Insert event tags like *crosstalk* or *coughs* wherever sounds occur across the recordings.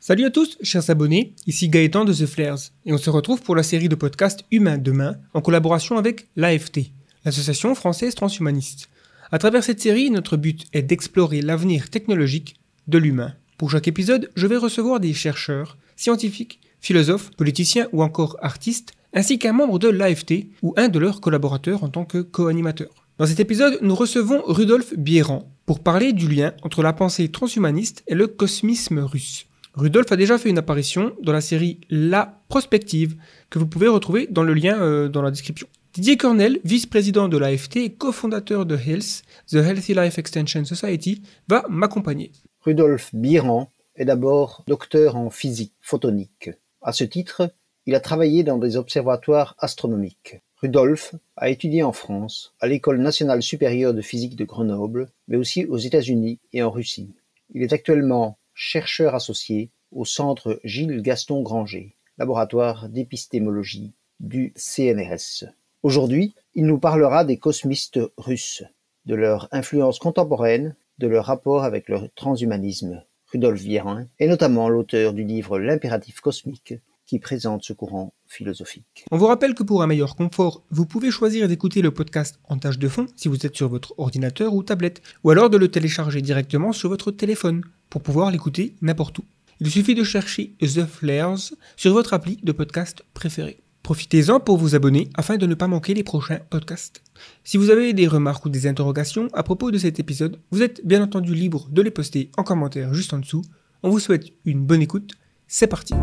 Salut à tous, chers abonnés, ici Gaëtan de The Flares, et on se retrouve pour la série de podcasts Humain Demain en collaboration avec l'AFT, l'Association française transhumaniste. À travers cette série, notre but est d'explorer l'avenir technologique de l'humain. Pour chaque épisode, je vais recevoir des chercheurs, scientifiques, philosophes, politiciens ou encore artistes, ainsi qu'un membre de l'AFT ou un de leurs collaborateurs en tant que co-animateur. Dans cet épisode, nous recevons Rudolf Bieran pour parler du lien entre la pensée transhumaniste et le cosmisme russe. Rudolf a déjà fait une apparition dans la série La Prospective, que vous pouvez retrouver dans le lien euh, dans la description. Didier Cornell, vice-président de l'AFT et cofondateur de Health, The Healthy Life Extension Society, va m'accompagner. Rudolf Biran est d'abord docteur en physique photonique. À ce titre, il a travaillé dans des observatoires astronomiques. Rudolf a étudié en France, à l'École nationale supérieure de physique de Grenoble, mais aussi aux États-Unis et en Russie. Il est actuellement chercheur associé au Centre Gilles Gaston Granger, laboratoire d'épistémologie du CNRS. Aujourd'hui, il nous parlera des cosmistes russes, de leur influence contemporaine, de leur rapport avec le transhumanisme. Rudolf Vierin est notamment l'auteur du livre L'impératif cosmique qui présente ce courant philosophique. On vous rappelle que pour un meilleur confort, vous pouvez choisir d'écouter le podcast en tâche de fond si vous êtes sur votre ordinateur ou tablette, ou alors de le télécharger directement sur votre téléphone pour pouvoir l'écouter n'importe où. Il suffit de chercher The Flares sur votre appli de podcast préféré. Profitez-en pour vous abonner afin de ne pas manquer les prochains podcasts. Si vous avez des remarques ou des interrogations à propos de cet épisode, vous êtes bien entendu libre de les poster en commentaire juste en dessous. On vous souhaite une bonne écoute. C'est parti.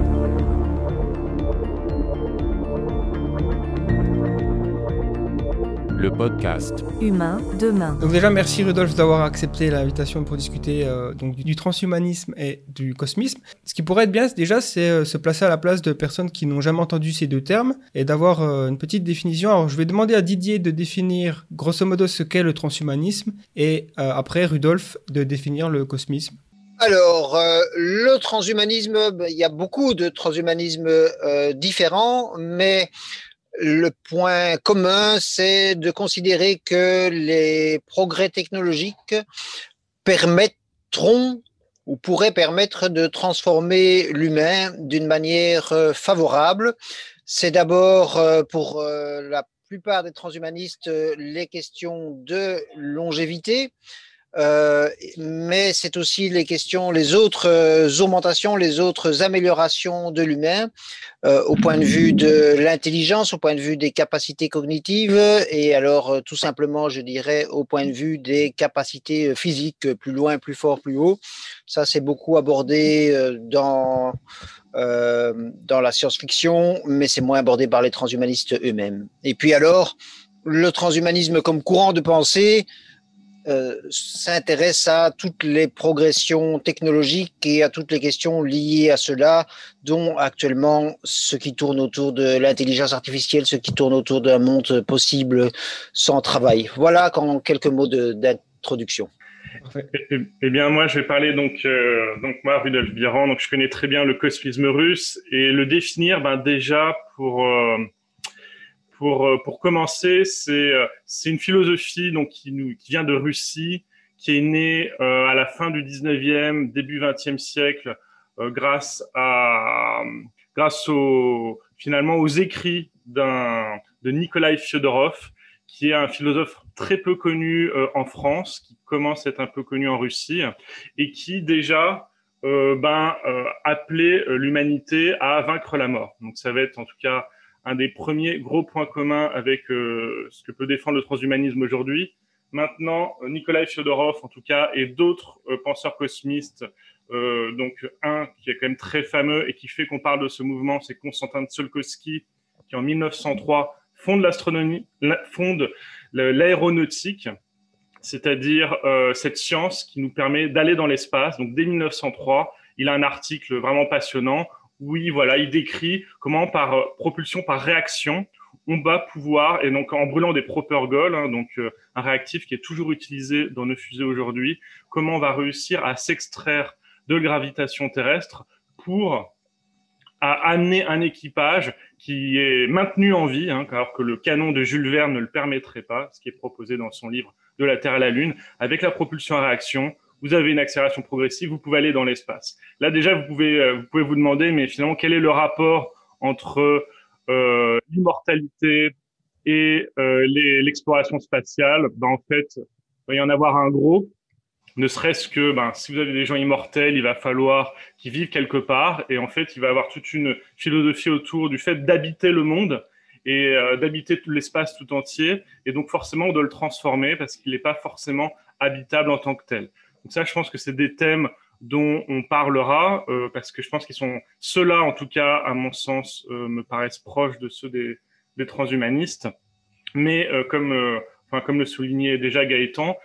Le podcast Humain demain. Donc déjà merci Rudolf d'avoir accepté l'invitation pour discuter euh, donc du transhumanisme et du cosmisme. Ce qui pourrait être bien déjà c'est euh, se placer à la place de personnes qui n'ont jamais entendu ces deux termes et d'avoir euh, une petite définition. Alors je vais demander à Didier de définir grosso modo ce qu'est le transhumanisme et après Rudolf de définir le cosmisme. Alors, le transhumanisme, ben, il y a beaucoup de transhumanismes différents, mais le point commun, c'est de considérer que les progrès technologiques permettront ou pourraient permettre de transformer l'humain d'une manière euh, favorable. C'est d'abord euh, pour euh, la plupart des transhumanistes les questions de longévité, euh, mais c'est aussi les questions, les autres euh, augmentations, les autres améliorations de l'humain euh, au point de vue de l'intelligence, au point de vue des capacités cognitives et alors tout simplement, je dirais, au point de vue des capacités physiques, plus loin, plus fort, plus haut. Ça, c'est beaucoup abordé dans dans la science-fiction, mais c'est moins abordé par les transhumanistes eux-mêmes. Et puis alors, le transhumanisme comme courant de pensée, euh, s'intéresse à toutes les progressions technologiques et à toutes les questions liées à cela, dont actuellement ce qui tourne autour de l'intelligence artificielle, ce qui tourne autour d'un monde possible sans travail. Voilà en quelques mots d'introduction. Eh, eh, bien, moi, je vais parler donc, euh, donc moi, Rudolf Biran, donc je connais très bien le cosmisme russe et le définir, ben déjà pour euh, pour, euh, pour commencer, euh, c'est une philosophie qui, vient de Russie, qui est née euh, à la fin du 19e, début 20e siècle, grâce, finalement aux écrits de Nikolai Fyodorov, qui est un philosophe très peu connu en France, qui commence à être un peu connu en Russie, et qui déjà euh, ben, appelait l'humanité à vaincre la mort. Donc ça va être en tout cas un des premiers gros points communs avec euh, ce que peut défendre le transhumanisme aujourd'hui. Maintenant, Nikolai Fyodorov, en tout cas, et d'autres euh, penseurs cosmistes, euh, donc un qui est quand même très fameux et qui fait qu'on parle de ce mouvement, c'est Konstantin Tsiolkovsky, qui en 1903 fonde fonde l'aéronautique, c'est-à-dire cette science qui nous permet d'aller dans l'espace. Donc dès 1903, il a un article vraiment passionnant oui, voilà, il décrit comment par euh, propulsion, par réaction, on va pouvoir, et donc en brûlant des propergols, hein, donc euh, un réactif qui est toujours utilisé dans nos fusées aujourd'hui, comment on va réussir à s'extraire de gravitation terrestre pour à amener un équipage qui est maintenu en vie, hein, alors que le canon de Jules Verne ne le permettrait pas, ce qui est proposé dans son livre De la Terre à la Lune, avec la propulsion à réaction, vous avez une accélération progressive, vous pouvez aller dans l'espace. Là déjà, vous pouvez, euh, vous demander, mais finalement, quel est le rapport entre euh, l'immortalité et euh, l'exploration spatiale? Ben, En fait, il va y en avoir un gros. Ne serait-ce que, ben, si vous avez des gens immortels, il va falloir qu'ils vivent quelque part. Et en fait, il va y avoir toute une philosophie autour du fait d'habiter le monde et d'habiter l'espace tout entier. Et donc, forcément, on doit le transformer parce qu'il n'est pas forcément habitable en tant que tel. Donc ça, je pense que c'est des thèmes dont on parlera euh, parce que je pense qu'ils sont ceux-là, en tout cas, à mon sens, euh, me paraissent proches de ceux des, transhumanistes. Mais euh, comme, enfin, comme le soulignait déjà Gaëtan,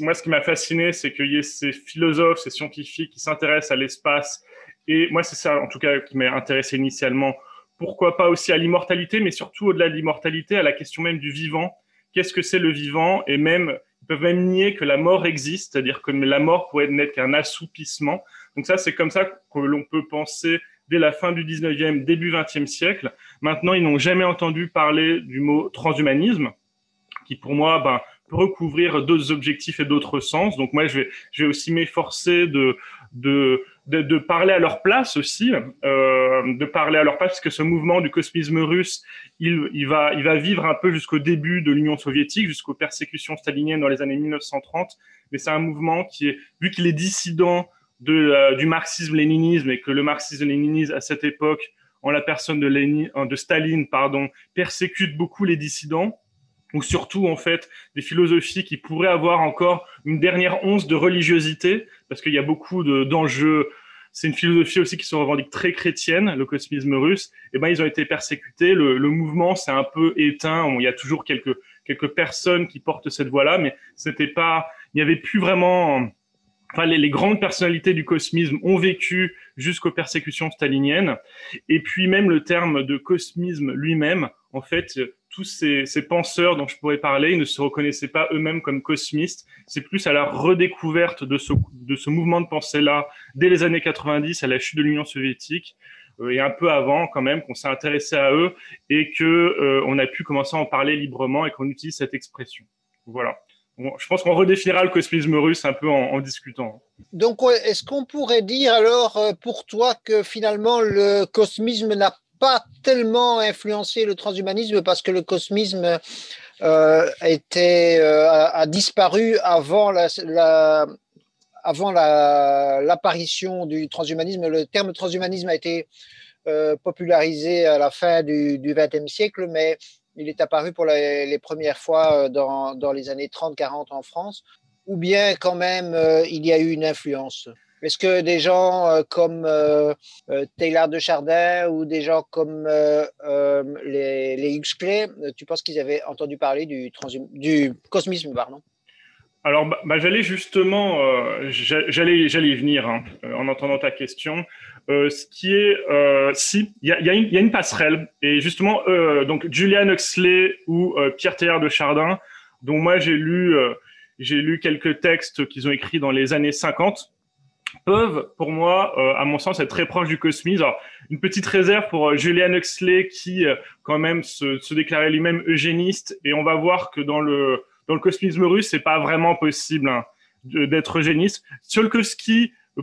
moi, ce qui m'a fasciné, c'est qu'il y ait ces philosophes, ces scientifiques qui s'intéressent à l'espace. Et moi, c'est ça, en tout cas, qui m'a intéressé initialement. Pourquoi pas aussi à l'immortalité, mais surtout au-delà de l'immortalité, à la question même du vivant. Qu'est-ce que c'est le vivant? Et même peuvent même nier que la mort existe, c'est-à-dire que la mort pourrait n'être qu'un assoupissement. Donc ça, c'est comme ça que l'on peut penser dès la fin du 19e, début 20e siècle. Maintenant, ils n'ont jamais entendu parler du mot transhumanisme, qui pour moi ben, recouvrir d'autres objectifs et d'autres sens. Donc moi, je vais, aussi m'efforcer de, parler à leur place aussi, euh, de parler à leur place, parce que ce mouvement du cosmisme russe, il, va, vivre un peu jusqu'au début de l'Union soviétique, jusqu'aux persécutions staliniennes dans les années 1930. Mais c'est un mouvement qui est, vu qu'il est dissident de, euh, du marxisme-léninisme et que le marxisme-léninisme à cette époque, en la personne de, Lénine, de Staline, pardon, persécute beaucoup les dissidents ou surtout en fait des philosophies qui pourraient avoir encore une dernière once de religiosité, parce qu'il y a beaucoup d'enjeux. c'est une philosophie aussi qui se revendique très chrétienne, le cosmisme russe. Et eh ben ils ont été persécutés. Le, le mouvement s'est un peu éteint. il y a toujours quelques quelques personnes qui portent cette voie-là, mais c'était pas. Il n'y avait plus vraiment. Enfin, les, les, grandes personnalités du cosmisme ont vécu jusqu'aux persécutions staliniennes. Et puis même le terme de cosmisme lui-même, en fait, tous ces, penseurs dont je pourrais parler, ils ne se reconnaissaient pas eux-mêmes comme cosmistes. C'est plus à la redécouverte de ce, mouvement de pensée-là dès les années 90, à la chute de l'Union soviétique, euh, et un peu avant quand même, qu'on s'est intéressé à eux et que euh, on a pu commencer à en parler librement et qu'on utilise cette expression. Voilà. Je pense qu'on redéfinira le cosmisme russe un peu en, en discutant. Donc, est-ce qu'on pourrait dire alors euh, pour toi que finalement le cosmisme n'a pas tellement influencé le transhumanisme parce que le cosmisme euh, euh, a, disparu avant la, la l'apparition du transhumanisme. Le terme transhumanisme a été euh, popularisé à la fin du XXe siècle, mais il est apparu pour les, premières fois dans, les années 30-40 en France, ou bien quand même il y a eu une influence est-ce que des gens euh, comme euh, euh, Taylor de Chardin ou des gens comme les, Huxley, tu penses qu'ils avaient entendu parler du, cosmisme pardon? Alors, bah, bah, j'allais justement, j'allais, j'allais y venir hein, en entendant ta question. ce qui est, si, il y a, une passerelle. Et justement, donc Julian Huxley ou Pierre Taylor de Chardin, dont moi j'ai lu, j'ai lu quelques textes qu'ils ont écrits dans les années 50 peuvent, pour moi, euh, à mon sens, être très proches du cosmisme. Alors, une petite réserve pour euh, Julian Huxley, qui euh, quand même se, se déclarait lui-même eugéniste, et on va voir que dans le dans le cosmisme russe, c'est pas vraiment possible hein, d'être eugéniste.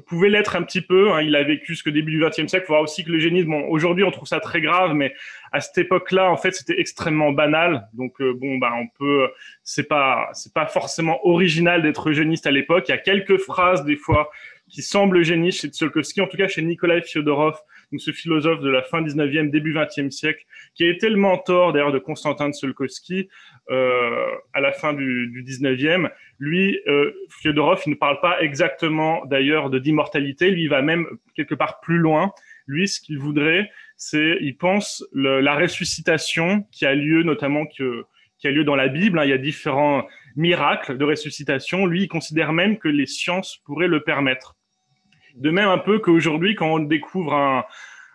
Pouvait l'être un petit peu. Hein, il a vécu jusqu'au début du XXe siècle. Il voir aussi que l'eugénisme, bon, aujourd'hui, on trouve ça très grave, mais à cette époque-là, en fait, c'était extrêmement banal. Donc, euh, bon, bah, on peut, c'est pas, c'est pas forcément original d'être eugéniste à l'époque. Il y a quelques phrases, des fois, qui semble génie chez Tsiolkovsky, en tout cas chez Nikolai Fyodorov, donc ce philosophe de la fin 19e, début 20e siècle, qui a été le mentor d'ailleurs de Constantin Tsiolkovsky euh, à la fin du, du 19e. Lui, euh, Fyodorov, il ne parle pas exactement d'ailleurs de d'immortalité, lui il va même quelque part plus loin. Lui, ce qu'il voudrait, c'est, il pense le, la ressuscitation qui a lieu notamment que qui a lieu dans la Bible. Hein, il y a différents miracles de ressuscitation. Lui, il considère même que les sciences pourraient le permettre. De même un peu qu'aujourd'hui, quand on découvre un,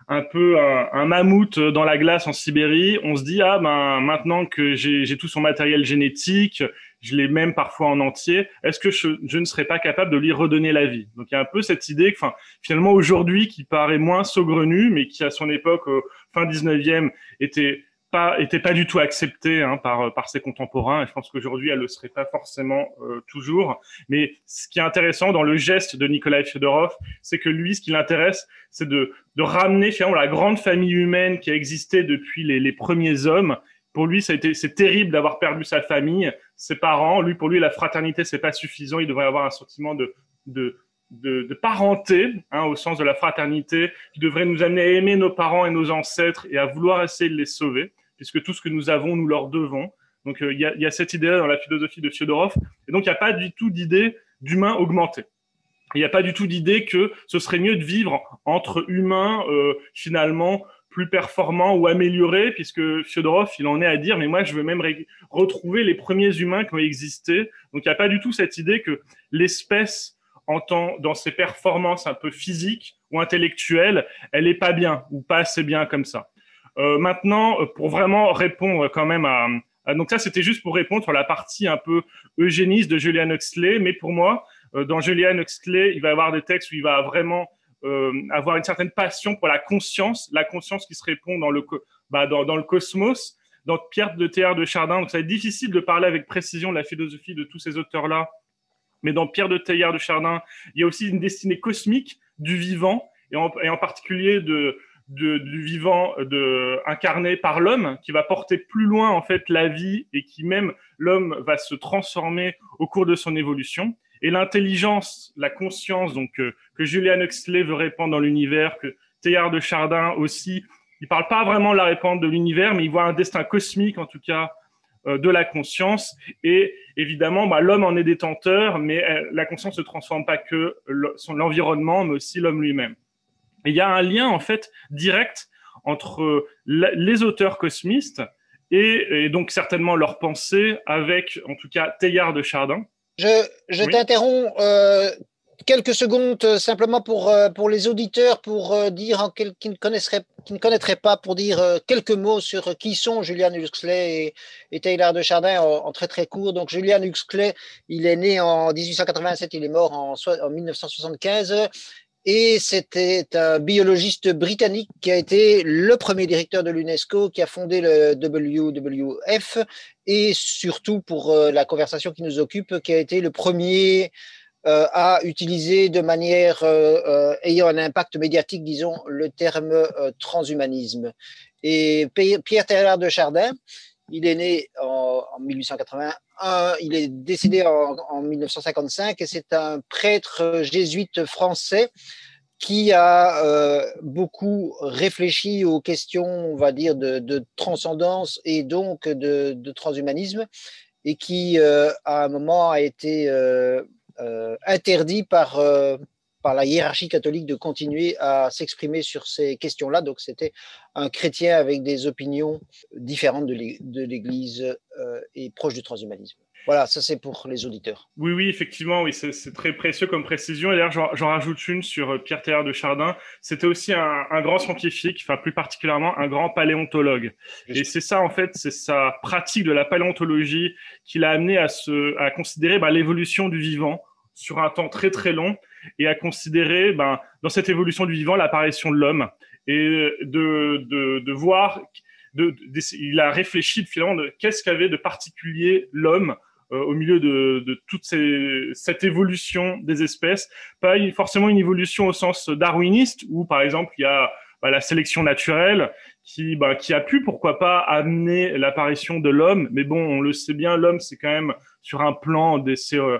un peu un, mammouth dans la glace en Sibérie, on se dit ah ben maintenant que j'ai tout son matériel génétique, je l'ai même parfois en entier, est-ce que je, ne serais pas capable de lui redonner la vie? Donc il y a un peu cette idée que finalement aujourd'hui qui paraît moins saugrenue, mais qui à son époque fin 19e était pas était pas du tout acceptée hein, par par ses contemporains et je pense qu'aujourd'hui elle le serait pas forcément euh, toujours. Mais ce qui est intéressant dans le geste de Nikolai Fyodorov c'est que lui ce qui l'intéresse c'est de de ramener finalement la grande famille humaine qui a existé depuis les, les premiers hommes. Pour lui ça a été c'est terrible d'avoir perdu sa famille ses parents. Lui pour lui la fraternité c'est pas suffisant. Il devrait avoir un sentiment de de de, de parenté, hein, au sens de la fraternité, qui devrait nous amener à aimer nos parents et nos ancêtres et à vouloir essayer de les sauver puisque tout ce que nous avons, nous leur devons? Donc euh, il y, a, cette idée-là dans la philosophie de Fyodorov. Et donc il n'y a pas du tout d'idée d'humain augmenté. Il n'y a pas du tout d'idée que ce serait mieux de vivre entre humains euh, finalement plus performants ou améliorés, puisque Fyodorov, il en est à dire, mais moi, je veux même retrouver les premiers humains qui ont existé. Donc, il n'y a pas du tout cette idée que l'espèce, dans ses performances un peu physiques ou intellectuelles, elle est pas bien ou pas assez bien comme ça. Euh, maintenant, euh, pour vraiment répondre quand même à, donc ça, c'était juste pour répondre sur la partie un peu eugéniste de Julian Huxley. Mais pour moi, euh, dans Julian Huxley, il va y avoir des textes où il va vraiment euh, avoir une certaine passion pour la conscience, la conscience qui se répond dans le, bah, dans, le cosmos. Dans Pierre de Théard de Chardin, donc ça va être difficile de parler avec précision de la philosophie de tous ces auteurs-là. Mais dans Pierre de Teilhard de Chardin, il y a aussi une destinée cosmique du vivant, et en, et en particulier de, de, du vivant de, incarné par l'homme qui va porter plus loin en fait la vie et qui même l'homme va se transformer au cours de son évolution et l'intelligence, la conscience donc euh, que Julian Huxley veut répandre dans l'univers, que Teilhard de Chardin aussi, il parle pas vraiment de la répandre de l'univers, mais il voit un destin cosmique en tout cas euh, de la conscience et évidemment bah, l'homme en est détenteur, mais euh, la conscience ne transforme pas que l'environnement, mais aussi l'homme lui-même. Et il y a un lien en fait direct entre les auteurs cosmistes et, et donc certainement leurs pensées avec, en tout cas, Teilhard de Chardin. Je, je oui. t'interromps euh, quelques secondes euh, simplement pour, euh, pour les auditeurs, pour dire qui, ne connaîtraient, qui ne connaîtraient pas, pour dire quelques mots sur qui sont Julian Huxley et, et Teilhard de Chardin en, en, très très court. Donc Julian Huxley, il est né en 1887, il est mort en, en 1975 et c'était un biologiste britannique qui a été le premier directeur de l'UNESCO, qui a fondé le WWF, et surtout pour euh, la conversation qui nous occupe, qui a été le premier euh, à utiliser de manière euh, ayant un impact médiatique, disons, le terme transhumanisme. Et Pierre Teilhard de Chardin, il est né en, en 1881, il est décédé en, en 1955 et c'est un prêtre jésuite français qui a euh, beaucoup réfléchi aux questions, on va dire, de, transcendance et donc de, transhumanisme et qui, euh, à un moment, a été euh, interdit par, par la hiérarchie catholique de continuer à s'exprimer sur ces questions-là. Donc, c'était un chrétien avec des opinions différentes de l'Église euh, et proche du transhumanisme. Voilà, ça c'est pour les auditeurs. Oui, oui, effectivement, oui, c'est très précieux comme précision. Et d'ailleurs, j'en rajoute une sur euh, Pierre Teilhard de Chardin. C'était aussi un, un, grand scientifique, enfin plus particulièrement un grand paléontologue. Juste. Et c'est ça, en fait, c'est sa pratique de la paléontologie qui l'a amené à, se, à considérer bah, l'évolution du vivant sur un temps très très long et à considérer ben, dans cette évolution du vivant l'apparition de l'homme et de, de, voir, il a réfléchi finalement de qu'est-ce qu'avait de particulier l'homme euh, au milieu de, de toute cette évolution des espèces, pas forcément une évolution au sens darwiniste où par exemple il y a bah, la sélection naturelle qui, bah, qui a pu, pourquoi pas, amener l'apparition de l'homme. Mais bon, on le sait bien, l'homme, c'est quand même sur un plan d'essai, euh,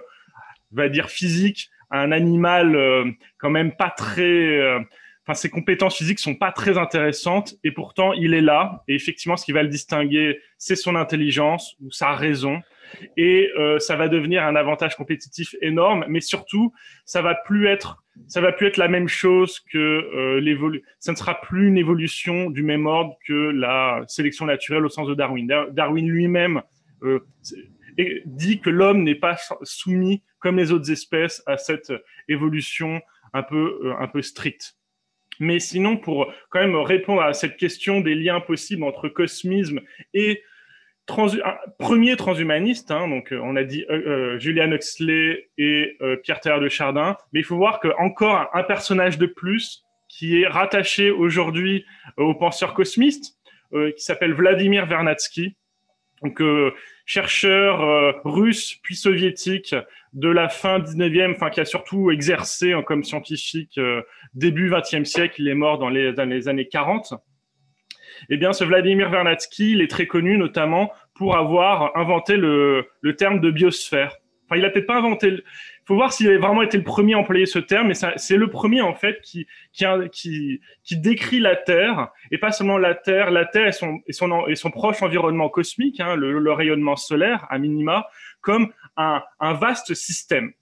va dire physique, un animal euh, quand même pas très. Euh, enfin, ses compétences physiques sont pas très intéressantes et pourtant il est là. Et effectivement, ce qui va le distinguer, c'est son intelligence ou sa raison. Et euh, ça va devenir un avantage compétitif énorme, mais surtout, ça va plus être, ça va plus être la même chose que euh. Ça ne sera plus une évolution du même ordre que la sélection naturelle au sens de Darwin. Darwin lui-même dit que l'homme n'est pas soumis comme les autres espèces à cette évolution un peu, euh, un peu stricte. Mais sinon, pour quand même répondre à cette question des liens possibles entre cosmisme et premier transhumaniste, hein, donc euh, on a dit euh, euh, Julian Huxley et euh, Pierre Teilhard de Chardin, mais il faut voir qu'encore un personnage de plus qui est rattaché aujourd'hui aux penseurs cosmistes, qui s'appelle Vladimir Vernadsky, donc chercheur russe puis soviétique de la fin 19e, enfin qui a surtout exercé comme scientifique début 20e siècle. Il est mort dans les, dans les années 40. Eh bien, ce Vladimir Vernadsky, il est très connu notamment pour avoir inventé le, le terme de biosphère. Enfin, il a peut-être pas inventé. Faut voir s'il a vraiment été le premier à employer ce terme, mais c'est le premier en fait qui, qui, qui, qui, décrit la Terre et pas seulement la Terre, la Terre et son, et son, et son proche environnement cosmique, hein, le, le, rayonnement solaire à minima, comme un, un vaste système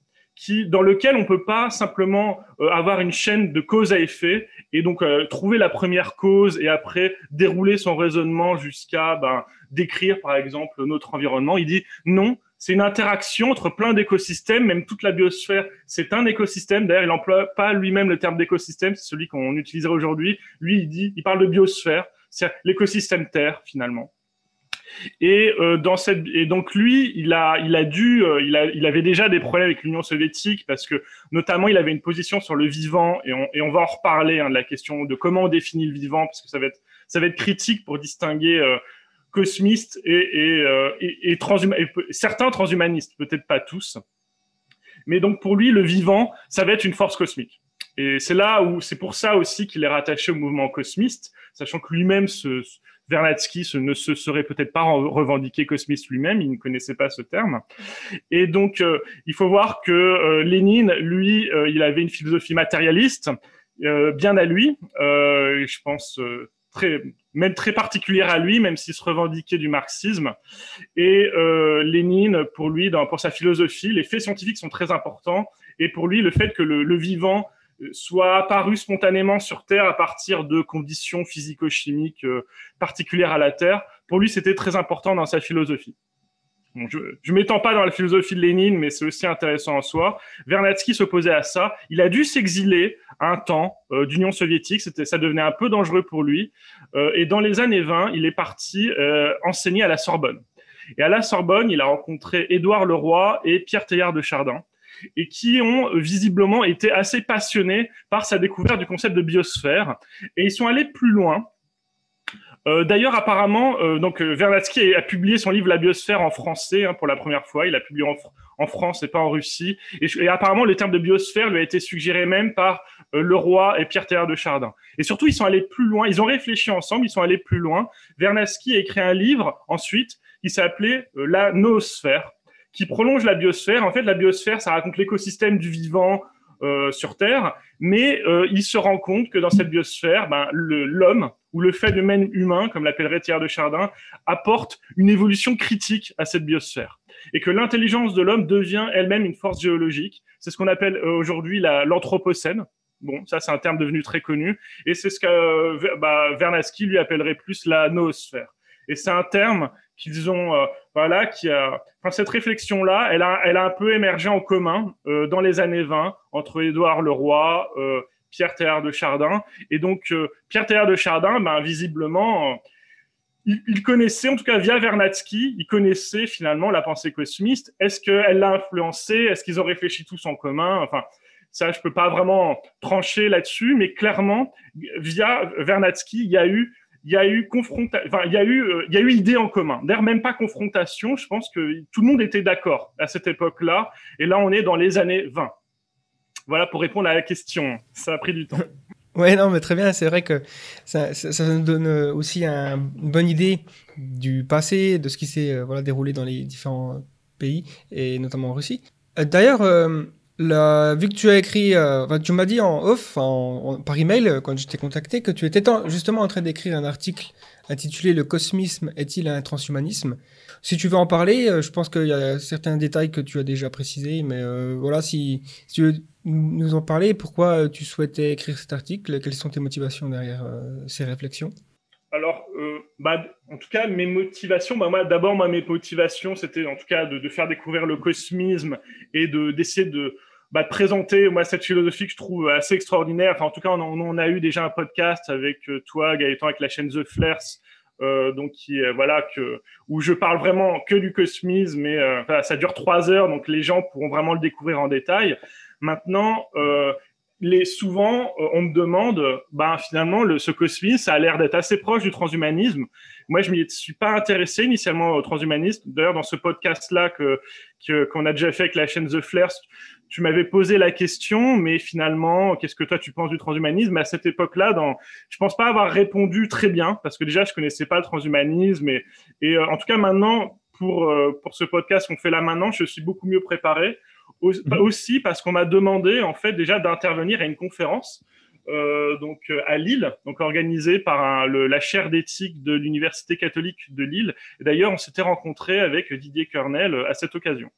qui, dans lequel on peut pas simplement euh, avoir une chaîne de cause à effet et donc euh, trouver la première cause et après dérouler son raisonnement jusqu'à ben, décrire par exemple notre environnement. Il dit non, c'est une interaction entre plein d'écosystèmes, même toute la biosphère, c'est un écosystème. D'ailleurs, il n'emploie pas lui-même le terme d'écosystème, c'est celui qu'on utiliserait aujourd'hui. Lui, il dit, il parle de biosphère, c'est l'écosystème Terre finalement. Et euh, dans cette et donc lui, il a il a dû euh, il a il avait déjà des problèmes avec l'Union soviétique parce que notamment il avait une position sur le vivant et on et on va en reparler hein, de la question de comment on définit le vivant parce que ça va être ça va être critique pour distinguer euh, cosmistes et et, euh, et, et, certains transhumanistes peut-être pas tous. Mais donc pour lui le vivant ça va être une force cosmique. Et c'est là où c'est pour ça aussi qu'il est rattaché au mouvement cosmiste, sachant que lui-même se Vernadsky ne se serait peut-être pas revendiqué cosmiste lui-même, il ne connaissait pas ce terme. Et donc, euh, il faut voir que euh, Lénine, lui, euh, il avait une philosophie matérialiste, bien à lui, je pense très, même très particulière à lui, même s'il se revendiquait du marxisme. Et Lénine, pour lui, dans, pour sa philosophie, les faits scientifiques sont très importants. Et pour lui, le fait que le, le vivant soit apparu spontanément sur Terre à partir de conditions physico-chimiques euh, particulières à la Terre. Pour lui, c'était très important dans sa philosophie. Je ne m'étends pas dans la philosophie de Lénine, mais c'est aussi intéressant en soi. Vernadsky s'opposait à ça. Il a dû s'exiler un temps euh, d'Union soviétique. C'était, ça devenait un peu dangereux pour lui. Euh, et dans les années 20, il est parti enseigner à la Sorbonne. Et à la Sorbonne, il a rencontré Édouard Leroy et Pierre Teilhard de Chardin et qui ont visiblement été assez passionnés par sa découverte du concept de biosphère. Et ils sont allés plus loin. Euh, D'ailleurs, apparemment, euh, donc euh, Vernadsky a publié son livre La biosphère en français hein, pour la première fois. Il a publié en, France et pas en Russie. Et, et, apparemment, le terme de biosphère lui a été suggéré même par euh, Leroy et Pierre Théard de Chardin. Et surtout, ils sont allés plus loin. Ils ont réfléchi ensemble. Ils sont allés plus loin. Vernadsky a écrit un livre ensuite qui s'appelait euh, La noosphère qui prolonge la biosphère. En fait, la biosphère, ça raconte l'écosystème du vivant euh, sur Terre, mais euh, il se rend compte que dans cette biosphère, ben, l'homme ou le même humain, comme l'appellerait Thierry de Chardin, apporte une évolution critique à cette biosphère. Et que l'intelligence de l'homme devient elle-même une force géologique. C'est ce qu'on appelle euh, aujourd'hui l'anthropocène. Bon, ça c'est un terme devenu très connu, et c'est ce que euh, bah, Vernadsky lui appellerait plus la noosphère. Et c'est un terme qu'ils ont, euh, voilà, qui a, enfin, cette réflexion-là, elle a, elle a un peu émergé en commun euh, dans les années 20 entre Édouard Leroy, euh, Pierre Théard de Chardin. Et donc, Pierre Théard de Chardin, ben, visiblement, il, il, connaissait, en tout cas via Vernadsky, il connaissait finalement la pensée cosmiste. Est-ce qu'elle l'a influencé? Est-ce qu'ils ont réfléchi tous en commun? Enfin, ça, je peux pas vraiment trancher là-dessus, mais clairement, via Vernadsky, il y a eu il y a eu confrontation, il y a eu, euh, il y a eu idée en commun. D'ailleurs, même pas confrontation. Je pense que tout le monde était d'accord à cette époque-là. Et là, on est dans les années 20. Voilà pour répondre à la question. Ça a pris du temps. *laughs* Ouais, non, mais très bien. C'est vrai que ça, nous donne euh, aussi un, une bonne idée du passé, de ce qui s'est euh, voilà, déroulé dans les différents pays, et notamment en Russie. D'ailleurs, vu que tu as écrit, euh, tu m'as dit en off, en, par email, euh, quand je t'ai contacté, que tu étais justement en train d'écrire un article intitulé Le cosmisme est-il un transhumanisme? Si tu veux en parler, euh, je pense qu'il y a certains détails que tu as déjà précisés, mais voilà, si, si, tu veux nous en parler, pourquoi tu souhaitais écrire cet article? Quelles sont tes motivations derrière ces réflexions? Alors, euh, bah, en tout cas, mes motivations, bah, moi, d'abord, mes motivations, c'était en tout cas de, faire découvrir le cosmisme et de d'essayer de, bah, de présenter moi cette philosophie que je trouve assez extraordinaire. Enfin, en tout cas, on, a eu déjà un podcast avec euh, toi, Gaëtan, avec la chaîne The Flares, euh, donc voilà où je parle vraiment que du cosmisme. Euh, ça dure trois heures, donc les gens pourront vraiment le découvrir en détail. Maintenant, euh, souvent, euh, on me demande, ben, finalement, le, ce cosmisme, ça a l'air d'être assez proche du transhumanisme. Moi, je m'y suis pas intéressé initialement au transhumanisme. D'ailleurs, dans ce podcast-là que qu'on a déjà fait avec la chaîne The Flares, tu m'avais posé la question, mais finalement, qu'est-ce que toi tu penses du transhumanisme? À cette époque-là, je pense pas avoir répondu très bien parce que déjà je connaissais pas le transhumanisme et, et euh, en tout cas maintenant pour pour ce podcast qu'on fait là maintenant, je suis beaucoup mieux préparé. Mhm. Aussi parce qu'on m'a demandé en fait déjà d'intervenir à une conférence euh, donc euh, à Lille, donc organisée par le, la chaire d'éthique de l'université catholique de Lille. D'ailleurs, on s'était rencontré avec Didier Kernel à cette occasion.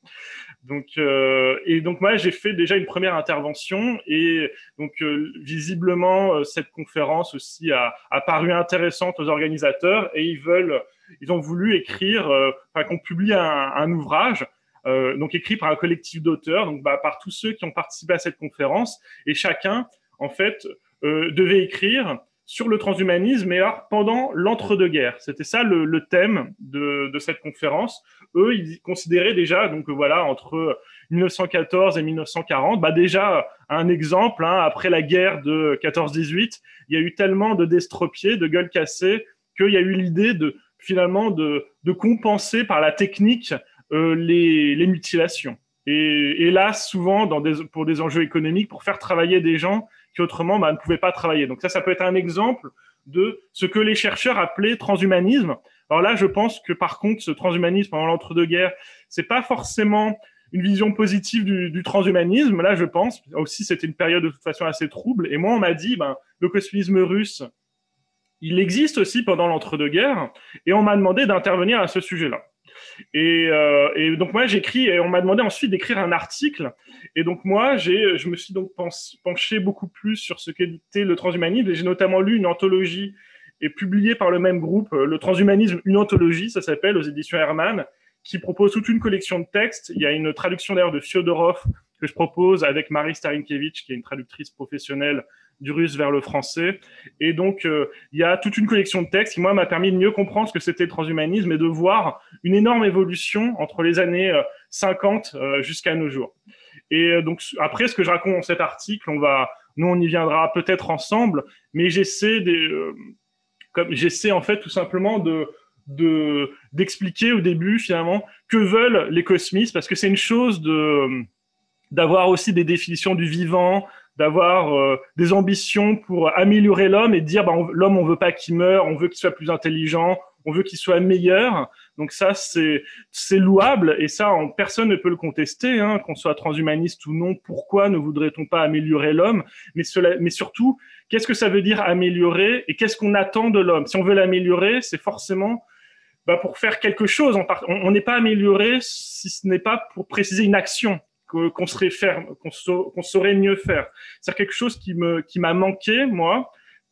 Donc euh, et donc moi j'ai fait déjà une première intervention et donc euh, visiblement euh, cette conférence aussi a, a, paru intéressante aux organisateurs et ils veulent ils ont voulu écrire enfin qu'on publie un, un ouvrage euh, donc écrit par un collectif d'auteurs, donc bah, par tous ceux qui ont participé à cette conférence, et chacun, en fait, euh, devait écrire sur le transhumanisme, mais alors pendant l'entre-deux-guerres. C'était ça le, le thème de, de, cette conférence. Eux, ils considéraient déjà, donc voilà, entre 1914 et 1940, bah déjà un exemple, hein, après la guerre de 14-18, il y a eu tellement de destropiés, de gueules cassées, qu'il y a eu l'idée de finalement de, de compenser par la technique euh, les, les, mutilations. Et, et, là, souvent, dans des, pour des enjeux économiques, pour faire travailler des gens qui autrement bah, ne pouvaient pas travailler. Donc ça, ça peut être un exemple de ce que les chercheurs appelaient transhumanisme. Alors là, je pense que par contre, ce transhumanisme pendant l'entre-deux-guerres, c'est pas forcément une vision positive du, du, transhumanisme. Là, je pense aussi, c'était une période de toute façon assez trouble. Et moi, on m'a dit, ben, le cosmisme russe, il existe aussi pendant l'entre-deux-guerres, et on m'a demandé d'intervenir à ce sujet-là. Et, euh, et, donc moi j'écris et on m'a demandé ensuite d'écrire un article. Et donc moi j'ai, je me suis donc penché beaucoup plus sur ce qu'était le transhumanisme et j'ai notamment lu une anthologie et publiée par le même groupe, euh, le transhumanisme, une anthologie, ça s'appelle aux éditions Hermann, qui propose toute une collection de textes. Il y a une traduction d'ailleurs de Fyodorov que je propose avec Marie Starinkevich, qui est une traductrice professionnelle du russe vers le français. Et donc, euh, il y a toute une collection de textes qui, moi, m'a permis de mieux comprendre ce que c'était le transhumanisme et de voir une énorme évolution entre les années 50 euh, euh, jusqu'à nos jours. Et donc, après, ce que je raconte dans cet article, on va, nous, on y viendra peut-être ensemble, mais j'essaie des, j'essaie en fait tout simplement de d'expliquer au début finalement que veulent les cosmistes parce que c'est une chose de d'avoir aussi des définitions du vivant, d'avoir euh, des ambitions pour améliorer l'homme et dire bah, l'homme on veut pas qu'il meure, on veut qu'il soit plus intelligent, on veut qu'il soit meilleur. Donc ça c'est louable et ça personne ne peut le contester, hein, qu'on soit transhumaniste ou non. Pourquoi ne voudrait-on pas améliorer l'homme? Mais cela, mais surtout qu'est-ce que ça veut dire améliorer et qu'est-ce qu'on attend de l'homme? Si on veut l'améliorer, c'est forcément bah, pour faire quelque chose. On n'est pas amélioré si ce n'est pas pour préciser une action qu'on serait faire, qu'on saurait mieux faire. C'est quelque chose qui me qui m'a manqué moi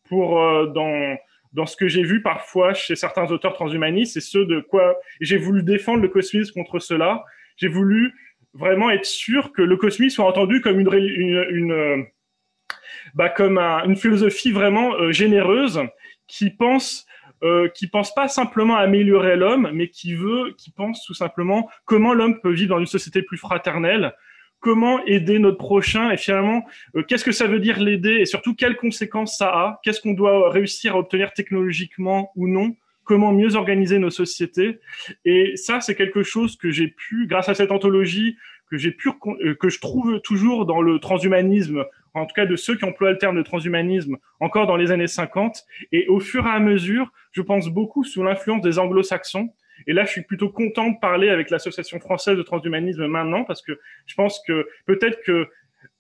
pour euh, dans dans ce que j'ai vu parfois chez certains auteurs transhumanistes, c'est ceux de quoi j'ai voulu défendre le cosmisme contre cela. J'ai voulu vraiment être sûr que le cosmisme soit entendu comme une, euh, bah, comme une philosophie vraiment euh, généreuse qui pense qui pense pas simplement à améliorer l'homme, mais qui veut, qui pense tout simplement comment l'homme peut vivre dans une société plus fraternelle, comment aider notre prochain et finalement euh, qu'est-ce que ça veut dire l'aider et surtout quelles conséquences ça a, qu'est-ce qu'on doit réussir à obtenir technologiquement ou non, comment mieux organiser nos sociétés? Et ça, c'est quelque chose que j'ai pu, grâce à cette anthologie, que j'ai pu, euh, que je trouve toujours dans le transhumanisme, en tout cas de ceux qui emploient le terme de transhumanisme encore dans les années 50. Et au fur et à mesure, je pense beaucoup sous l'influence des anglo-saxons, et là, je suis plutôt content de parler avec l'Association française de transhumanisme maintenant parce que je pense que peut-être que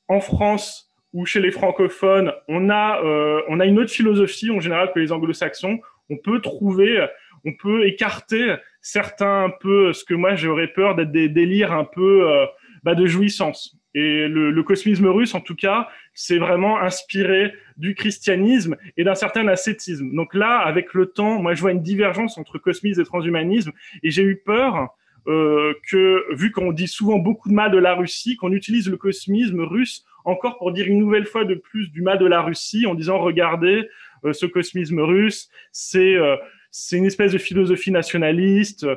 en France ou chez les francophones, on a euh, on a une autre philosophie en général que les anglo-saxons. On peut trouver, on peut écarter certains un peu ce que moi j'aurais peur d'être des délires un peu euh, bah, de jouissance. Et le, le, cosmisme russe, en tout cas, c'est vraiment inspiré du christianisme et d'un certain ascétisme. Donc là, avec le temps, moi, je vois une divergence entre cosmisme et transhumanisme, et j'ai eu peur euh, que, vu qu'on dit souvent beaucoup de mal de la Russie, qu'on utilise le cosmisme russe encore pour dire une nouvelle fois de plus du mal de la Russie, en disant, regardez, euh, ce cosmisme russe, c'est euh, c'est une espèce de philosophie nationaliste,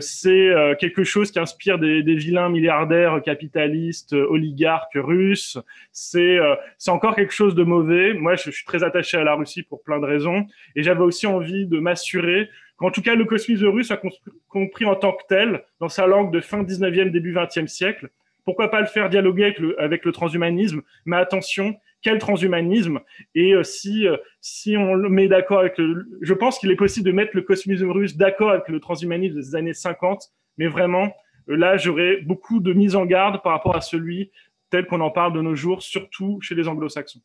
c'est euh, quelque chose qui inspire des, vilains milliardaires capitalistes, euh, oligarques russes. C'est encore quelque chose de mauvais. Moi, je, suis très attaché à la Russie pour plein de raisons, et j'avais aussi envie de m'assurer qu'en tout cas le cosmisme russe soit compris en tant que tel dans sa langue de fin 19e, début 20e siècle. Pourquoi pas le faire dialoguer avec le transhumanisme? Mais attention, quel transhumanisme Et euh, si euh, si on le met d'accord avec le, je pense qu'il est possible de mettre le cosmisme russe d'accord avec le transhumanisme des années 50, mais vraiment euh, là j'aurais beaucoup de mise en garde par rapport à celui tel qu'on en parle de nos jours, surtout chez les anglo-saxons.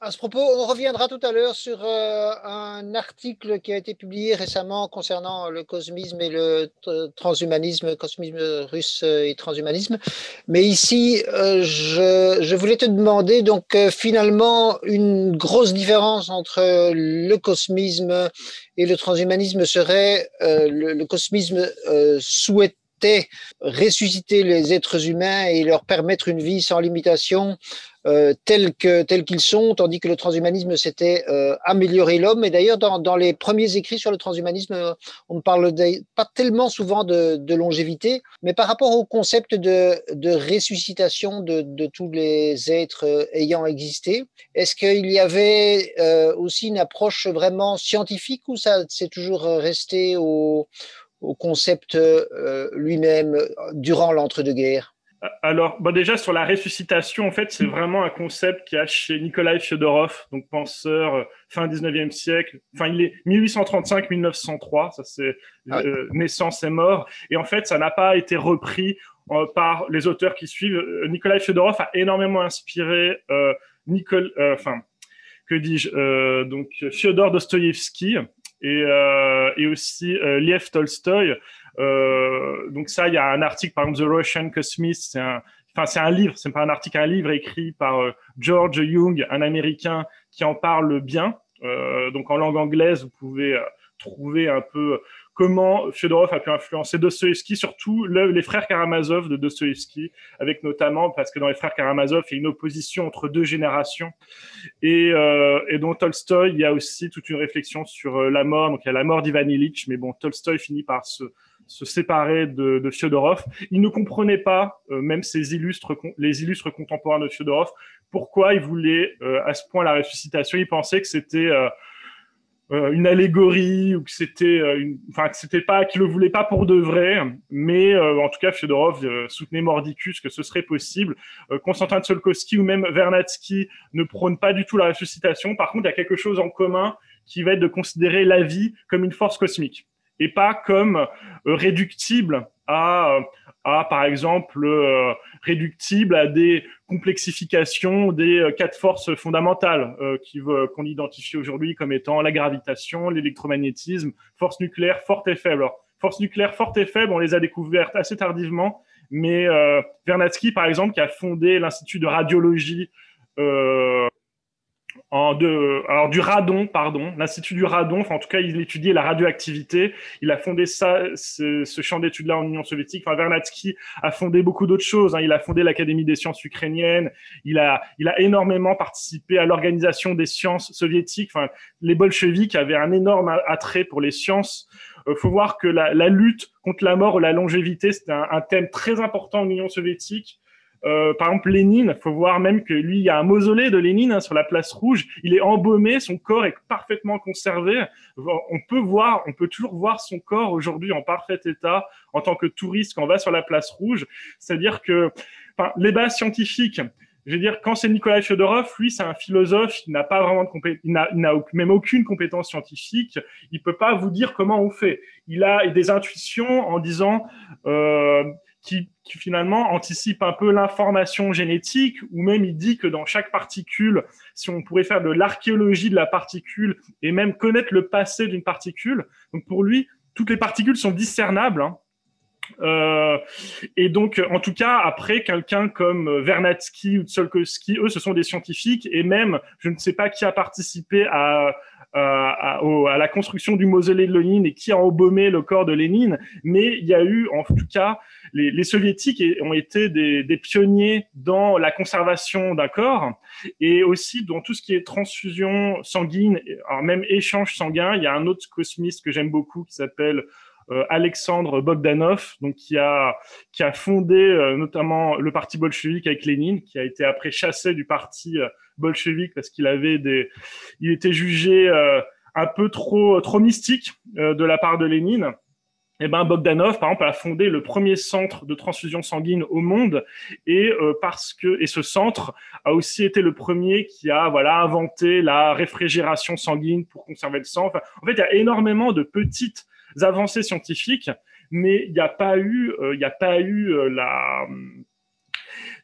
À ce propos, on reviendra tout à l'heure sur euh, un article qui a été publié récemment concernant le cosmisme et le transhumanisme, cosmisme russe et transhumanisme. Mais ici, euh, je, voulais te demander, donc euh, finalement, une grosse différence entre le cosmisme et le transhumanisme serait le, le, cosmisme souhaite ressusciter les êtres humains et leur permettre une vie sans limitation euh, tels que qu'ils sont, tandis que le transhumanisme c'était euh, améliorer l'homme. Et d'ailleurs, dans, les premiers écrits sur le transhumanisme, euh, on ne parle pas tellement souvent de, longévité, mais par rapport au concept de, ressuscitation de, tous les êtres euh, ayant existé, est-ce qu'il y avait aussi une approche vraiment scientifique ou ça c'est toujours resté au, au concept lui-même durant l'entre-deux-guerres alors, bon, déjà sur la ressuscitation, en fait, c'est vraiment un concept qui a chez Nikolai Fyodorov, donc penseur euh, fin 19e siècle. Enfin, il est 1835-1903, ça c'est ah euh, naissance et mort. Et en fait, ça n'a pas été repris euh, par les auteurs qui suivent. Euh, Nikolai Fyodorov a énormément inspiré euh, Nicole, enfin, que dis-je, donc Fyodor Dostoïevski et, et aussi Liev Tolstoï. Euh, donc ça, il y a un article, par exemple, The Russian Cosmist, c'est un, enfin c'est un livre, c'est pas un article, un livre écrit par euh, George Young, un Américain qui en parle bien. Euh, donc en langue anglaise, vous pouvez trouver un peu comment Fyodorov a pu influencer Dostoevsky, surtout les frères Karamazov de Dostoevsky, avec notamment, parce que dans les frères Karamazov, il y a une opposition entre deux générations, et, euh, et dans Tolstoy, il y a aussi toute une réflexion sur la mort, donc il y a la mort d'Ivan Illich, mais bon, Tolstoy finit par se se séparer de, de Fyodorov. Il ne comprenait pas, euh, même ses illustres, les illustres contemporains de Fyodorov, pourquoi il voulait euh, à ce point la ressuscitation. Il pensait que c'était euh, une allégorie ou que c'était, enfin que c'était pas, qu'il le voulait pas pour de vrai. Mais en tout cas, Fyodorov soutenait Mordicus que ce serait possible. Constantin Tsiolkovsky ou même Vernadsky ne prônent pas du tout la ressuscitation. Par contre, il y a quelque chose en commun qui va être de considérer la vie comme une force cosmique et pas comme euh, réductible à, à par exemple euh, réductible à des complexifications des euh, quatre forces fondamentales qui qu'on identifie aujourd'hui comme étant la gravitation, l'électromagnétisme, force nucléaire forte et faible. Alors, force nucléaire forte et faible, on les a découvertes assez tardivement, mais Vernadsky, par exemple, qui a fondé l'institut de radiologie euh, en alors du radon, pardon, l'institut du radon. Enfin, en tout cas, il étudiait la radioactivité. Il a fondé ça, ce, ce champ d'études-là en Union soviétique. Enfin, Vernadsky a fondé beaucoup d'autres choses. Hein. Il a fondé l'Académie des sciences ukrainiennes. Il a, il a énormément participé à l'organisation des sciences soviétiques. Enfin, les bolcheviks avaient un énorme attrait pour les sciences. Euh, faut voir que la, la, lutte contre la mort ou la longévité, c'était un, thème très important en Union soviétique. Euh, par exemple, Lénine, faut voir même que lui, il y a un mausolée de Lénine hein, sur la place rouge. Il est embaumé, son corps est parfaitement conservé. On peut voir, on peut toujours voir son corps aujourd'hui en parfait état en tant que touriste quand on va sur la place rouge. C'est-à-dire que, les bases scientifiques. Je veux dire, quand c'est Nicolas Fyodorov, lui, c'est un philosophe, il n'a pas vraiment de compé il n'a même aucune compétence scientifique, il peut pas vous dire comment on fait. Il a des intuitions en disant, euh, qui, qui, finalement anticipe un peu l'information génétique, ou même il dit que dans chaque particule, si on pourrait faire de l'archéologie de la particule et même connaître le passé d'une particule, donc pour lui, toutes les particules sont discernables. Hein. Euh, et donc, en tout cas, après, quelqu'un comme Vernadsky ou Tsiolkovsky, eux, ce sont des scientifiques, et même, je ne sais pas qui a participé à, à, à, la construction du mausolée de Lénine et qui a embaumé le corps de Lénine, mais il y a eu, en tout cas, les, les soviétiques ont été des, des, pionniers dans la conservation d'un corps et aussi dans tout ce qui est transfusion sanguine, même échange sanguin. Il y a un autre cosmiste que j'aime beaucoup qui s'appelle euh, Alexandre Bogdanov, donc qui a qui a fondé euh, notamment le parti bolchevique avec Lénine, qui a été après chassé du parti euh, bolchevique parce qu'il avait des, il était jugé un peu trop trop mystique de la part de Lénine. Eh ben Bogdanov, par exemple, a fondé le premier centre de transfusion sanguine au monde, et parce que et ce centre a aussi été le premier qui a voilà inventé la réfrigération sanguine pour conserver le sang. en fait, il y a énormément de petites avancées scientifiques, mais il n'y a pas eu, euh, il n'y a pas eu euh, la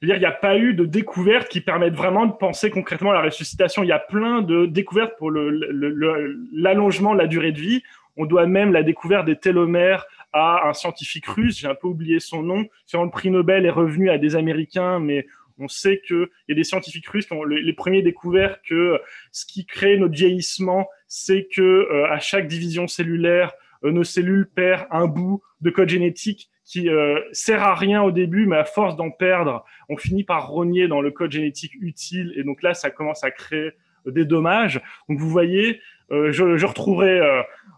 il n'y a pas eu de découvertes qui permettent vraiment de penser concrètement à la ressuscitation. Il y a plein de découvertes pour l'allongement de la durée de vie. On doit même la découverte des télomères à un scientifique russe, j'ai un peu oublié son nom. le prix Nobel est revenu à des Américains, mais on sait qu'il y a des scientifiques russes qui ont les, premiers découverts que ce qui crée notre vieillissement, c'est que euh, à chaque division cellulaire, euh, nos cellules perdent un bout de code génétique qui euh, sert à rien au début, mais à force d'en perdre, on finit par rogner dans le code génétique utile, et donc là, ça commence à créer euh, des dommages. Donc vous voyez, je, je, retrouverai,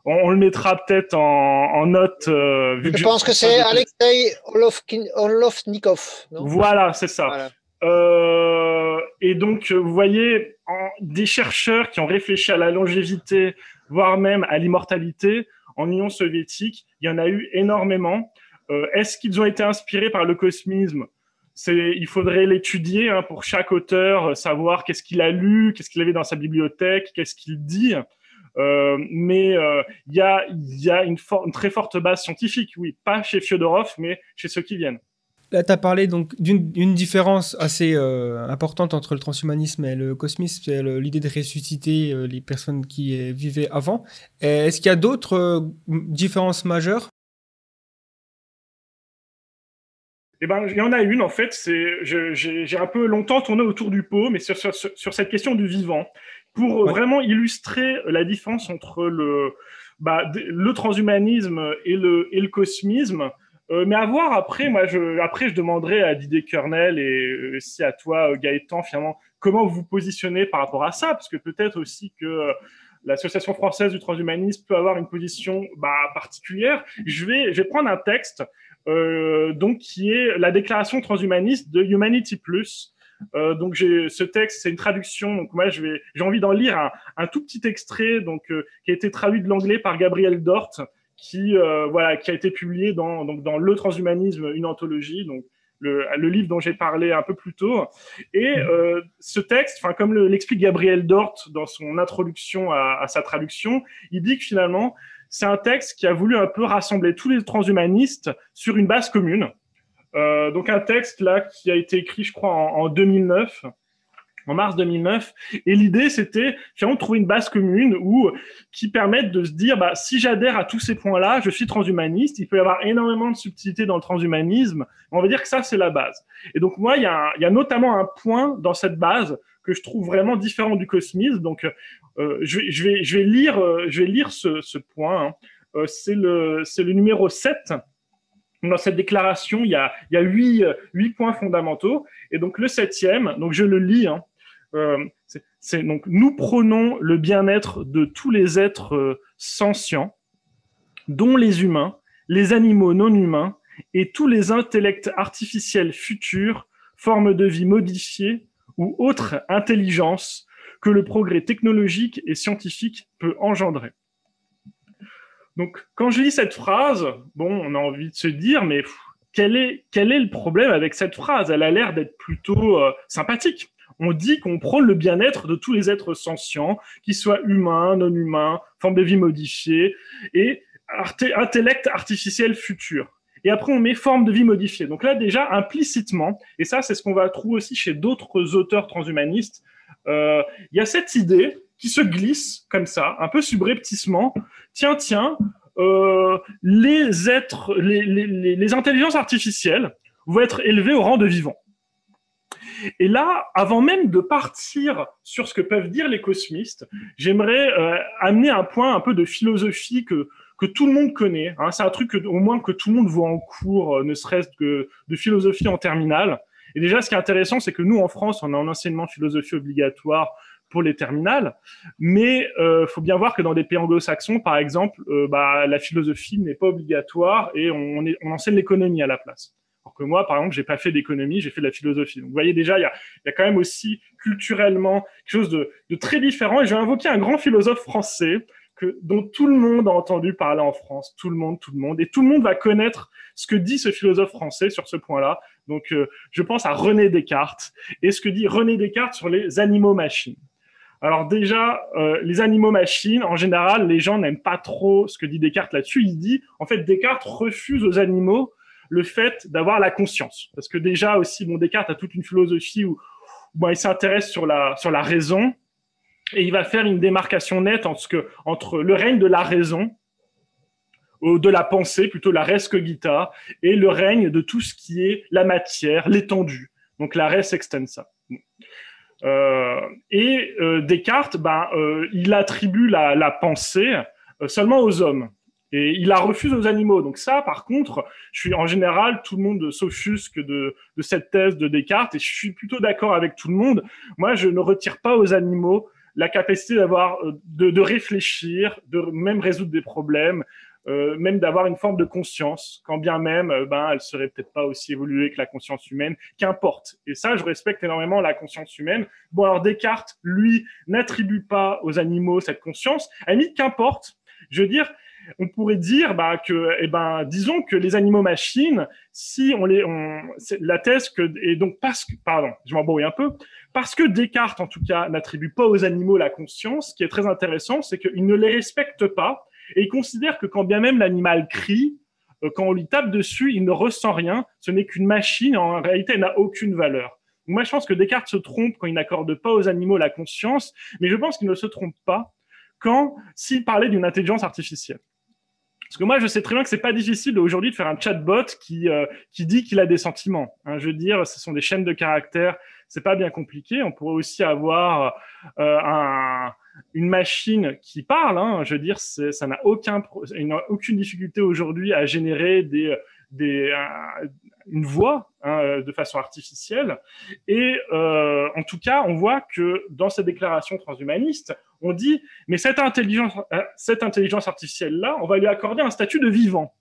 on, le mettra peut-être en, en, note. Vu je pense que c'est Alexei Olovnikov. voilà, c'est ça. et donc, vous voyez, des chercheurs qui ont réfléchi à la longévité, voire même à l'immortalité, en Union soviétique, il y en a eu énormément. Euh, est-ce qu'ils ont été inspirés par le cosmisme? Il faudrait l'étudier hein, pour chaque auteur, euh, savoir qu'est-ce qu'il a lu, qu'est-ce qu'il avait dans sa bibliothèque, qu'est-ce qu'il dit. Euh, mais il y a, une, très forte base scientifique, oui, pas chez Fyodorov, mais chez ceux qui viennent. Là, tu as parlé donc d'une différence assez importante entre le transhumanisme et le cosmisme, c'est l'idée de ressusciter les personnes qui vivaient avant. Est-ce qu'il y a d'autres différences majeures? Eh ben, il y en a une en fait. C'est, j'ai un peu longtemps tourné autour du pot, mais sur, sur, sur cette question du vivant, pour vraiment illustrer la différence entre le, bah, le transhumanisme et le, et le cosmisme. Euh, mais à voir après, moi, je, après, je demanderai à Didier Kernel et aussi à toi, Gaëtan, finalement, comment vous vous positionnez par rapport à ça, parce que peut-être aussi que euh, l'Association française du transhumanisme peut avoir une position bah, particulière. Je vais, je vais prendre un texte euh, donc qui est la déclaration transhumaniste de Humanity Plus. Euh, donc j'ai ce texte, c'est une traduction. Donc moi, je vais, j'ai envie d'en lire un, un, tout petit extrait, donc euh, qui a été traduit de l'anglais par Gabriel Dort, qui euh, voilà, qui a été publié dans donc dans le transhumanisme, une anthologie. Donc le, le, livre dont j'ai parlé un peu plus tôt. Et mmh. euh, ce texte, enfin comme l'explique Gabriel Dort dans son introduction à, à, sa traduction, il dit que finalement c'est un texte qui a voulu un peu rassembler tous les transhumanistes sur une base commune. Euh, donc un texte là qui a été écrit, je crois, en, en 2009 en mars 2009. Et l'idée, c'était finalement de trouver une base commune où, qui permette de se dire, bah, si j'adhère à tous ces points-là, je suis transhumaniste. Il peut y avoir énormément de subtilité dans le transhumanisme. On va dire que ça, c'est la base. Et donc, moi, il y a, y a notamment un point dans cette base que je trouve vraiment différent du cosmisme. Donc, lire, euh, je vais lire ce, point. Hein. Euh, c'est le, numéro 7 dans cette déclaration, il y a, huit, points fondamentaux. Et donc le septième, donc je le lis, hein, euh, c'est donc nous prenons le bien-être de tous les êtres euh, sentients, dont les humains, les animaux non humains et tous les intellects artificiels futurs, formes de vie modifiées ou autres intelligences que le progrès technologique et scientifique peut engendrer. Donc, quand je lis cette phrase, bon, on a envie de se dire, mais quel est, quel est le problème avec cette phrase? Elle a l'air d'être plutôt euh, sympathique on dit qu'on prône le bien-être de tous les êtres sentients, qu'ils soient humains, non humains, formes de vie modifiées, et intellect artificiel futur. Et après, on met forme de vie modifiée. Donc là, déjà, implicitement, et ça, c'est ce qu'on va trouver aussi chez d'autres auteurs transhumanistes, il y a cette idée qui se glisse comme ça, un peu subrepticement. Tiens, tiens, euh, les êtres, les, les intelligences artificielles vont être élevées au rang de vivants. Et là, avant même de partir sur ce que peuvent dire les cosmistes, j'aimerais euh, amener un point un peu de philosophie que que tout le monde connaît. Hein. C'est un truc que, au moins que tout le monde voit en cours, euh, ne serait-ce que de philosophie en terminale. Et déjà, ce qui est intéressant, c'est que nous, en France, on a un enseignement philosophie obligatoire pour les terminales. Mais euh, faut bien voir que dans des pays anglo-saxons, par exemple, euh, bah, la philosophie n'est pas obligatoire et on, est, on enseigne l'économie à la place. Alors que moi, par exemple, j'ai pas fait d'économie, j'ai fait de la philosophie. Donc, vous voyez déjà, il y a, y a, quand même aussi culturellement quelque chose de, de très différent. Et je vais invoquer un grand philosophe français dont tout le monde a entendu parler en France, tout le monde, tout le monde, et tout le monde va connaître ce que dit ce philosophe français sur ce point-là. Donc, euh, je pense à René Descartes et ce que dit René Descartes sur les animaux-machines. Alors déjà, euh, les animaux-machines, en général, les gens n'aiment pas trop ce que dit Descartes là-dessus. Il dit, en fait, Descartes refuse aux animaux le fait d'avoir la conscience. Parce que déjà aussi, bon, Descartes a toute une philosophie où, où il s'intéresse sur la, sur la raison et il va faire une démarcation nette entre, le règne de la raison, ou de la pensée, plutôt la res cogita, et le règne de tout ce qui est la matière, l'étendue, donc la res extensa. Euh, et euh, Descartes, ben, euh, il attribue la, pensée euh, seulement aux hommes. Et il la refuse aux animaux. Donc ça, par contre, je suis en général, tout le monde s'offusque de cette thèse de Descartes, et je suis plutôt d'accord avec tout le monde. Moi, je ne retire pas aux animaux la capacité d'avoir, euh, de, de, réfléchir, de même résoudre des problèmes, euh, même d'avoir une forme de conscience, quand bien même, euh, ben, elle serait peut-être pas aussi évoluée que la conscience humaine, qu'importe. Et ça, je respecte énormément la conscience humaine. Bon, alors Descartes, lui, n'attribue pas aux animaux cette conscience. À qu'importe. Je veux dire, on pourrait dire bah, que, eh ben, disons que les animaux machines, si on les, on, la thèse que, et donc parce que, pardon, je m'embrouille un peu, parce que Descartes, en tout cas, n'attribue pas aux animaux la conscience, ce qui est très intéressant, c'est qu'il ne les respecte pas et il considère que quand bien même l'animal crie, euh, quand on lui tape dessus, il ne ressent rien, ce n'est qu'une machine, en réalité, elle n'a aucune valeur. Moi, je pense que Descartes se trompe quand il n'accorde pas aux animaux la conscience, mais je pense qu'il ne se trompe pas quand s'il parlait d'une intelligence artificielle. Parce que moi, je sais très bien que c'est pas difficile aujourd'hui de faire un chatbot qui euh, qui dit qu'il a des sentiments. Hein, je veux dire, ce sont des chaînes de caractères. C'est pas bien compliqué. On pourrait aussi avoir euh, un, une machine qui parle. Hein, je veux dire, ça n'a aucun une, aucune difficulté aujourd'hui à générer des des une voix hein, de façon artificielle. Et euh, en tout cas, on voit que dans cette déclaration transhumaniste, on dit, mais cette intelligence, euh, cette intelligence artificielle-là, on va lui accorder un statut de vivant.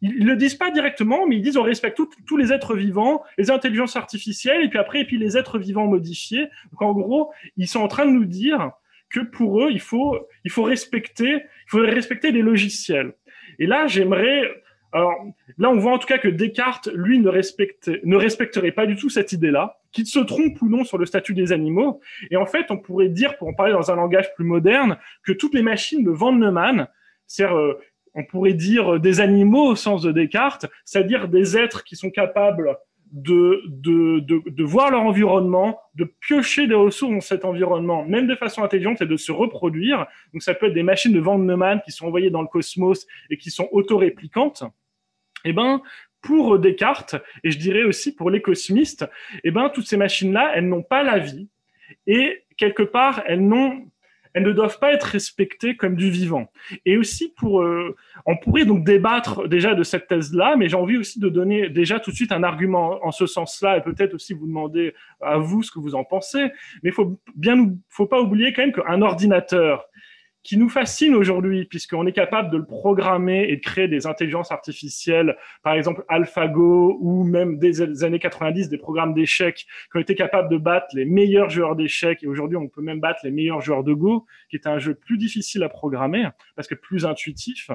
Ils, ne le disent pas directement, mais ils disent on respecte tous les êtres vivants, les intelligences artificielles, et puis après, et puis les êtres vivants modifiés. Donc en gros, ils sont en train de nous dire que pour eux, il faut, il faut respecter, il faut respecter les logiciels. Et là, j'aimerais alors là, on voit en tout cas que Descartes, lui, ne, respecte, ne respecterait pas du tout cette idée-là, qu'il se trompe ou non sur le statut des animaux. Et en fait, on pourrait dire, pour en parler dans un langage plus moderne, que toutes les machines de Van Neumann, c'est euh, on pourrait dire des animaux au sens de Descartes, c'est-à-dire des êtres qui sont capables de, voir leur environnement, de piocher des ressources dans cet environnement, même de façon intelligente, et de se reproduire. Donc ça peut être des machines de Van Neumann qui sont envoyées dans le cosmos et qui sont autoréplicantes eh ben, pour Descartes, et je dirais aussi pour les cosmistes, eh ben, toutes ces machines-là, elles n'ont pas la vie, et quelque part, elles n'ont elles ne doivent pas être respectées comme du vivant. Et aussi pour, euh, on pourrait donc débattre déjà de cette thèse-là, mais j'ai envie aussi de donner déjà tout de suite un argument en ce sens-là, et peut-être aussi vous demander à vous ce que vous en pensez. Mais faut bien, faut pas oublier quand même qu'un ordinateur qui nous fascine aujourd'hui, puisqu'on est capable de le programmer et de créer des intelligences artificielles, par exemple AlphaGo ou même des années 90, des programmes d'échecs qui ont été capables de battre les meilleurs joueurs d'échecs. Et aujourd'hui, on peut même battre les meilleurs joueurs de Go, qui est un jeu plus difficile à programmer parce que plus intuitif.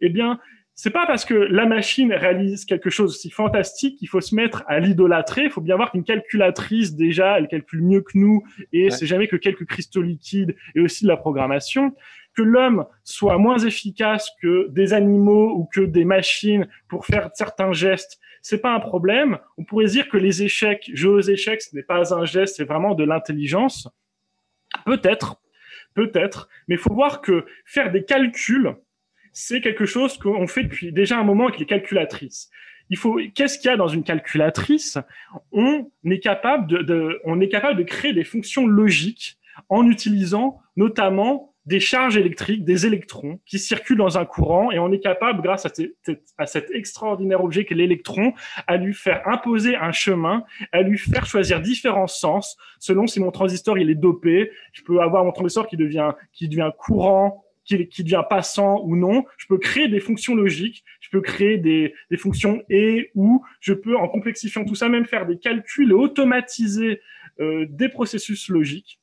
Eh bien, c'est pas parce que la machine réalise quelque chose si fantastique qu'il faut se mettre à l'idolâtrer. Il faut bien voir qu'une calculatrice, déjà, elle calcule mieux que nous et c'est jamais que quelques cristaux liquides et aussi de la programmation. Que l'homme soit moins efficace que des animaux ou que des machines pour faire certains gestes, c'est pas un problème. On pourrait dire que les échecs, jouer aux échecs, ce n'est pas un geste, c'est vraiment de l'intelligence. Peut-être, peut-être, mais il faut voir que faire des calculs, c'est quelque chose qu'on fait depuis déjà un moment avec les calculatrices. Il faut, qu'est-ce qu'il y a dans une calculatrice? On est capable de, de, on est capable de créer des fonctions logiques en utilisant notamment des charges électriques, des électrons qui circulent dans un courant et on est capable, grâce à, cet extraordinaire objet qu'est l'électron, à lui faire imposer un chemin, à lui faire choisir différents sens selon si mon transistor il est dopé. Je peux avoir mon transistor qui devient qui devient courant, qui, qui devient passant ou non. Je peux créer des fonctions logiques. Je peux créer des, fonctions et ou. Je peux en complexifiant tout ça même faire des calculs et automatiser euh, des processus logiques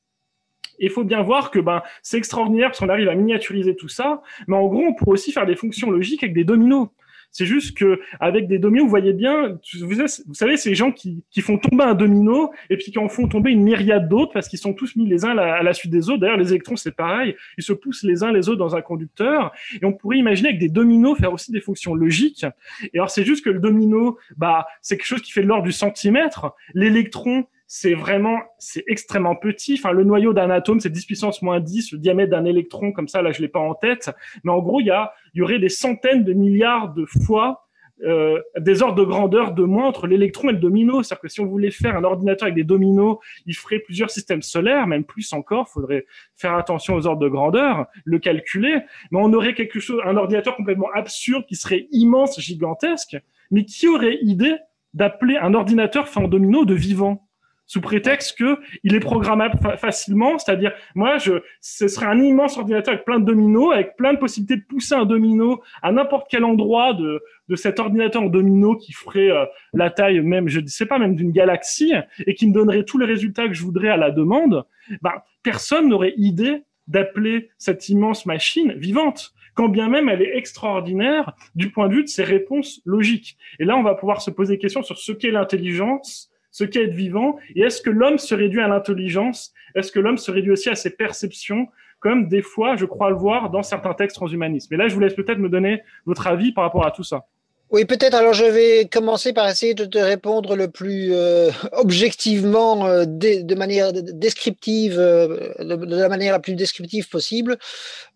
il faut bien voir que ben, c'est extraordinaire parce qu'on arrive à miniaturiser tout ça, mais en gros, on pourrait aussi faire des fonctions logiques avec des dominos. C'est juste que avec des dominos, vous voyez bien, vous, vous savez, ces gens qui, qui font tomber un domino et puis qui en font tomber une myriade d'autres parce qu'ils sont tous mis les uns à la, suite des autres. D'ailleurs, les électrons, c'est pareil. Ils se poussent les uns les autres dans un conducteur. Et on pourrait imaginer avec des dominos faire aussi des fonctions logiques. Et alors, c'est juste que le domino, bah, c'est quelque chose qui fait l'ordre du centimètre. L'électron, c'est vraiment, c'est extrêmement petit. Enfin, le noyau d'un atome, c'est 10 puissance moins 10, le diamètre d'un électron, comme ça, là, je l'ai pas en tête. Mais en gros, il y a, il y aurait des centaines de milliards de fois euh, des ordres de grandeur de moins entre l'électron et le domino. C'est-à-dire que si on voulait faire un ordinateur avec des dominos, il ferait plusieurs systèmes solaires, même plus encore. Faudrait faire attention aux ordres de grandeur, le calculer. Mais on aurait quelque chose, un ordinateur complètement absurde qui serait immense, gigantesque. Mais qui aurait idée d'appeler un ordinateur fait en domino de vivant sous prétexte que il est programmable facilement, c'est-à-dire moi je ce serait un immense ordinateur avec plein de dominos, avec plein de possibilités de pousser un domino à n'importe quel endroit de de cet ordinateur en domino qui ferait euh, la taille même je ne sais pas même d'une galaxie et qui me donnerait tous les résultats que je voudrais à la demande. Ben personne n'aurait idée d'appeler cette immense machine vivante quand bien même elle est extraordinaire du point de vue de ses réponses logiques. Et là, on va pouvoir se poser des questions sur ce qu'est l'intelligence, ce qu'est être vivant, et est-ce que l'homme se réduit à l'intelligence? Est-ce que l'homme se réduit aussi à ses perceptions? Comme des fois, je crois le voir dans certains textes transhumanistes. Mais là, je vous laisse peut-être me donner votre avis par rapport à tout ça. Oui, peut-être. Alors, je vais commencer par essayer de te répondre le plus euh, objectivement, euh, de, manière descriptive, euh, de, la manière la plus descriptive possible.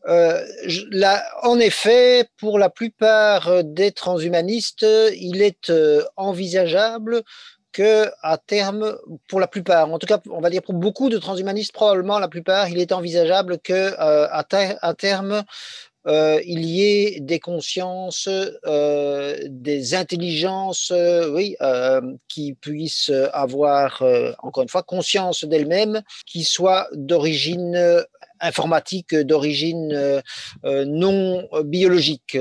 en effet, pour la plupart des transhumanistes, il est envisageable que à terme, pour la plupart, en tout cas, on va dire pour beaucoup de transhumanistes, probablement la plupart, il est envisageable que euh, à, terme, euh, il y ait des consciences, euh, des intelligences, oui, qui puissent avoir, encore une fois, conscience d'elles-mêmes, qui soient d'origine informatique d'origine non biologique.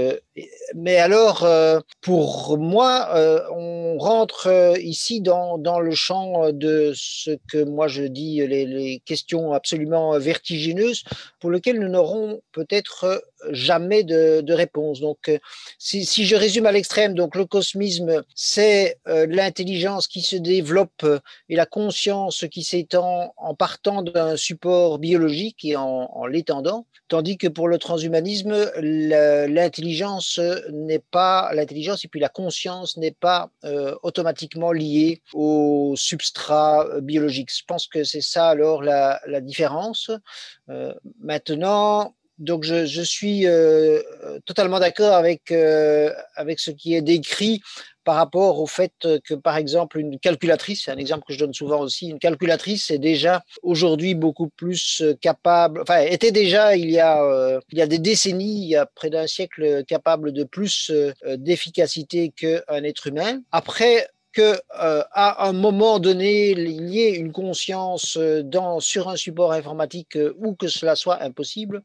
Mais alors, euh, pour moi, on rentre ici dans, le champ de ce que moi je dis, les, questions absolument vertigineuses pour lesquelles nous n'aurons peut-être jamais de, réponse. Donc, si, si, je résume à l'extrême, donc le cosmisme, c'est l'intelligence qui se développe et la conscience qui s'étend en partant d'un support biologique et en en, l'étendant, tandis que pour le transhumanisme, l'intelligence n'est pas l'intelligence et puis la conscience n'est pas euh, automatiquement liée au substrat euh, biologique. Je pense que c'est ça alors la, différence. Euh, maintenant, donc je, suis totalement d'accord avec avec ce qui est décrit par rapport au fait que, par exemple, une calculatrice, c'est un exemple que je donne souvent aussi, une calculatrice est déjà aujourd'hui beaucoup plus euh, capable, enfin, était déjà il y a, euh, il y a des décennies, il y a près d'un siècle, capable de plus euh, d'efficacité qu'un être humain. Après, que à un moment donné il y ait une conscience dans sur un support informatique ou que cela soit impossible,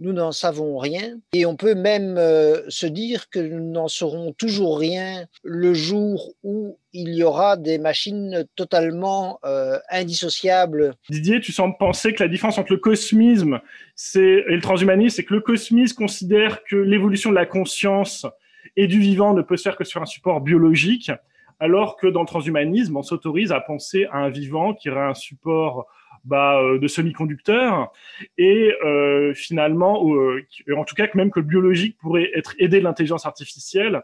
nous n'en savons rien et on peut même euh, se dire que nous n'en saurons toujours rien le jour où il y aura des machines totalement euh, indissociables. Didier, tu sembles penser que la différence entre le cosmisme et le transhumanisme, c'est que le cosmisme considère que l'évolution de la conscience et du vivant ne peut se faire que sur un support biologique, alors que dans le transhumanisme, on s'autorise à penser à un vivant qui aurait un support bah, euh, de semi-conducteurs et euh, finalement, euh, en tout cas même que le biologique pourrait être aidé de l'intelligence artificielle.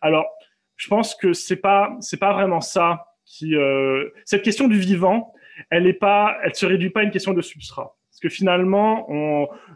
Alors, je pense que c'est pas c'est pas vraiment ça qui cette question du vivant, elle est pas, elle se réduit pas à une question de substrat. Que finalement,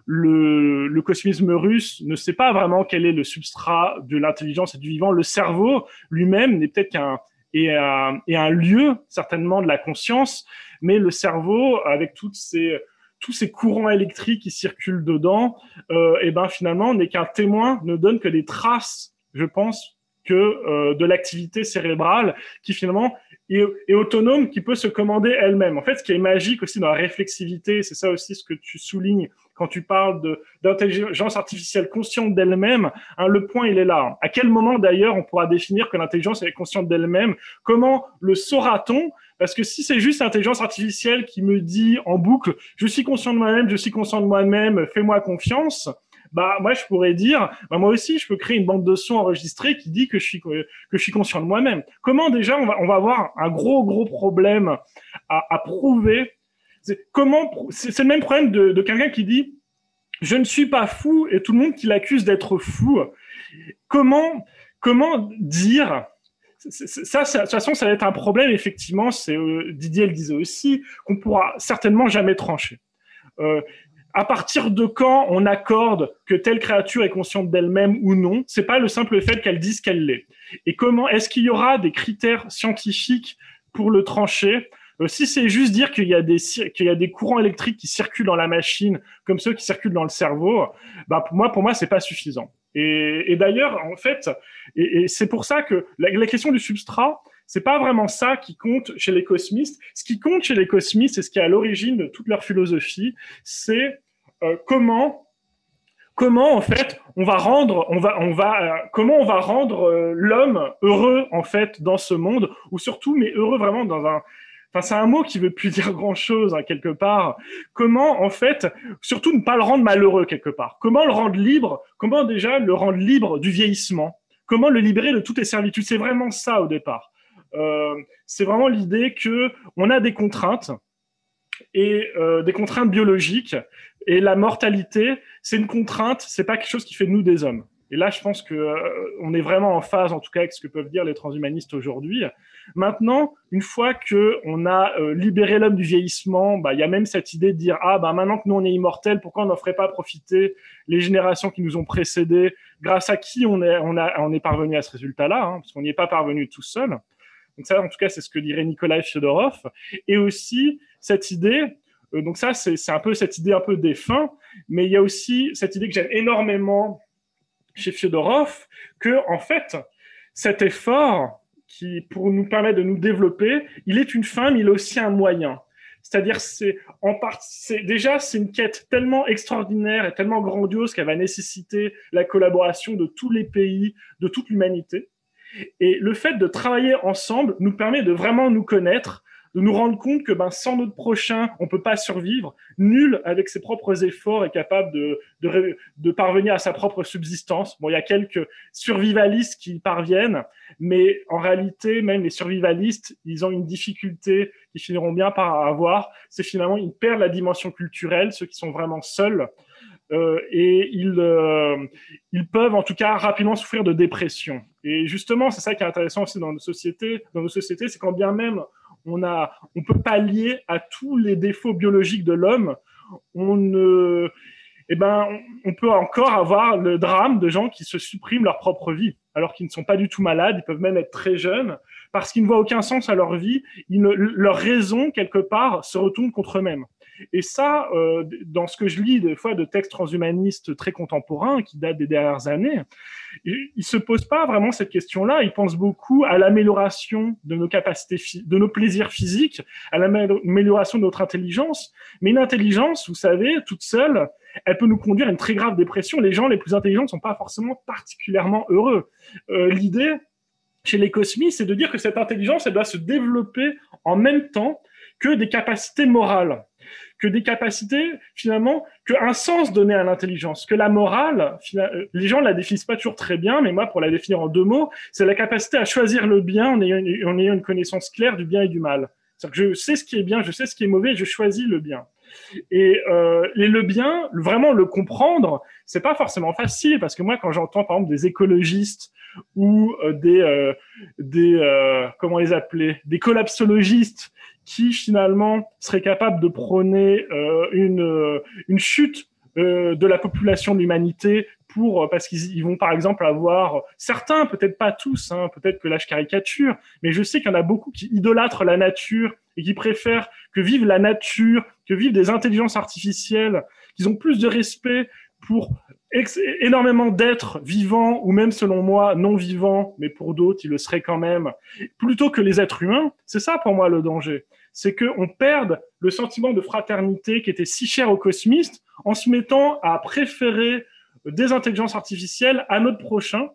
le, cosmisme russe ne sait pas vraiment quel est le substrat de l'intelligence et du vivant. Le cerveau lui-même n'est peut-être qu'un et un, lieu certainement de la conscience, mais le cerveau, avec toutes ces tous ces courants électriques qui circulent dedans, euh, et ben finalement, n'est qu'un témoin, ne donne que des traces, je pense, que euh, de l'activité cérébrale qui finalement est, autonome, qui peut se commander elle-même. En fait, ce qui est magique aussi dans la réflexivité, c'est ça aussi ce que tu soulignes quand tu parles d'intelligence artificielle consciente d'elle-même. Hein, le point, il est là. À quel moment d'ailleurs on pourra définir que l'intelligence est consciente d'elle-même? Comment le saura-t-on? Parce que si c'est juste l'intelligence artificielle qui me dit en boucle, je suis conscient de moi-même, je suis conscient de moi-même, fais-moi confiance, bah moi je pourrais dire, bah, moi aussi je peux créer une bande de son enregistrée qui dit que je suis que je suis conscient de moi-même. Comment déjà on va on va avoir un gros gros problème à, prouver? Comment c'est le même problème de, quelqu'un qui dit je ne suis pas fou et tout le monde qui l'accuse d'être fou. Comment comment dire? Ça, de toute façon, ça va être un problème, effectivement, c'est euh, Didier le disait aussi, qu'on pourra certainement jamais trancher. Euh, à partir de quand on accorde que telle créature est consciente d'elle-même ou non, c'est pas le simple fait qu'elle dise qu'elle l'est. Et comment est-ce qu'il y aura des critères scientifiques pour le trancher? Euh, Si c'est juste dire qu'il y a des y a des courants électriques qui circulent dans la machine comme ceux qui circulent dans le cerveau, bah pour moi pour moi c'est pas suffisant. Et, d'ailleurs, en fait, et, c'est pour ça que la, question du substrat, c'est pas vraiment ça qui compte chez les cosmistes. Ce qui compte chez les cosmistes, et ce qui est à l'origine de toute leur philosophie, c'est euh, comment comment en fait on va rendre on va on va euh, comment on va rendre euh, l'homme heureux en fait dans ce monde ou surtout mais heureux vraiment dans un Enfin, c'est un mot qui veut plus *laughs* dire grand chose hein, quelque part. Comment, en fait, surtout ne pas le rendre malheureux quelque part. Comment le rendre libre Comment déjà le rendre libre du vieillissement Comment le libérer de toutes les servitudes C'est vraiment ça au départ. Euh, c'est vraiment l'idée que on a des contraintes et euh, des contraintes biologiques et la mortalité, c'est une contrainte. C'est pas quelque chose qui fait de nous des hommes. Et là, je pense que euh, on est vraiment en phase, en tout cas, avec ce que peuvent dire les transhumanistes aujourd'hui. Maintenant, une fois que on a euh, libéré l'homme du vieillissement, bah, il y a même cette idée de dire ah bah maintenant que nous on est immortels, pourquoi on n'en ferait pas profiter les générations qui nous ont précédés, grâce à qui on est on on est parvenu à ce résultat-là, hein, parce qu'on n'y est pas parvenu tout seul. Donc ça, en tout cas, c'est ce que dirait Nikolai Fyodorov. Et aussi cette idée, euh, donc ça, c'est un peu cette idée un peu défunt, mais il y a aussi cette idée que j'aime énormément chez Fyodorov, que en fait, cet effort qui, pour nous permettre de nous développer, il est une fin, mais il est aussi un moyen. C'est-à-dire, c'est en partie, déjà, c'est une quête tellement extraordinaire et tellement grandiose qu'elle va nécessiter la collaboration de tous les pays, de toute l'humanité. Et le fait de travailler ensemble nous permet de vraiment nous connaître, de nous rendre compte que ben, sans notre prochain, on peut pas survivre. Nul, avec ses propres efforts, est capable de, de, de parvenir à sa propre subsistance. Bon, il y a quelques survivalistes qui y parviennent, mais en réalité, même les survivalistes, ils ont une difficulté qu'ils finiront bien par avoir. C'est finalement, ils perdent la dimension culturelle, ceux qui sont vraiment seuls. Euh, et ils, euh, ils peuvent en tout cas rapidement souffrir de dépression. Et justement, c'est ça qui est intéressant aussi dans nos sociétés. Dans nos sociétés, c'est quand bien même on on peut pallier à tous les défauts biologiques de l'homme, on ne, eh ben, on peut encore avoir le drame de gens qui se suppriment leur propre vie, alors qu'ils ne sont pas du tout malades, ils peuvent même être très jeunes, parce qu'ils ne voient aucun sens à leur vie, ne, leur raison, quelque part, se retourne contre eux-mêmes. Et ça, euh, dans ce que je lis des fois de textes transhumanistes très contemporains qui datent des dernières années, ils se posent pas vraiment cette question-là. Ils pensent beaucoup à l'amélioration de nos capacités, de nos plaisirs physiques, à l'amélioration de notre intelligence. Mais une intelligence, vous savez, toute seule, elle peut nous conduire à une très grave dépression. Les gens les plus intelligents ne sont pas forcément particulièrement heureux. Euh, L'idée chez les cosmistes, c'est de dire que cette intelligence, elle doit se développer en même temps que des capacités morales que des capacités, finalement, qu'un sens donné à l'intelligence, que la morale, euh, les gens la définissent pas toujours très bien, mais moi, pour la définir en deux mots, c'est la capacité à choisir le bien en ayant, en ayant une connaissance claire du bien et du mal. C'est-à-dire que je sais ce qui est bien, je sais ce qui est mauvais, je choisis le bien. Et, euh, et le bien, vraiment le comprendre, c'est pas forcément facile parce que moi, quand j'entends par exemple des écologistes ou euh, des euh, des euh, comment les appeler, des collapsologistes qui finalement serait capable de prôner euh, une, euh, une chute euh, de la population de l'humanité pour parce qu'ils vont par exemple avoir certains, peut-être pas tous, hein, peut-être que là je caricature, mais je sais qu'il y en a beaucoup qui idolâtrent la nature et qui préfèrent que vive la nature que vivent des intelligences artificielles, qu'ils ont plus de respect pour énormément d'êtres vivants ou même selon moi non vivants, mais pour d'autres ils le seraient quand même, plutôt que les êtres humains, c'est ça pour moi le danger. C'est qu'on perde le sentiment de fraternité qui était si cher aux cosmistes en se mettant à préférer des intelligences artificielles à notre prochain.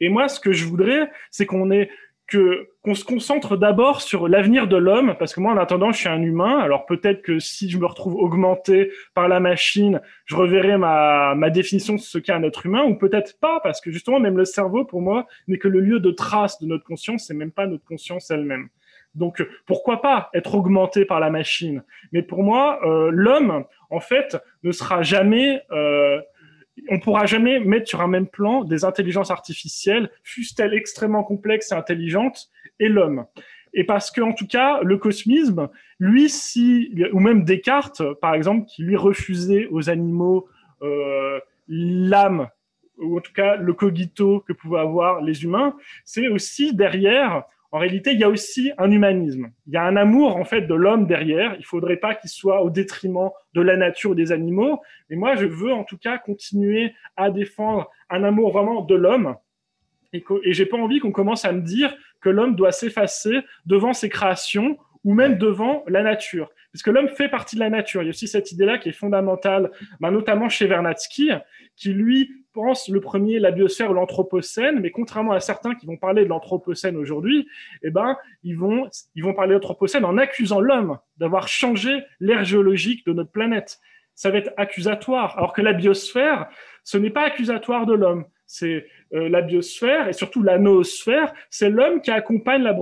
Et moi, ce que je voudrais, c'est qu'on ait que qu'on se concentre d'abord sur l'avenir de l'homme, parce que moi, en attendant, je suis un humain. Alors peut-être que si je me retrouve augmenté par la machine, je reverrai ma, ma définition de ce qu'est un être humain, ou peut-être pas, parce que justement, même le cerveau, pour moi, n'est que le lieu de trace de notre conscience, c'est même pas notre conscience elle-même. Donc pourquoi pas être augmenté par la machine? Mais pour moi, euh, l'homme, en fait, ne sera jamais euh, on pourra jamais mettre sur un même plan des intelligences artificielles, fussent-elles extrêmement complexes et intelligentes, et l'homme. Et parce que, en tout cas, le cosmisme, lui, si, ou même Descartes, par exemple, qui lui refusait aux animaux euh, l'âme, ou en tout cas le cogito que pouvaient avoir les humains, c'est aussi derrière en réalité, il y a aussi un humanisme. Il y a un amour en fait de l'homme derrière. Il faudrait pas qu'il soit au détriment de la nature ou des animaux. Mais moi, je veux en tout cas continuer à défendre un amour vraiment de l'homme. Et, et j'ai pas envie qu'on commence à me dire que l'homme doit s'effacer devant ses créations ou même devant la nature. Parce que l'homme fait partie de la nature. Il y a aussi cette idée-là qui est fondamentale, bah, notamment chez Vernadsky, qui lui pense le premier la biosphère ou l'anthropocène, mais contrairement à certains qui vont parler de l'anthropocène aujourd'hui, eh ben ils vont ils vont parler en accusant l'homme d'avoir changé l'ère géologique de notre planète. Ça va être accusatoire, alors que la biosphère, ce n'est pas accusatoire de l'homme. C'est euh, la biosphère et surtout la noosphère, c'est l'homme qui accompagne la,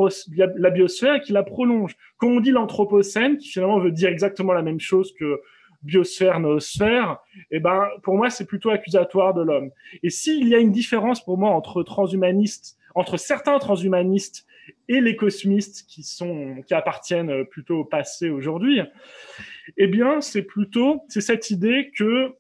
la, biosphère et qui la prolonge. Quand on dit l'anthropocène, qui finalement veut dire exactement la même chose que biosphère, noosphère, eh ben, pour moi, c'est plutôt accusatoire de l'homme. Et s'il y a une différence pour moi entre transhumanistes, entre certains transhumanistes et les cosmistes qui sont, qui appartiennent plutôt au passé aujourd'hui, eh bien, c'est plutôt, c'est cette idée que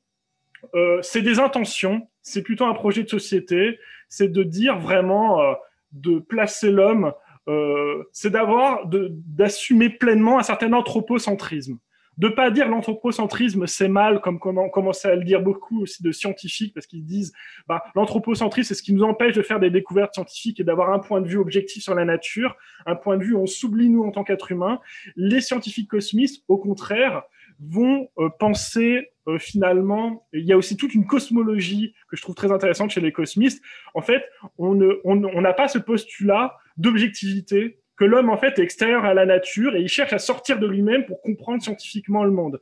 euh, c'est des intentions, c'est plutôt un projet de société, c'est de dire vraiment, euh, de placer l'homme, euh, c'est d'avoir, d'assumer pleinement un certain anthropocentrisme de pas dire l'anthropocentrisme c'est mal, comme on commence à le dire beaucoup aussi de scientifiques, parce qu'ils disent bah, l'anthropocentrisme c'est ce qui nous empêche de faire des découvertes scientifiques et d'avoir un point de vue objectif sur la nature, un point de vue où on s'oublie nous en tant qu'être humain. Les scientifiques cosmistes, au contraire, vont euh, penser euh, finalement, il y a aussi toute une cosmologie que je trouve très intéressante chez les cosmistes. En fait, on n'a on pas ce postulat d'objectivité que l'homme en fait est extérieur à la nature et il cherche à sortir de lui-même pour comprendre scientifiquement le monde.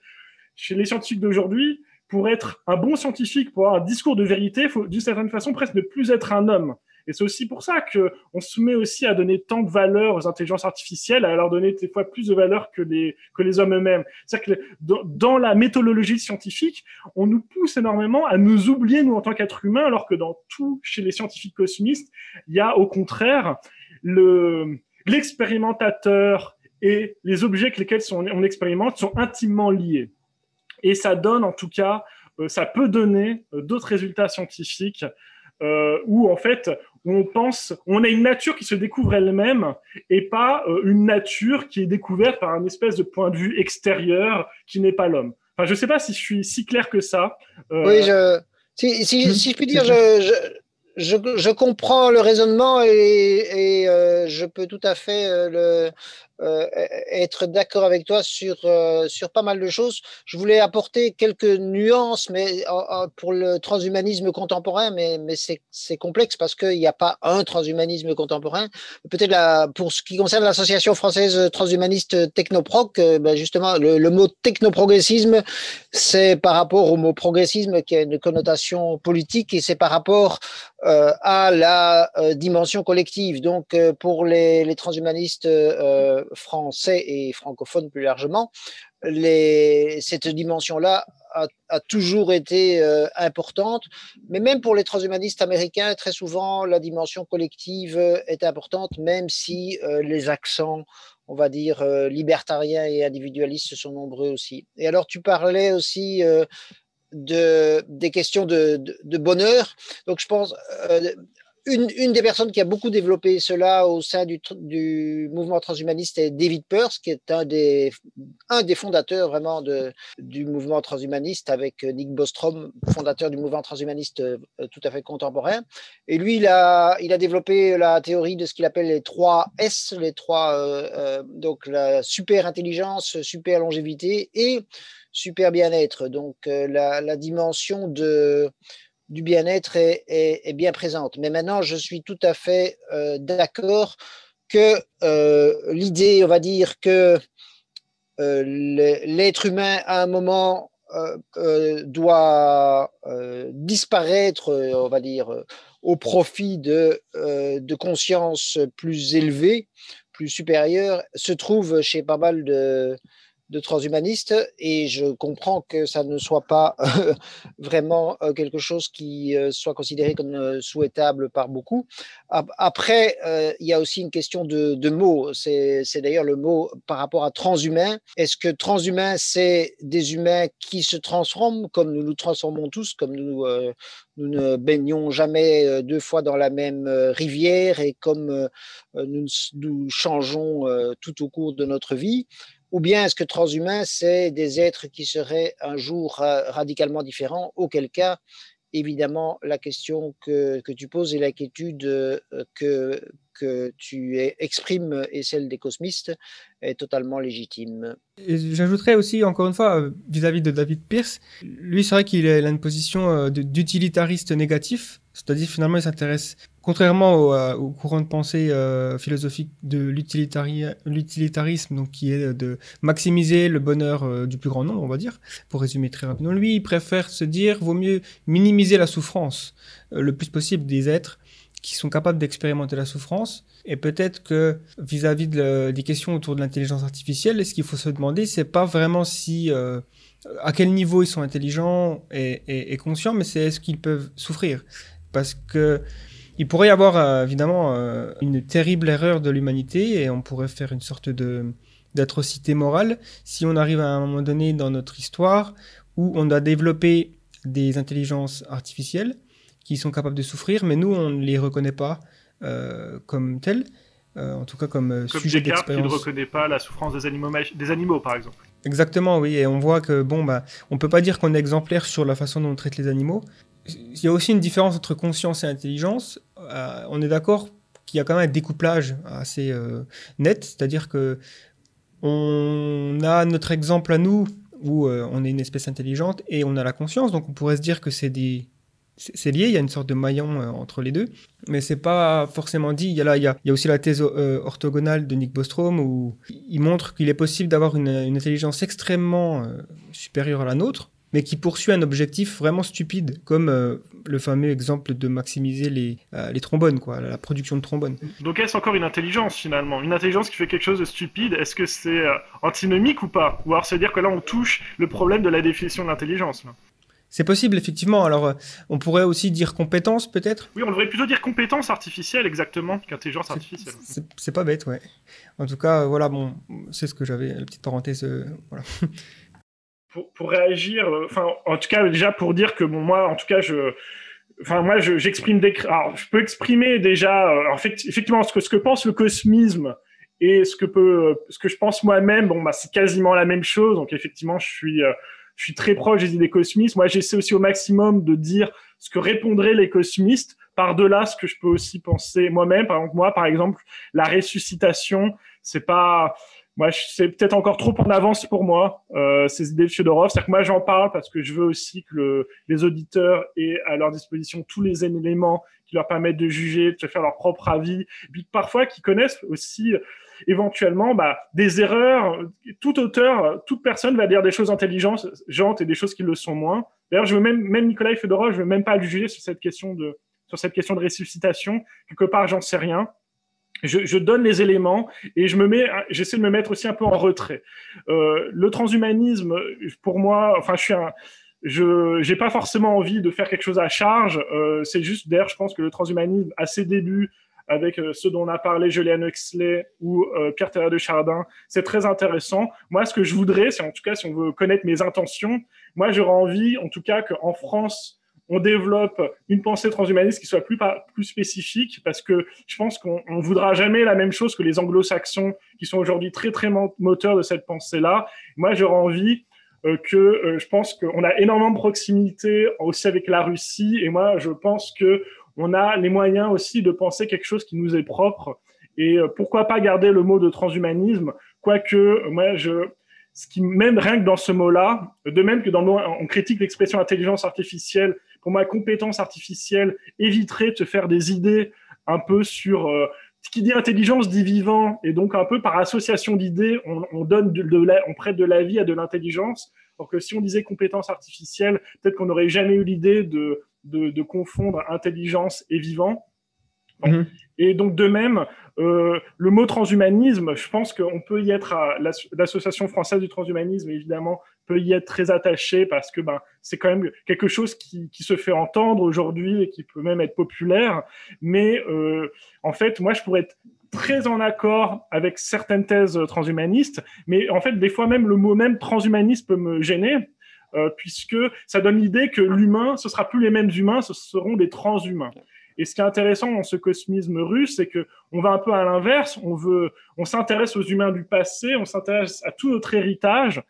Chez les scientifiques d'aujourd'hui, pour être un bon scientifique, pour avoir un discours de vérité, il faut d'une certaine façon presque ne plus être un homme. Et c'est aussi pour ça que on se met aussi à donner tant de valeur aux intelligences artificielles, à leur donner des fois plus de valeur que les que les hommes eux-mêmes. C'est-à-dire que dans, la méthodologie scientifique, on nous pousse énormément à nous oublier nous en tant qu'êtres humains, alors que dans tout chez les scientifiques cosmistes, il y a au contraire le l'expérimentateur et les objets avec lesquels on expérimente sont intimement liés. Et ça donne, en tout cas, euh, ça peut donner euh, d'autres résultats scientifiques euh, où, en fait, on pense, on a une nature qui se découvre elle-même et pas une nature qui est découverte par un espèce de point de vue extérieur qui n'est pas l'homme. Enfin, je ne sais pas si je suis si clair que ça. Oui, je, si, si, si, je puis dire, je, je, je, comprends le raisonnement et, et euh, je peux tout à fait euh, le, euh, être d'accord avec toi sur, euh, sur pas mal de choses. Je voulais apporter quelques nuances mais, pour le transhumanisme contemporain, mais, mais c'est complexe parce qu'il n'y a pas un transhumanisme contemporain. Peut-être pour ce qui concerne l'association française transhumaniste Technoproc, euh, ben justement, le, le, mot technoprogressisme, c'est par rapport au mot progressisme qui a une connotation politique et c'est par rapport euh, à la dimension collective. Donc, pour les, les transhumanistes français et francophone plus largement, cette dimension-là a, toujours été euh, importante. Mais même pour les transhumanistes américains, très souvent, la dimension collective est importante, même si euh, les accents, on va dire, euh, libertariens et individualistes sont nombreux aussi. Et alors, tu parlais aussi de, des questions de, de, bonheur. Donc, je pense une, des personnes qui a beaucoup développé cela au sein du, mouvement transhumaniste est David Peirce, qui est un des, fondateurs vraiment du mouvement transhumaniste avec Nick Bostrom, fondateur du mouvement transhumaniste euh, tout à fait contemporain. Et lui, il a, développé la théorie de ce qu'il appelle les trois S, les trois, euh, euh, donc la super intelligence, super longévité et super bien-être. Donc la dimension de du bien-être est, bien présente. Mais maintenant, je suis tout à fait euh, d'accord que euh, l'idée, on va dire, que euh, l'être humain, à un moment, doit disparaître, on va dire, au profit de, de conscience plus élevée, plus supérieure, se trouve chez pas mal de, de transhumanistes et je comprends que ça ne soit pas euh, vraiment euh, quelque chose qui euh, soit considéré comme souhaitable par beaucoup. Après, il y a aussi une question de, de mots. C'est d'ailleurs le mot par rapport à transhumain. Est-ce que transhumain, c'est des humains qui se transforment comme nous nous transformons tous, comme nous, nous ne baignons jamais deux fois dans la même rivière et comme nous, nous changeons tout au cours de notre vie? Ou bien est-ce que transhumain, c'est des êtres qui seraient un jour radicalement différents, auquel cas, évidemment, la question que, que tu poses et l'inquiétude euh, que, que tu exprimes et celle des cosmistes est totalement légitime. J'ajouterais aussi, encore une fois, euh, vis-à-vis de David Pierce, lui, c'est vrai qu'il a une position euh, d'utilitariste négatif, c'est-à-dire finalement, il s'intéresse contrairement au, courant de pensée euh, philosophique de l'utilitarisme, donc qui est de maximiser le bonheur euh, du plus grand nombre, on va dire, pour résumer très rapidement, lui, il préfère se dire, vaut mieux minimiser la souffrance euh, le plus possible des êtres qui sont capables d'expérimenter la souffrance. Et peut-être que vis-à-vis des questions autour de l'intelligence artificielle, ce qu'il faut se demander, c'est pas vraiment si à quel niveau ils sont intelligents et conscients, mais c'est est-ce qu'ils peuvent souffrir. Parce que il pourrait y avoir euh, évidemment euh, une terrible erreur de l'humanité et on pourrait faire une sorte de d'atrocité morale si on arrive à un moment donné dans notre histoire où on a développé des intelligences artificielles qui sont capables de souffrir, mais nous on ne les reconnaît pas euh, comme telles, en tout cas comme, comme sujet d'expérience. qui ne reconnaît pas la souffrance des animaux, des animaux par exemple. Exactement, oui, et on voit que bon bah on peut pas dire qu'on est exemplaire sur la façon dont on traite les animaux, il y a aussi une différence entre conscience et intelligence. Euh, on est d'accord qu'il y a quand même un découplage assez euh, net, c'est-à-dire que on a notre exemple à nous où euh, on est une espèce intelligente et on a la conscience, donc on pourrait se dire que c'est des c'est lié, il y a une sorte de maillon entre les deux, mais c'est pas forcément dit. Il y a, là, aussi la thèse orthogonale de Nick Bostrom où il montre qu'il est possible d'avoir une, intelligence extrêmement supérieure à la nôtre, mais qui poursuit un objectif vraiment stupide, comme euh, le fameux exemple de maximiser les, euh, les trombones, quoi, la production de trombones. Donc est-ce encore une intelligence finalement? Une intelligence qui fait quelque chose de stupide, est-ce que c'est euh, antinomique ou pas? Ou alors se dire que là on touche le problème de la définition de l'intelligence c'est possible, effectivement. Alors, on pourrait aussi dire compétence, peut-être? Oui, on devrait plutôt dire compétence artificielle, exactement, qu'intelligence artificielle. C'est pas bête, ouais. En tout cas, voilà, bon, c'est ce que j'avais, la petite parenthèse. voilà. *laughs* pour, réagir, euh, enfin, en tout cas, déjà pour dire que bon, moi, en tout cas, je, enfin, moi, j'exprime des, alors, je peux exprimer déjà, euh, fait, effectivement, ce que, ce que pense le cosmisme et ce que peut, ce que je pense moi-même, bon, bah, c'est quasiment la même chose. Donc, effectivement, je suis, euh, je suis très proche des idées cosmistes. Moi, j'essaie aussi au maximum de dire ce que répondraient les cosmistes par-delà ce que je peux aussi penser moi-même. Par exemple, moi, par exemple, la ressuscitation, c'est pas, moi, c'est peut-être encore trop en avance pour moi, euh, ces idées de Fyodorov. C'est-à-dire que moi, j'en parle parce que je veux aussi que le, les auditeurs aient à leur disposition tous les éléments qui leur permettent de juger, de faire leur propre avis, puis parfois qui connaissent aussi éventuellement bah, des erreurs. Tout auteur, toute personne va dire des choses intelligentes et des choses qui le sont moins. D'ailleurs, je veux même, même Nicolas Fedorov, je veux même pas le juger sur cette question de sur cette question de ressuscitation. Quelque part, j'en sais rien je, je, donne les éléments et je me mets, j'essaie de me mettre aussi un peu en retrait. Euh, le transhumanisme, pour moi, enfin, je suis un, je j'ai pas forcément envie de faire quelque chose à charge. Euh, c'est juste, d'ailleurs, je pense que le transhumanisme, à ses débuts, avec euh, ceux dont on a parlé, Julian Huxley ou euh, Pierre Terre de Chardin, c'est très intéressant. Moi, ce que je voudrais, c'est en tout cas, si on veut connaître mes intentions, moi, j'aurais envie, en tout cas, qu'en France, on développe une pensée transhumaniste qui soit plus, plus spécifique, parce que je pense qu'on ne voudra jamais la même chose que les anglo-saxons, qui sont aujourd'hui très, très moteurs de cette pensée-là. Moi, j'aurais envie euh, que euh, je pense qu'on a énormément de proximité aussi avec la Russie, et moi, je pense que on a les moyens aussi de penser quelque chose qui nous est propre. Et euh, pourquoi pas garder le mot de transhumanisme, quoique moi, je, ce qui même rien que dans ce mot-là, de même que dans le mot, on critique l'expression intelligence artificielle, pour moi, compétence artificielle éviterait de se faire des idées un peu sur euh, ce qui dit intelligence dit vivant, et donc un peu par association d'idées, on, donne de, on prête de la vie à de l'intelligence. Alors que si on disait compétence artificielle, peut-être qu'on n'aurait jamais eu l'idée de, de, confondre intelligence et vivant. Mhm. Et donc de même, euh, le mot transhumanisme, je pense qu'on peut y être, l'association française du transhumanisme évidemment peut y être très attaché parce que ben c'est quand même quelque chose qui, qui se fait entendre aujourd'hui et qui peut même être populaire. Mais euh, en fait, moi je pourrais être très en accord avec certaines thèses transhumanistes, mais en fait des fois même le mot même transhumaniste peut me gêner. Euh, puisque ça donne l'idée que l'humain, ce sera plus les mêmes humains, ce seront des transhumains. Et ce qui est intéressant dans ce cosmisme russe, c'est que on va un peu à l'inverse. On veut, on s'intéresse aux humains du passé, on s'intéresse à tout notre héritage.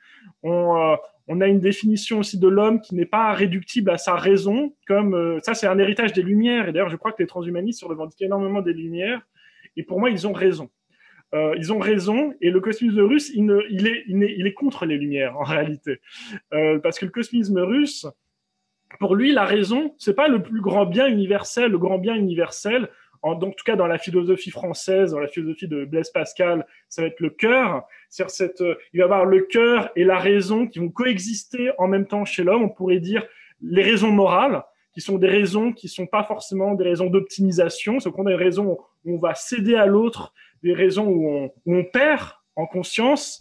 On, euh, a une définition aussi de l'homme qui n'est pas réductible à sa raison, comme euh, ça, c'est un héritage des Lumières. Et d'ailleurs, je crois que les transhumanistes se revendiquent énormément des Lumières. Et pour moi, ils ont raison. Euh, ils ont raison, et le cosmisme russe, il, est, contre les Lumières en réalité, parce que le cosmisme russe, pour lui, la raison, c'est pas le plus grand bien universel. Le grand bien universel, en, tout cas dans la philosophie française, dans la philosophie de Blaise Pascal, ça va être le cœur. Euh, il va y avoir le cœur et la raison qui vont coexister en même temps chez l'homme. On pourrait dire les raisons morales, qui sont des raisons qui sont pas forcément des raisons d'optimisation, c'est qu'on a des raisons où on va céder à l'autre, des raisons où on, où on perd en conscience,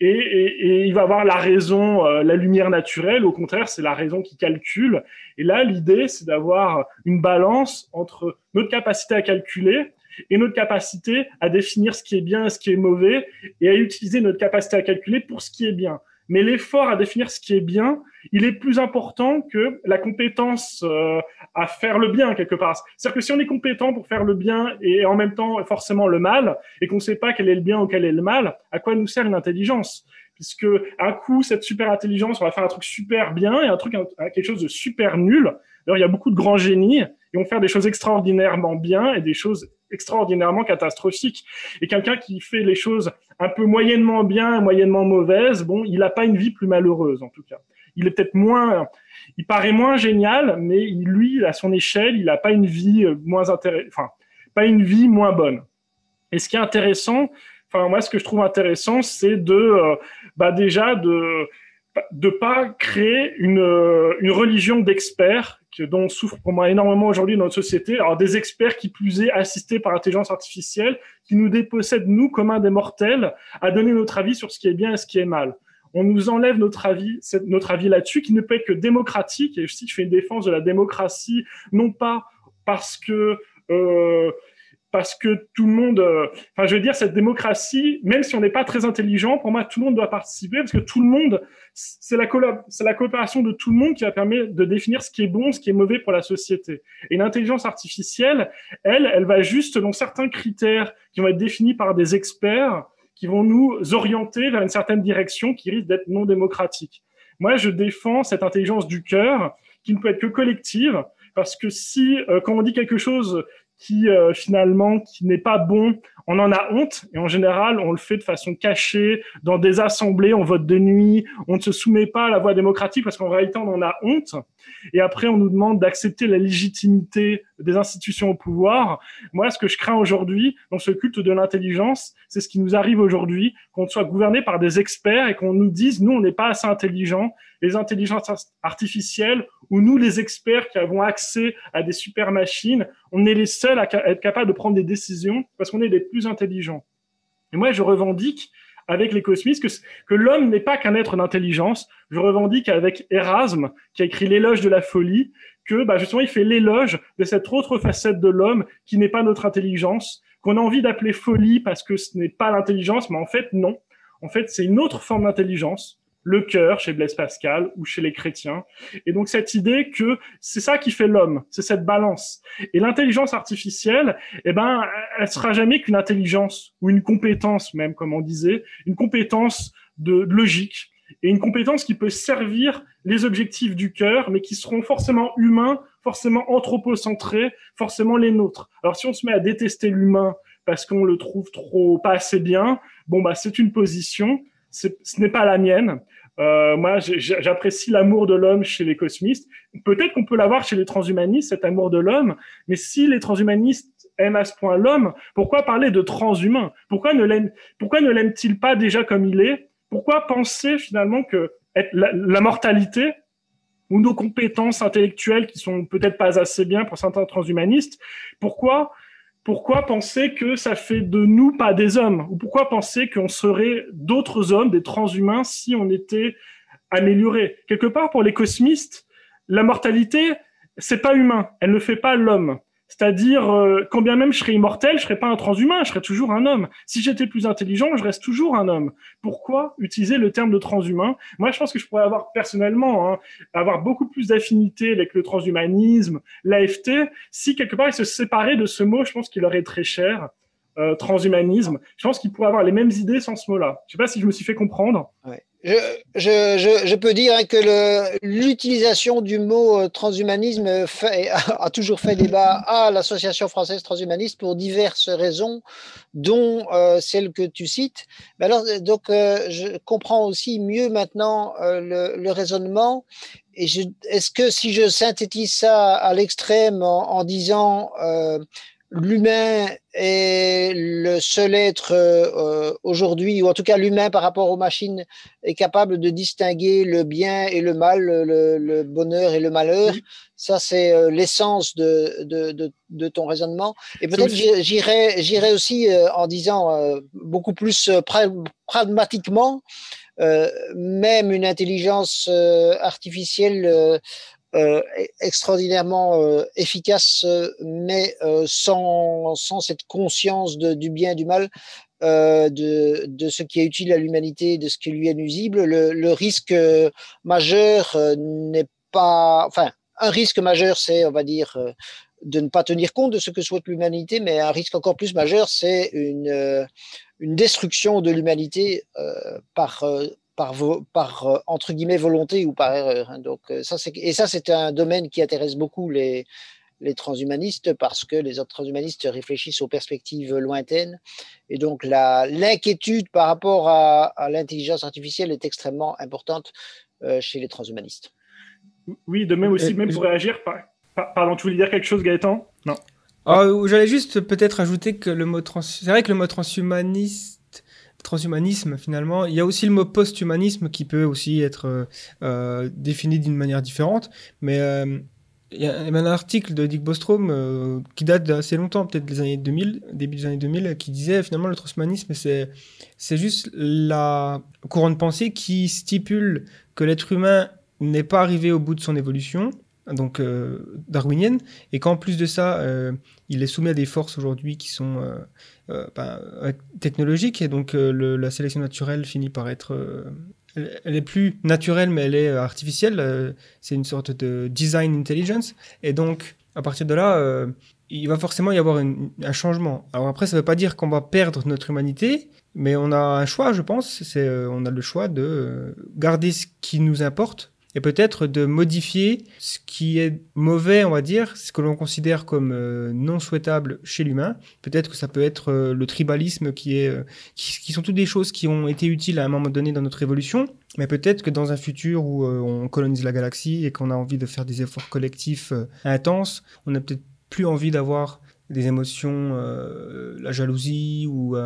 et, et, et, il va avoir la raison, euh, la lumière naturelle. Au contraire, c'est la raison qui calcule. Et là, l'idée, c'est d'avoir une balance entre notre capacité à calculer et notre capacité à définir ce qui est bien et ce qui est mauvais, et à utiliser notre capacité à calculer pour ce qui est bien mais l'effort à définir ce qui est bien, il est plus important que la compétence euh, à faire le bien quelque part. C'est-à-dire que si on est compétent pour faire le bien et en même temps forcément le mal, et qu'on ne sait pas quel est le bien ou quel est le mal, à quoi nous sert une intelligence? Puisque un coup, cette super intelligence, on va faire un truc super bien et un truc, quelque chose de super nul. D'ailleurs, il y a beaucoup de grands génies qui vont faire des choses extraordinairement bien et des choses extraordinairement catastrophiques. Et quelqu'un qui fait les choses un peu moyennement bien, moyennement mauvaise, bon, il n'a pas une vie plus malheureuse en tout cas. Il est peut-être moins, il paraît moins génial, mais lui, à son échelle, il n'a pas une vie euh, moins intéressante, enfin, pas une vie moins bonne. Et ce qui est intéressant, enfin moi, ce que je trouve intéressant, c'est de, euh, bah déjà de de pas créer une, euh, une religion d'experts dont souffre pour moi énormément aujourd'hui dans notre société. Alors des experts qui plus est assistés par intelligence artificielle, qui nous dépossèdent nous comme des mortels à donner notre avis sur ce qui est bien et ce qui est mal. On nous enlève notre avis, notre avis là-dessus, qui ne peut être que démocratique. Et aussi, je fais une défense de la démocratie, non pas parce que euh, parce que tout le monde, euh, enfin, je veux dire, cette démocratie, même si on n'est pas très intelligent, pour moi, tout le monde doit participer parce que tout le monde, c'est la, coopération de tout le monde qui va permettre de définir ce qui est bon, ce qui est mauvais pour la société. Et l'intelligence artificielle, elle, elle va juste selon certains critères qui vont être définis par des experts qui vont nous orienter vers une certaine direction qui risque d'être non démocratique. Moi, je défends cette intelligence du cœur qui ne peut être que collective, parce que si, euh, quand on dit quelque chose qui euh, finalement qui n'est pas bon, on en a honte et en général on le fait de façon cachée dans des assemblées, on vote de nuit, on ne se soumet pas à la voie démocratique parce qu'en réalité on en a honte et après on nous demande d'accepter la légitimité des institutions au pouvoir. Moi ce que je crains aujourd'hui dans ce culte de l'intelligence, c'est ce qui nous arrive aujourd'hui, qu'on soit gouverné par des experts et qu'on nous dise nous on n'est pas assez intelligents, les intelligences artificielles ou nous les experts qui avons accès à des super machines, on est les seuls à être capables de prendre des décisions parce qu'on est les plus intelligents. Et moi, je revendique avec les cosmistes que, que l'homme n'est pas qu'un être d'intelligence. Je revendique avec Erasme, qui a écrit l'éloge de la folie, que bah, justement, il fait l'éloge de cette autre facette de l'homme qui n'est pas notre intelligence, qu'on a envie d'appeler folie parce que ce n'est pas l'intelligence, mais en fait, non. En fait, c'est une autre forme d'intelligence le cœur chez Blaise Pascal ou chez les chrétiens. Et donc cette idée que c'est ça qui fait l'homme, c'est cette balance. Et l'intelligence artificielle, eh ben, elle sera jamais qu'une intelligence ou une compétence même, comme on disait, une compétence de logique et une compétence qui peut servir les objectifs du cœur, mais qui seront forcément humains, forcément anthropocentrés, forcément les nôtres. Alors si on se met à détester l'humain parce qu'on le trouve trop pas assez bien, bon bah c'est une position, ce n'est pas la mienne. Euh, moi, j'apprécie l'amour de l'homme chez les cosmistes. Peut-être qu'on peut l'avoir chez les transhumanistes, cet amour de l'homme, mais si les transhumanistes aiment à ce point l'homme, pourquoi parler de transhumain Pourquoi ne l'aime-t-il pas déjà comme il est? Pourquoi penser finalement que la, la, mortalité ou nos compétences intellectuelles qui sont peut-être pas assez bien pour certains transhumanistes, pourquoi pourquoi penser que ça fait de nous pas des hommes? Ou pourquoi penser qu'on serait d'autres hommes, des transhumains, si on était amélioré? Quelque part, pour les cosmistes, la mortalité, c'est pas humain. Elle ne fait pas l'homme. C'est-à-dire, euh, quand bien même je serais immortel, je serais pas un transhumain, je serais toujours un homme. Si j'étais plus intelligent, je reste toujours un homme. Pourquoi utiliser le terme de transhumain? Moi, je pense que je pourrais avoir personnellement hein, avoir beaucoup plus d'affinité avec le transhumanisme, l'AFT, si quelque part il se séparait de ce mot. Je pense qu'il aurait très cher. Euh, transhumanisme. Je pense qu'il pourrait avoir les mêmes idées sans ce mot-là. Je sais pas si je me suis fait comprendre. Ouais. Je, peux dire que l'utilisation du mot euh, transhumanisme fait, *laughs* a toujours fait débat à l'Association française transhumaniste pour diverses raisons, dont euh, celle que tu cites. Mais alors, donc, euh, je comprends aussi mieux maintenant euh, le, raisonnement. Est-ce que si je synthétise ça à l'extrême en, disant l'humain est le seul être euh, aujourd'hui, ou en tout cas l'humain par rapport aux machines est capable de distinguer le bien et le mal, le, le bonheur et le malheur. Ça, c'est euh, l'essence de, de, de, de, ton raisonnement. Et peut-être j'irai, j'irai aussi euh, en disant euh, beaucoup plus pragmatiquement, même une intelligence artificielle euh, extraordinairement euh, efficace, euh, mais sans, sans, cette conscience du bien et du mal, de, de, ce qui est utile à l'humanité de ce qui lui est nuisible. Le, risque majeur n'est pas, enfin, un risque majeur, c'est, on va dire, de ne pas tenir compte de ce que souhaite l'humanité, mais un risque encore plus majeur, c'est une, une destruction de l'humanité euh, par par, par euh, entre guillemets volonté ou par erreur. Hein. Donc euh, ça c'est et ça c'est un domaine qui intéresse beaucoup les les transhumanistes parce que les autres transhumanistes réfléchissent aux perspectives lointaines et donc la l'inquiétude par rapport à, à l'intelligence artificielle est extrêmement importante euh, chez les transhumanistes. Oui, de même aussi, même pour réagir. Pardon, tu voulais dire quelque chose, Gaëtan? Non. Ah, J'allais juste peut-être ajouter que le mot trans... C'est vrai que le mot transhumaniste transhumanisme finalement. Il y a aussi le mot post-humanisme qui peut aussi être euh, euh défini d'une manière différente. Mais euh, il y a un article de Dick Bostrom qui date d'assez longtemps, peut-être des années 2000, début des années 2000, qui disait finalement le transhumanisme, c'est, c'est juste la courant de pensée qui stipule que l'être humain n'est pas arrivé au bout de son évolution, donc euh, darwinienne, et qu'en plus de ça, euh, il est soumis à des forces aujourd'hui qui sont euh, ben, technologiques, et donc la sélection naturelle finit par être... Elle, elle, est plus naturelle, mais elle est artificielle. c'est une sorte de design intelligence. Et donc, à partir de là, il va forcément y avoir un changement. Alors après, ça ne veut pas dire qu'on va perdre notre humanité, mais on a un choix, je pense. C'est, on a le choix de garder ce qui nous importe et peut-être de modifier ce qui est mauvais, on va dire, ce que l'on considère comme euh, non souhaitable chez l'humain. Peut-être que ça peut être euh, le tribalisme qui est, euh, qui, qui, sont toutes des choses qui ont été utiles à un moment donné dans notre évolution, mais peut-être que dans un futur où on colonise la galaxie et qu'on a envie de faire des efforts collectifs intenses, on n'a peut-être plus envie d'avoir des émotions, la jalousie ou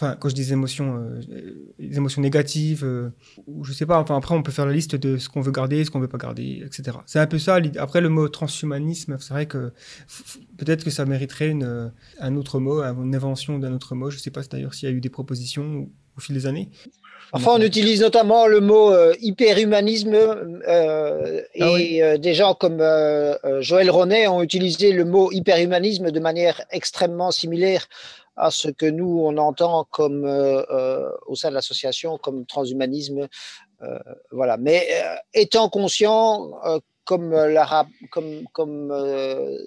enfin quand je dis émotions, euh, émotions négatives euh, ou je sais pas. Enfin après on peut faire la liste de ce qu'on veut garder, ce qu'on veut pas garder, etc. C'est un peu ça. Après le mot transhumanisme, c'est vrai que peut-être que ça mériterait une, un autre mot, une invention d'un autre mot. Je sais pas d'ailleurs s'il y a eu des propositions au, fil des années. Enfin, on utilise notamment le mot euh, hyperhumanisme euh, et ah oui. euh, des gens comme euh, euh, Joël Ronet ont utilisé le mot hyperhumanisme de manière extrêmement similaire à ce que nous on entend comme euh, au sein de l'association comme transhumanisme voilà. Mais étant conscient comme, la, comme, comme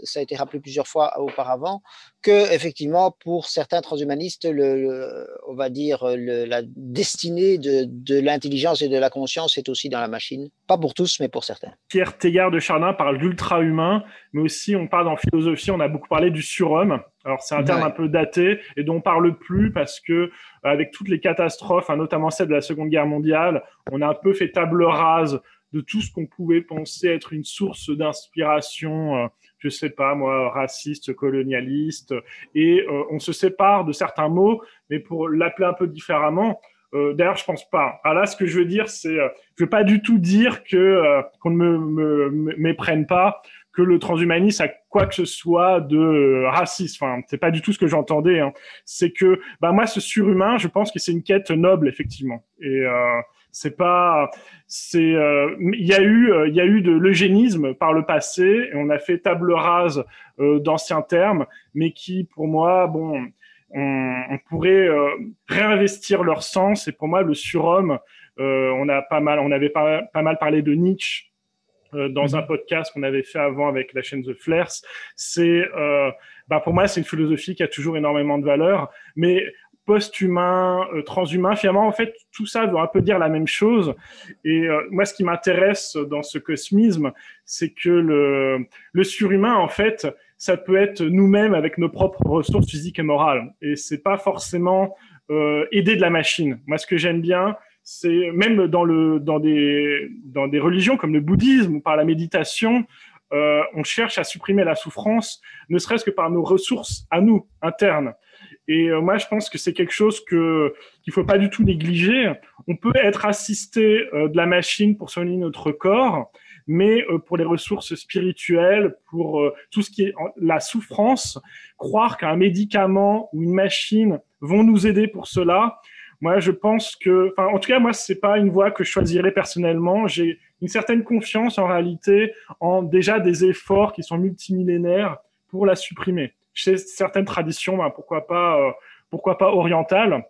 ça a été rappelé plusieurs fois auparavant, que effectivement pour certains transhumanistes, le, on va dire la destinée de, de l'intelligence et de la conscience est aussi dans la machine. Pas pour tous, mais pour certains. Pierre Tégard de Chardin parle d'ultra-humain, mais aussi on parle en philosophie, on a beaucoup parlé du surhomme. Alors c'est un terme un peu daté et dont on parle plus parce que avec toutes les catastrophes, hein, notamment celle de la Seconde Guerre mondiale, on a un peu fait table rase de tout ce qu'on pouvait penser être une source d'inspiration, euh, je sais pas moi, raciste, colonialiste, et euh, on se sépare de certains mots, mais pour l'appeler un peu différemment. Euh, D'ailleurs, je pense pas. Ah là, ce que je veux dire, c'est, euh, je veux pas du tout dire que euh, qu'on ne me, me, méprenne pas, que le transhumanisme a quoi que ce soit de raciste. Enfin, c'est pas du tout ce que j'entendais. Hein. C'est que, bah moi, ce surhumain, je pense que c'est une quête noble, effectivement. Et c'est pas, c'est, euh, il y a eu, euh, il y a eu de l'eugénisme par le passé et on a fait table rase euh, d'anciens termes, mais qui, pour moi, bon, on, on pourrait réinvestir leur sens. Et pour moi, le surhomme, on a pas mal, on avait pas, pas mal parlé de Nietzsche dans mhm. un podcast qu'on avait fait avant avec la chaîne The Flares. C'est, bah pour moi, c'est une philosophie qui a toujours énormément de valeur, mais post-humain, euh, transhumain. Finalement, en fait, tout ça veut un peu dire la même chose. Et euh, moi, ce qui m'intéresse dans ce cosmisme, c'est que le, surhumain, en fait, ça peut être nous-mêmes avec nos propres ressources physiques et morales. Et c'est pas forcément euh, aider de la machine. Moi, ce que j'aime bien, c'est même dans le dans des dans des religions comme le bouddhisme ou par la méditation, on cherche à supprimer la souffrance, ne serait-ce que par nos ressources à nous internes. Et euh, moi, je pense que c'est quelque chose que qu'il faut pas du tout négliger. On peut être assisté euh, de la machine pour soigner notre corps, mais euh, pour les ressources spirituelles, pour tout ce qui est la souffrance, croire qu'un médicament ou une machine vont nous aider pour cela. Moi, je pense que, enfin, en tout cas, moi, c'est pas une voie que je choisirais personnellement. J'ai une certaine confiance en réalité en déjà des efforts qui sont multimillénaires pour la supprimer chez certaines traditions, ben, pourquoi pas, euh, pourquoi pas orientales.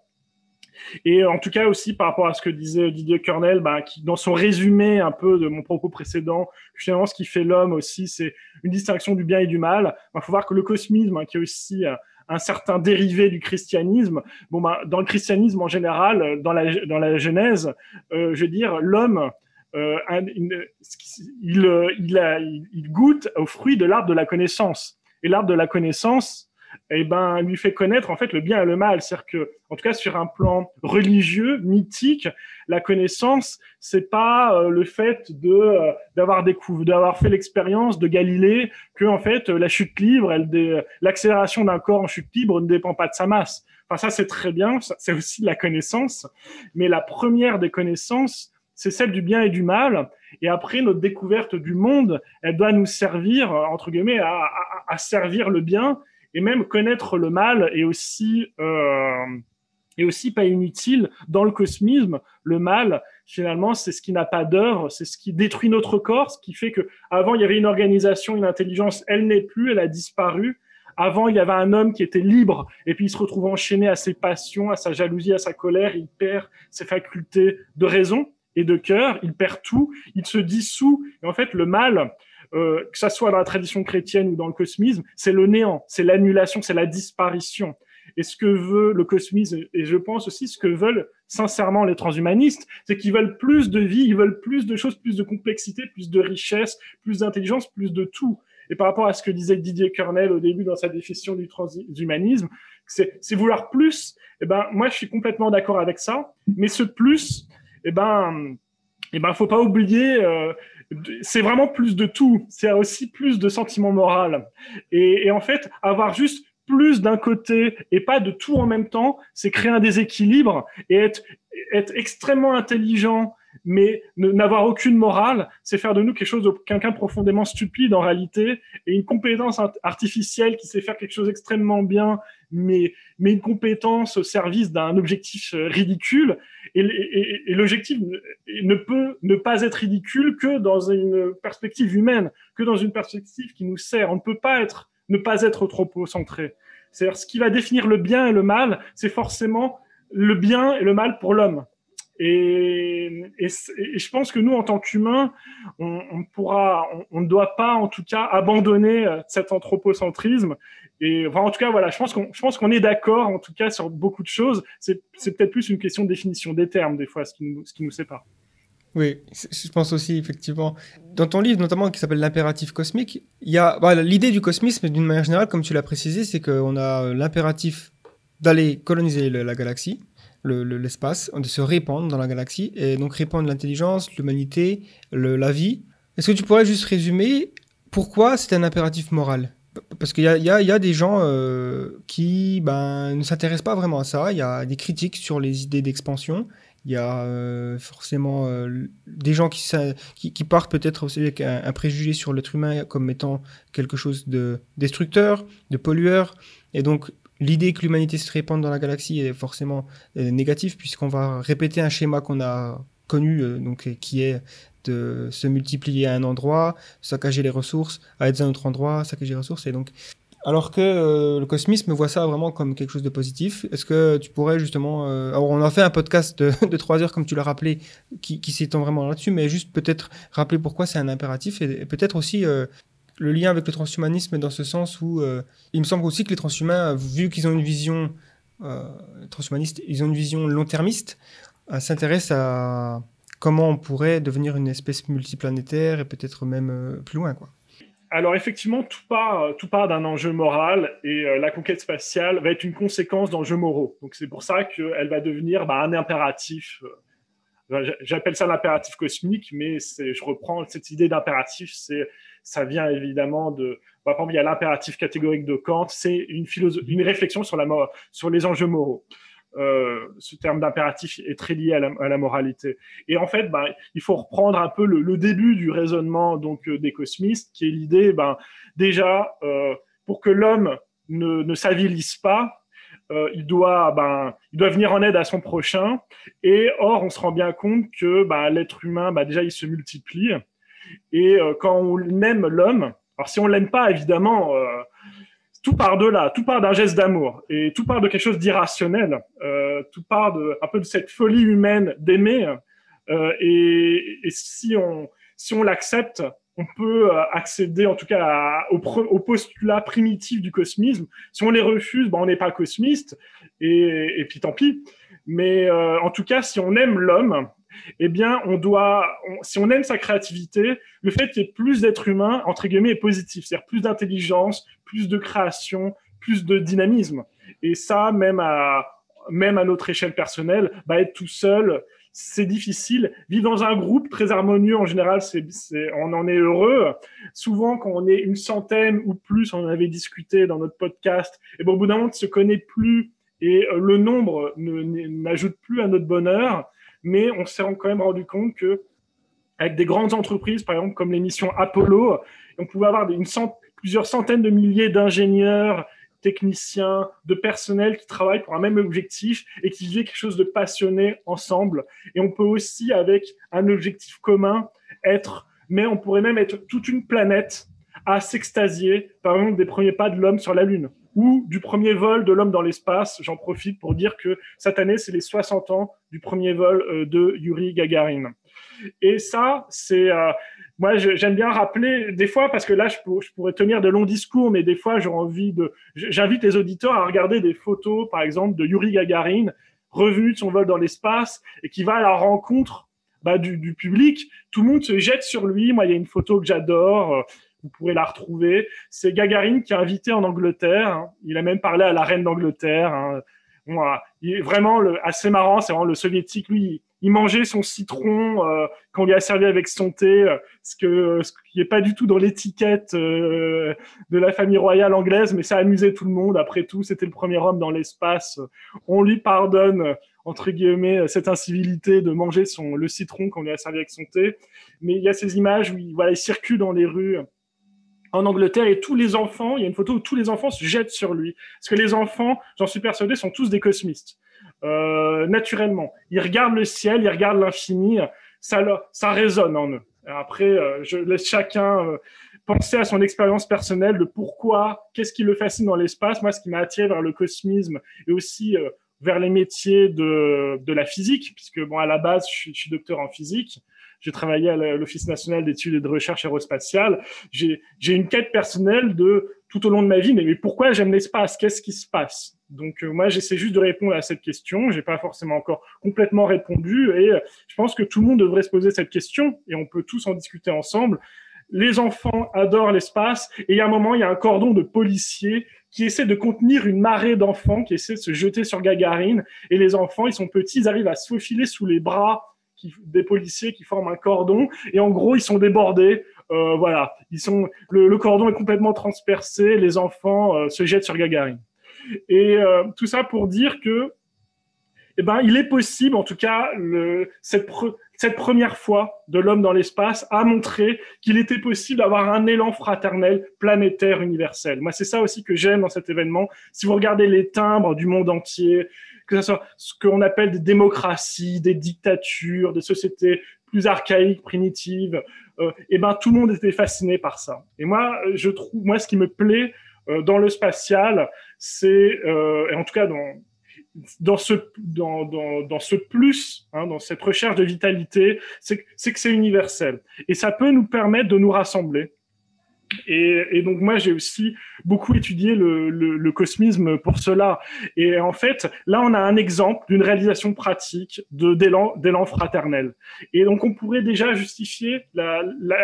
Et en tout cas aussi par rapport à ce que disait Didier Kernel, ben, qui dans son résumé un peu de mon propos précédent, finalement ce qui fait l'homme aussi, c'est une distinction du bien et du mal. Il ben, faut voir que le cosmisme, hein, qui est aussi euh, un certain dérivé du christianisme. Bon, dans le christianisme en général, dans la, dans la Genèse, euh, je veux dire, l'homme, il, il, goûte au fruit de l'arbre de la connaissance. Et l'arbre de la connaissance, eh ben, lui fait connaître en fait le bien et le mal. C'est-à-dire que, en tout cas, sur un plan religieux, mythique, la connaissance, c'est pas euh, le fait de euh, d'avoir découvert, d'avoir fait l'expérience de Galilée que en fait la chute libre, l'accélération d'un corps en chute libre ne dépend pas de sa masse. Enfin, ça c'est très bien, c'est aussi de la connaissance, mais la première des connaissances, c'est celle du bien et du mal. Et après, notre découverte du monde, elle doit nous servir, entre guillemets, à, servir le bien et même connaître le mal est aussi, euh, aussi pas inutile. Dans le cosmisme, le mal, finalement, c'est ce qui n'a pas d'heure, c'est ce qui détruit notre corps, ce qui fait que avant il y avait une organisation, une intelligence, elle n'est plus, elle a disparu. Avant, il y avait un homme qui était libre, et puis il se retrouve enchaîné à ses passions, à sa jalousie, à sa colère, il perd ses facultés de raison et de cœur, il perd tout, il se dissout. Et en fait, le mal, euh, que ça soit dans la tradition chrétienne ou dans le cosmisme, c'est le néant, c'est l'annulation, c'est la disparition. Et ce que veut le cosmisme, et je pense aussi ce que veulent sincèrement les transhumanistes, c'est qu'ils veulent plus de vie, ils veulent plus de choses, plus de complexité, plus de richesse, plus d'intelligence, plus de tout. Et par rapport à ce que disait Didier Kernel au début dans sa définition du transhumanisme, c'est vouloir plus. Eh ben, moi, je suis complètement d'accord avec ça. Mais ce plus, eh ben, eh ben, faut pas oublier, euh, c'est vraiment plus de tout. C'est aussi plus de sentiments moraux. Et, en fait, avoir juste plus d'un côté et pas de tout en même temps, c'est créer un déséquilibre et être extrêmement intelligent mais n'avoir aucune morale, c'est faire de nous quelque chose de quelqu'un profondément stupide en réalité, et une compétence artificielle qui sait faire quelque chose extrêmement bien, mais, mais une compétence au service d'un objectif euh, ridicule. Et, l'objectif ne peut ne pas être ridicule que dans une perspective humaine, que dans une perspective qui nous sert. On ne peut pas être, ne pas être trop centré. C'est-à-dire, ce qui va définir le bien et le mal, c'est forcément le bien et le mal pour l'homme. Et, je pense que nous, en tant qu'humains, on, on, pourra, on, ne doit pas, en tout cas, abandonner euh, cet anthropocentrisme. Et en tout cas, voilà, je pense qu'on, est d'accord, en tout cas, sur beaucoup de choses. C'est, peut-être plus une question de définition des termes, des fois, ce qui nous, sépare. Oui, je pense aussi, effectivement. Dans ton livre, notamment, qui s'appelle L'impératif cosmique, il y a l'idée du cosmisme, d'une manière générale, comme tu l'as précisé, c'est qu'on a l'impératif d'aller coloniser la galaxie, l'espace, de se répandre dans la galaxie, et donc répandre l'intelligence, l'humanité, la vie. Est-ce que tu pourrais juste résumer pourquoi c'est un impératif moral? Parce qu'il y, y, y a, des gens euh, qui ben, ne s'intéressent pas vraiment à ça. Il y a des critiques sur les idées d'expansion. Il y a euh, forcément euh, des gens qui, qui, partent peut-être avec un, préjugé sur l'être humain comme étant quelque chose de destructeur, de pollueur. Et donc, l'idée que l'humanité se répande dans la galaxie est forcément euh, négative puisqu'on va répéter un schéma qu'on a connu, euh, donc qui est de se multiplier à un endroit, saccager les ressources, à être un autre endroit, saccager les ressources. Et donc, alors que euh, le cosmisme voit ça vraiment comme quelque chose de positif, est-ce que tu pourrais justement... alors on a fait un podcast de, *laughs* trois heures, comme tu l'as rappelé, qui s'étend vraiment là-dessus, mais juste peut-être rappeler pourquoi c'est un impératif et, peut-être aussi le lien avec le transhumanisme dans ce sens où euh, il me semble aussi que les transhumains, vu qu'ils ont une vision euh, transhumaniste, ils ont une vision long-termiste, euh, s'intéressent à comment on pourrait devenir une espèce multiplanétaire et peut-être même plus loin. Alors effectivement, tout part, tout part d'un enjeu moral et la conquête spatiale va être une conséquence d'enjeux moraux. Donc c'est pour ça qu'elle va devenir bah, un impératif. J'appelle ça l'impératif cosmique, mais je reprends cette idée d'impératif, ça vient évidemment de. Bah, par exemple, il y a l'impératif catégorique de Kant, c'est une, une réflexion sur, la, sur les enjeux moraux. Euh, ce terme d'impératif est très lié à la, à la, moralité. Et en fait, ben, il faut reprendre un peu le, le début du raisonnement donc euh, des cosmistes, qui est l'idée, ben, déjà, euh, pour que l'homme ne, ne s'avilisse pas, euh, il doit, ben, il doit venir en aide à son prochain. Et or, on se rend bien compte que ben, l'être humain, ben, déjà, il se multiplie. Et euh, quand on aime l'homme, alors si on l'aime pas, évidemment, euh, tout part de là, tout part d'un geste d'amour et tout part de quelque chose d'irrationnel, euh, tout part de un peu de cette folie humaine d'aimer. Et, si on si on l'accepte, on peut accéder en tout cas au, au, postulat primitif du cosmisme. Si on les refuse, ben on n'est pas cosmiste et, puis tant pis. Mais en tout cas, si on aime l'homme, eh bien, on doit, si on aime sa créativité, le fait qu'il y ait plus d'êtres humains, entre guillemets, est positif. C'est-à-dire plus d'intelligence, plus de création, plus de dynamisme. Et ça, même à, même à notre échelle personnelle, bah, être tout seul, c'est difficile. Vivre dans un groupe très harmonieux, en général, on en est heureux. Souvent, quand on est une centaine ou plus, on en avait discuté dans notre podcast, et bon, au bout d'un moment, on ne se connaît plus et le nombre n'ajoute plus à notre bonheur mais on s'est quand même rendu compte que avec des grandes entreprises, par exemple comme l'émission Apollo, on pouvait avoir plusieurs centaines de milliers d'ingénieurs, techniciens, de personnel qui travaillent pour un même objectif et qui vivent quelque chose de passionné ensemble. Et on peut aussi, avec un objectif commun, être, mais on pourrait même être toute une planète à s'extasier, par exemple, des premiers pas de l'homme sur la Lune ou du premier vol de l'homme dans l'espace. J'en profite pour dire que cette année, c'est les 60 ans du premier vol euh, de Yuri Gagarin. Et ça, c'est... Euh, moi, j'aime bien rappeler, des fois, parce que là, je, pourrais tenir de longs discours, mais des fois, j'ai envie de... J'invite les auditeurs à regarder des photos, par exemple, de Yuri Gagarin, revenu de son vol dans l'espace, et qui va à la rencontre bah, du, du, public. Tout le monde se jette sur lui. Moi, il y a une photo que j'adore. Vous pourrez la retrouver. C'est Gagarine qui a invité en Angleterre. Hein. Il a même parlé à la reine d'Angleterre. Hein. il est vraiment assez marrant. C'est vraiment le soviétique. Lui, il mangeait son citron euh, qu'on lui a servi avec son thé, euh, ce, qui n'est pas du tout dans l'étiquette euh, de la famille royale anglaise, mais ça amusait tout le monde. Après tout, c'était le premier homme dans l'espace. On lui pardonne entre guillemets cette incivilité de manger le citron qu'on lui a servi avec son thé. Mais il y a ces images où il circule dans les rues en Angleterre et tous les enfants, il y a une photo où tous les enfants se jettent sur lui. Parce que les enfants, j'en suis persuadé, sont tous des cosmistes. Euh, naturellement. Ils regardent le ciel, ils regardent l'infini, ça, ça résonne en eux. Après, euh, je laisse chacun euh, penser à son expérience personnelle de pourquoi, qu'est-ce qui le fascine dans l'espace. Moi, ce qui m'a attiré vers le cosmisme et aussi vers les métiers de, de la physique, puisque bon, à la base, je suis, je suis docteur en physique. J'ai travaillé à l'Office national d'études et de recherche aérospatiale. J'ai une quête personnelle de tout au long de ma vie, mais, pourquoi j'aime l'espace? Qu'est-ce qui se passe? Donc euh, moi, j'essaie juste de répondre à cette question. J'ai pas forcément encore complètement répondu, et euh, je pense que tout le monde devrait se poser cette question, et on peut tous en discuter ensemble. Les enfants adorent l'espace, et a un moment, il y a un cordon de policiers qui essaie de contenir une marée d'enfants qui essaient de se jeter sur Gagarine, et les enfants, ils sont petits, ils arrivent à se faufiler sous les bras des policiers qui forment un cordon et en gros ils sont débordés. Euh, voilà, ils sont le, cordon est complètement transpercé, les enfants euh, se jettent sur Gagarine. Et euh, tout ça pour dire que eh ben, il est possible, en tout cas, le, cette, cette première fois de l'homme dans l'espace a montré qu'il était possible d'avoir un élan fraternel, planétaire, universel. Moi, c'est ça aussi que j'aime dans cet événement. Si vous regardez les timbres du monde entier, que ce soit ce qu'on appelle des démocraties, des dictatures, des sociétés plus archaïques, primitives, euh, et ben tout le monde était fasciné par ça. Et moi, je trouve, moi, ce qui me plaît euh, dans le spatial, c'est, euh, en tout cas dans dans ce dans, dans, dans ce plus, hein, dans cette recherche de vitalité, c'est que c'est universel et ça peut nous permettre de nous rassembler et, et, donc moi j'ai aussi beaucoup étudié le, le, le, cosmisme pour cela. Et en fait, là on a un exemple d'une réalisation pratique de d'élan fraternel. Et donc on pourrait déjà justifier la, la,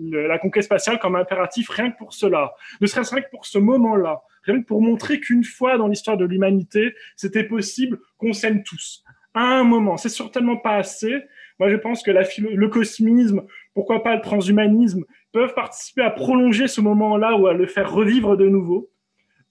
la, conquête spatiale comme impératif rien que pour cela, ne serait-ce rien que pour ce moment-là, pour montrer qu'une fois dans l'histoire de l'humanité, c'était possible qu'on s'aime tous à un moment. C'est certainement pas assez. Moi je pense que la, le cosmisme, pourquoi pas le transhumanisme peuvent participer à prolonger ce moment-là ou à le faire revivre de nouveau.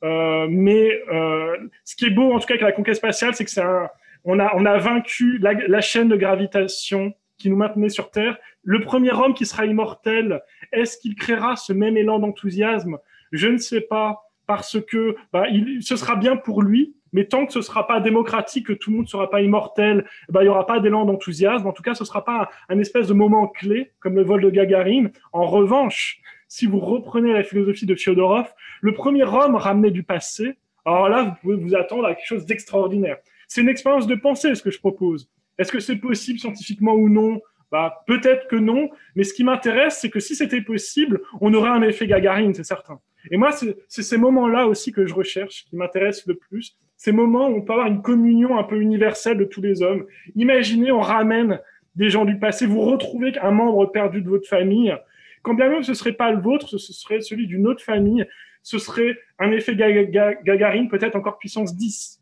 Euh, mais euh, ce qui est beau, en tout cas, avec la conquête spatiale, c'est que c'est un, on a, on a vaincu la, chaîne de gravitation qui nous maintenait sur Terre. Le premier homme qui sera immortel, est-ce qu'il créera ce même élan d'enthousiasme? Je ne sais pas, parce que bah, il, ce sera bien pour lui, mais tant que ce sera pas démocratique, que tout le monde sera pas immortel, bah, il y aura pas d'élan d'enthousiasme. En tout cas, ce sera pas un, espèce de moment clé comme le vol de Gagarine. En revanche, si vous reprenez la philosophie de Fyodorov, le premier homme ramené du passé, alors là, vous pouvez vous attendre à quelque chose d'extraordinaire. C'est une expérience de pensée, ce que je propose. Est-ce que c'est possible scientifiquement ou non? Bah, Peut-être que non, mais ce qui m'intéresse, c'est que si c'était possible, on aurait un effet Gagarine, c'est certain. Et moi, c'est ces moments-là aussi que je recherche, qui m'intéressent le plus ces moments où on peut avoir une communion un peu universelle de tous les hommes. Imaginez, on ramène des gens du passé, vous retrouvez un membre perdu de votre famille. Quand bien même ce serait pas le vôtre, ce serait celui d'une autre famille, ce serait un effet Gagarine peut-être encore puissance 10.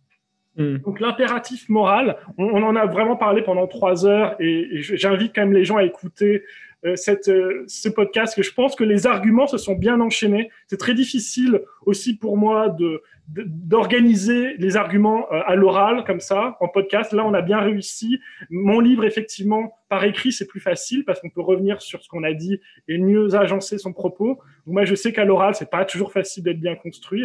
Hmm. Donc l'impératif moral, on, en a vraiment parlé pendant trois heures et, j'invite quand même les gens à écouter cette, euh, ce podcast que je pense que les arguments se sont bien enchaînés. C'est très difficile aussi pour moi de d'organiser les arguments euh, à l'oral comme ça en podcast. Là, on a bien réussi. Mon livre, effectivement, par écrit, c'est plus facile parce qu'on peut revenir sur ce qu'on a dit et mieux agencer son propos. moi, je sais qu'à l'oral, c'est pas toujours facile d'être bien construit,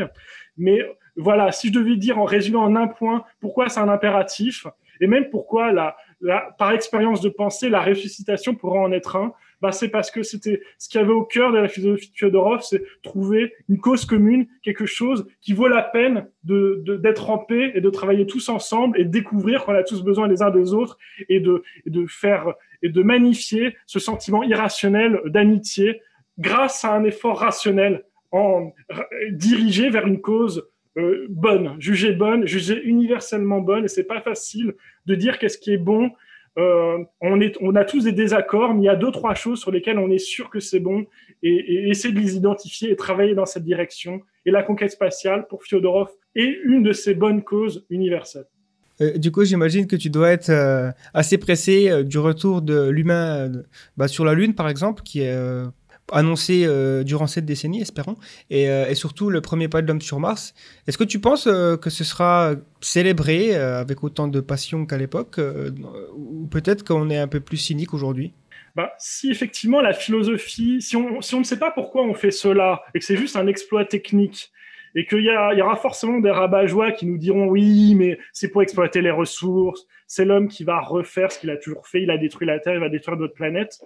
mais voilà, si je devais dire en résumant en un point pourquoi c'est un impératif et même pourquoi la, la par expérience de pensée, la ressuscitation pourrait en être un, bah, c'est parce que c'était ce qu'il y avait au cœur de la philosophie de Fyodorov, c'est trouver une cause commune, quelque chose qui vaut la peine d'être en paix et de travailler tous ensemble et de découvrir qu'on a tous besoin les uns des autres et de, de faire et de magnifier ce sentiment irrationnel d'amitié grâce à un effort rationnel en dirigé vers une cause euh, bonne, jugée bonne, jugée universellement bonne. Et c'est pas facile de dire qu'est-ce qui est bon euh, on, est, on a tous des désaccords, mais il y a deux, trois choses sur lesquelles on est sûr que c'est bon et, essayer de les identifier et travailler dans cette direction. Et la conquête spatiale, pour Fyodorov, est une de ces bonnes causes universelles. Euh, du coup, j'imagine que tu dois être euh, assez pressé du retour de l'humain bah, sur la Lune, par exemple, qui est annoncé euh, durant cette décennie, espérons, et, euh, et surtout le premier pas de l'homme sur Mars. Est-ce que tu penses euh, que ce sera célébré avec autant de passion qu'à l'époque, ou peut-être qu'on est un peu plus cynique aujourd'hui? Bah, si effectivement la philosophie, si on, si on ne sait pas pourquoi on fait cela et que c'est juste un exploit technique, et qu'il y, aura forcément des rabat-joie qui nous diront oui, mais c'est pour exploiter les ressources, c'est l'homme qui va refaire ce qu'il a toujours fait, il a détruit la Terre, il va détruire d'autres planètes.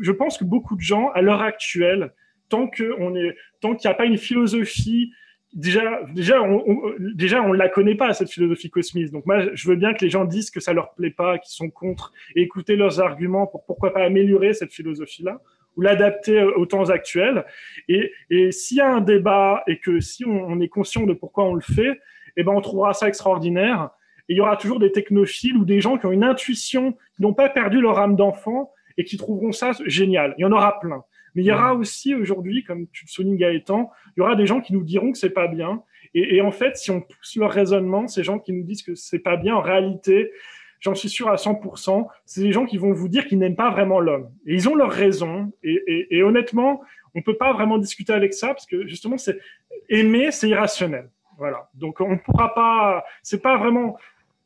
Je pense que beaucoup de gens, à l'heure actuelle, tant qu'il n'y a pas une philosophie déjà, déjà, on, déjà, on la connaît pas cette philosophie cosmiste. Donc moi, je veux bien que les gens disent que ça leur plaît pas, qu'ils sont contre, écouter leurs arguments pour pourquoi pas améliorer cette philosophie-là ou l'adapter aux temps actuels. Et, et s'il y a un débat et que si on, est conscient de pourquoi on le fait, eh ben on trouvera ça extraordinaire. Et il y aura toujours des technophiles ou des gens qui ont une intuition, qui n'ont pas perdu leur âme d'enfant et qui trouveront ça génial. Il y en aura plein. Mais il y aura aussi aujourd'hui, comme tu le soulignes Gaëtan, il y aura des gens qui nous diront que c'est pas bien. Et, et, en fait, si on pousse leur raisonnement, ces gens qui nous disent que c'est pas bien, en réalité, j'en suis sûr à 100%, c'est des gens qui vont vous dire qu'ils n'aiment pas vraiment l'homme. Et ils ont leur raison. Et, honnêtement, on peut pas vraiment discuter avec ça parce que justement, aimer, c'est irrationnel. Voilà. Donc on ne pourra pas. C'est pas vraiment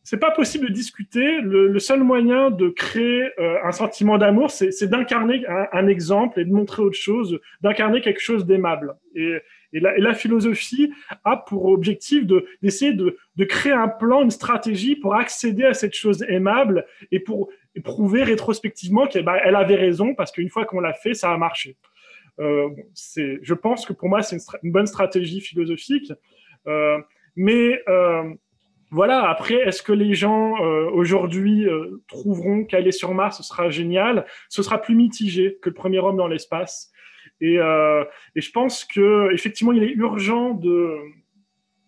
c'est pas possible de discuter. Le, le, seul moyen de créer euh, un sentiment d'amour, c'est d'incarner un, un, exemple et de montrer autre chose, d'incarner quelque chose d'aimable. Et, et, la, philosophie a pour objectif d'essayer de, de, créer un plan, une stratégie pour accéder à cette chose aimable et pour prouver rétrospectivement qu'elle bah, avait raison parce qu'une fois qu'on l'a fait, ça a marché. Euh, je pense que pour moi, c'est une, bonne stratégie philosophique. Euh, mais euh, voilà, après, est-ce que les gens aujourd'hui trouveront qu'aller sur Mars, ce sera génial? Ce sera plus mitigé que le premier homme dans l'espace. Et, euh, et, je pense que effectivement, il est urgent de.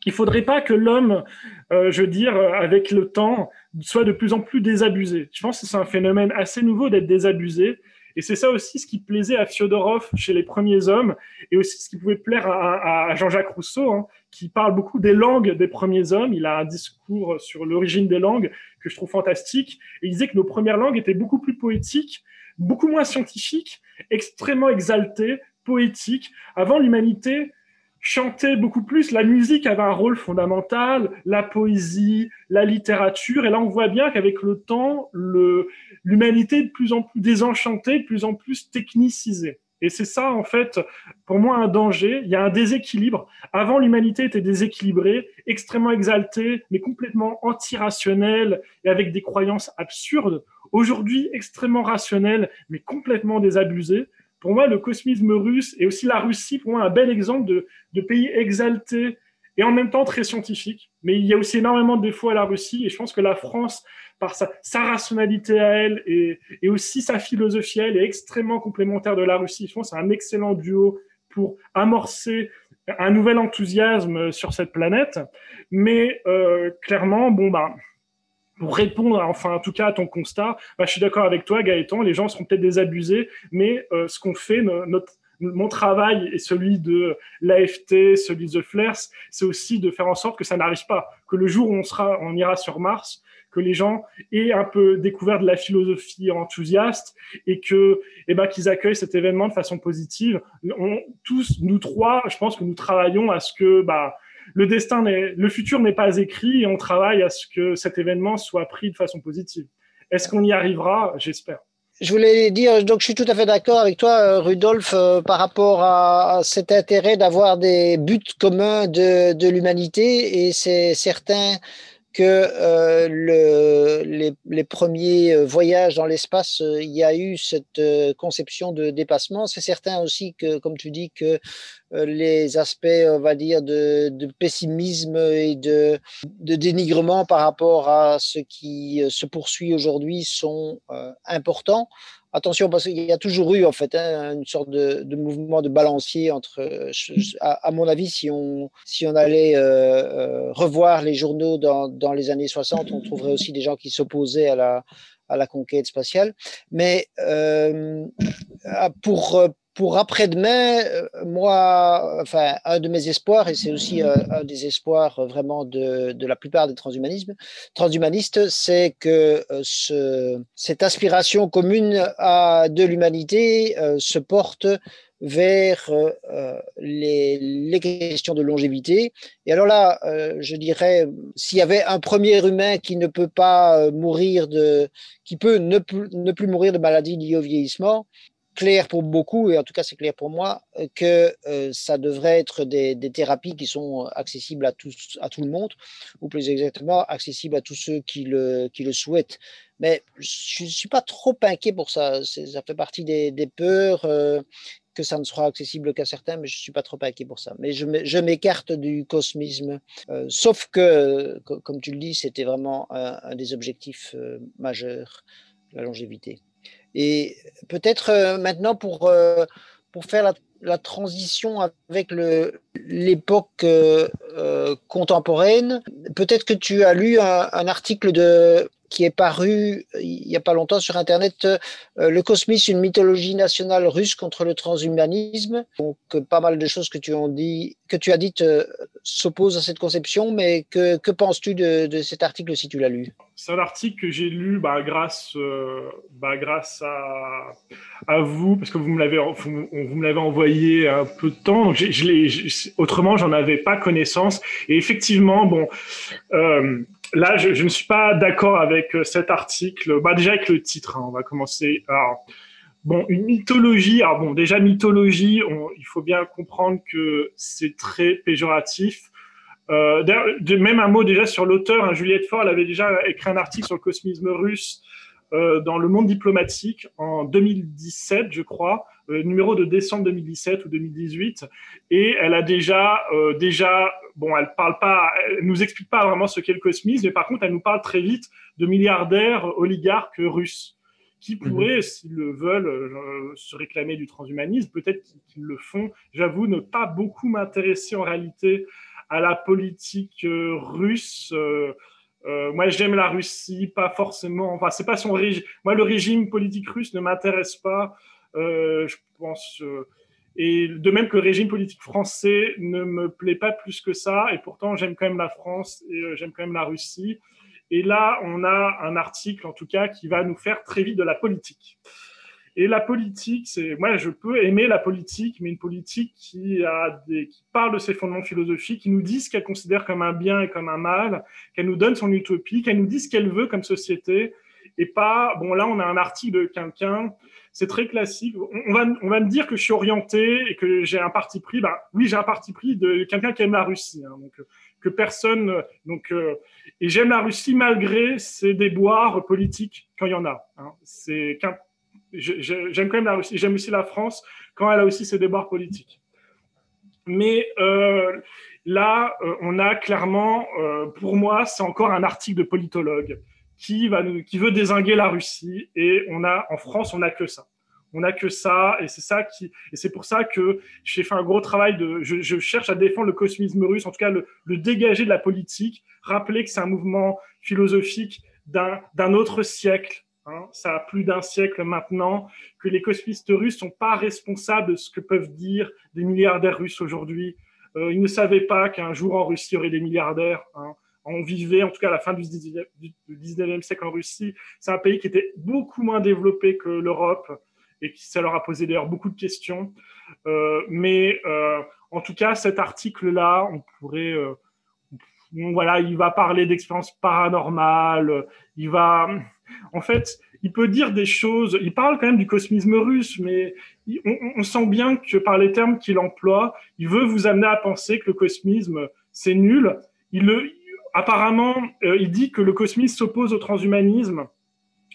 Il faudrait pas que l'homme, euh, je veux dire, avec le temps, soit de plus en plus désabusé. Je pense que c'est un phénomène assez nouveau d'être désabusé. Et c'est ça aussi ce qui plaisait à Fyodorov chez les premiers hommes, et aussi ce qui pouvait plaire à, à Jean-Jacques Rousseau, hein, qui parle beaucoup des langues des premiers hommes. Il a un discours sur l'origine des langues que je trouve fantastique. Et il disait que nos premières langues étaient beaucoup plus poétiques, beaucoup moins scientifiques, extrêmement exaltées, poétiques. Avant, l'humanité chantait beaucoup plus. La musique avait un rôle fondamental, la poésie, la littérature. Et là, on voit bien qu'avec le temps, l'humanité est de plus en plus désenchantée, de plus en plus technicisée. Et c'est ça, en fait, pour moi, un danger. Il y a un déséquilibre. Avant, l'humanité était déséquilibrée, extrêmement exaltée, mais complètement antirationnelle et avec des croyances absurdes. Aujourd'hui, extrêmement rationnelle, mais complètement désabusée. Pour moi, le cosmisme russe et aussi la Russie, pour moi, un bel exemple de, pays exaltés et en même temps très scientifiques. Mais il y a aussi énormément de défauts à la Russie et je pense que la France, par sa, rationalité à elle et, et, aussi sa philosophie à elle, est extrêmement complémentaire de la Russie. Je pense que c'est un excellent duo pour amorcer un nouvel enthousiasme sur cette planète. Mais euh, clairement, bon, bah, pour répondre, enfin en tout cas à ton constat, bah, je suis d'accord avec toi, Gaëtan, les gens seront peut-être désabusés, mais euh, ce qu'on fait, notre, mon travail et celui de l'AFT, celui de The Flares, c'est aussi de faire en sorte que ça n'arrive pas, que le jour où on sera, on ira sur Mars, que les gens aient un peu découvert de la philosophie enthousiaste et que, eh ben, qu'ils accueillent cet événement de façon positive. On, tous, nous trois, je pense que nous travaillons à ce que, bah, le destin le futur n'est pas écrit et on travaille à ce que cet événement soit pris de façon positive. Est-ce qu'on y arrivera? J'espère. Je voulais dire, donc je suis tout à fait d'accord avec toi, euh, Rudolf, euh, par rapport à, cet intérêt d'avoir des buts communs de, de l'humanité et c'est certain que euh, le, les, premiers euh, voyages dans l'espace, euh, il y a eu cette conception de dépassement. C'est certain aussi que, comme tu dis, que les aspects, on va dire, de, de pessimisme et de, de, dénigrement par rapport à ce qui se poursuit aujourd'hui sont importants. Attention, parce qu'il y a toujours eu en fait hein, une sorte de, mouvement de balancier entre, à, à, mon avis, si on, allait euh, euh, revoir les journaux dans, dans, les années 60, on trouverait aussi des gens qui s'opposaient à la, conquête spatiale. Mais euh, pour pour après-demain, euh, moi, enfin, un de mes espoirs, et c'est aussi un, un, des espoirs vraiment de, de la plupart des transhumanismes, transhumanistes, c'est que euh, ce, cette aspiration commune à, de l'humanité euh, se porte vers euh, les, les, questions de longévité. Et alors là, euh, je dirais, s'il y avait un premier humain qui ne peut pas mourir de, qui peut ne, ne plus mourir de maladie liée au vieillissement, clair pour beaucoup, et en tout cas c'est clair pour moi, euh, que euh, ça devrait être des, thérapies qui sont accessibles à, tout le monde, ou plus exactement accessibles à tous ceux qui le, souhaitent. Mais je ne suis pas trop inquiet pour ça. Ça fait partie des, peurs euh, que ça ne sera accessible qu'à certains, mais je ne suis pas trop inquiet pour ça. Mais je m'écarte du cosmisme, sauf que, comme tu le dis, c'était vraiment un, des objectifs majeurs, la longévité. Et peut-être euh, maintenant pour, pour faire la, transition avec l'époque contemporaine, peut-être que tu as lu un article de qui est paru il n'y a pas longtemps sur Internet, euh, Le Cosmisme, une mythologie nationale russe contre le transhumanisme. Donc, euh, pas mal de choses que tu, as, dites euh, s'opposent à cette conception, mais que, que penses-tu de, cet article si tu l'as lu? C'est un article que j'ai lu bah, grâce, bah, grâce à, vous, parce que vous me l'avez vous, me l'avez envoyé un peu de temps. Donc je autrement, j'en avais pas connaissance. Et effectivement, bon, là, je, ne suis pas d'accord avec euh, cet article. Bah, déjà avec le titre, hein, on va commencer. Bon, une mythologie. Alors bon, déjà mythologie, il faut bien comprendre que c'est très péjoratif. Euh, même un mot déjà sur l'auteur. Hein, Juliette Faure, avait déjà écrit un article sur le cosmisme russe euh, dans le monde diplomatique en 2017, je crois, euh, numéro de décembre 2017 ou 2018, et elle a déjà, déjà, bon, elle parle pas, elle nous explique pas vraiment ce qu'est le cosmisme, mais par contre, elle nous parle très vite de milliardaires oligarques russes qui mhm. pourraient, s'ils le veulent, se réclamer du transhumanisme. Peut-être qu'ils le font. J'avoue ne pas beaucoup m'intéresser en réalité à la politique russe. Euh, moi, j'aime la Russie, pas forcément. Enfin, c'est pas son régime. Moi, le régime politique russe ne m'intéresse pas. Euh, je pense. Et de même que le régime politique français ne me plaît pas plus que ça. Et pourtant, j'aime quand même la France et euh, j'aime quand même la Russie. Et là, on a un article, en tout cas, qui va nous faire très vite de la politique. Et la politique, c'est moi je peux aimer la politique, mais une politique qui a qui parle de ses fondements philosophiques, qui nous dit ce qu'elle considère comme un bien et comme un mal, qu'elle nous donne son utopie, qu'elle nous dit ce qu'elle veut comme société, et pas bon là on a un article de quelqu'un, c'est très classique. On, va on va me dire que je suis orienté et que j'ai un parti pris. Ben oui j'ai un parti pris de quelqu'un qui aime la Russie, hein, donc que personne donc euh, et j'aime la Russie malgré ses déboires politiques quand il y en a. Hein. C'est j'aime quand même la Russie, j'aime aussi la France quand elle a aussi ses déboires politiques. Mais euh, là, euh, on a clairement, euh, pour moi, c'est encore un article de politologue qui, veut désinguer la Russie. Et on a, en France, on n'a que ça. On n'a que ça, et c'est ça qui, et c'est pour ça que j'ai fait un gros travail de, je, je, cherche à défendre le cosmisme russe, en tout cas le, le dégager de la politique, rappeler que c'est un mouvement philosophique d'un autre siècle, Hein, ça a plus d'un siècle maintenant que les cosmistes russes sont pas responsables de ce que peuvent dire des milliardaires russes aujourd'hui. Euh, ils ne savaient pas qu'un jour en Russie il y aurait des milliardaires. Hein. On vivait, en tout cas à la fin du 19e, siècle en Russie, c'est un pays qui était beaucoup moins développé que l'Europe et qui ça leur a posé d'ailleurs beaucoup de questions. Euh, mais euh, en tout cas, cet article-là, on pourrait euh, voilà, il va parler d'expériences paranormales, il va, en fait, il peut dire des choses, il parle quand même du cosmisme russe, mais on, sent bien que par les termes qu'il emploie, il veut vous amener à penser que le cosmisme, c'est nul. Il le, apparemment, euh, il dit que le cosmisme s'oppose au transhumanisme.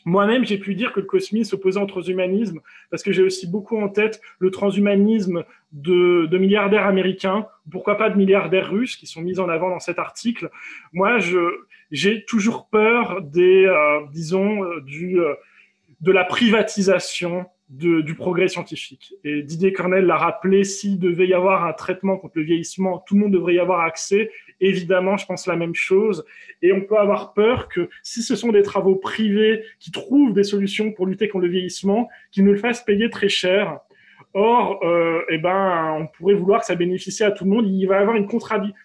Moi-même, j'ai pu dire que le cosmisme s'opposait au transhumanisme parce que j'ai aussi beaucoup en tête le transhumanisme de, milliardaires américains, pourquoi pas de milliardaires russes qui sont mis en avant dans cet article. Moi, j'ai toujours peur des, euh, disons, euh, du, de la privatisation du progrès scientifique. Et Didier Cornel l'a rappelé, s'il devait y avoir un traitement contre le vieillissement, tout le monde devrait y avoir accès. Évidemment, je pense la même chose. Et on peut avoir peur que si ce sont des travaux privés qui trouvent des solutions pour lutter contre le vieillissement, qu'ils nous le fassent payer très cher. Or, euh, eh ben, on pourrait vouloir que ça bénéficie à tout le monde. Il va y avoir une.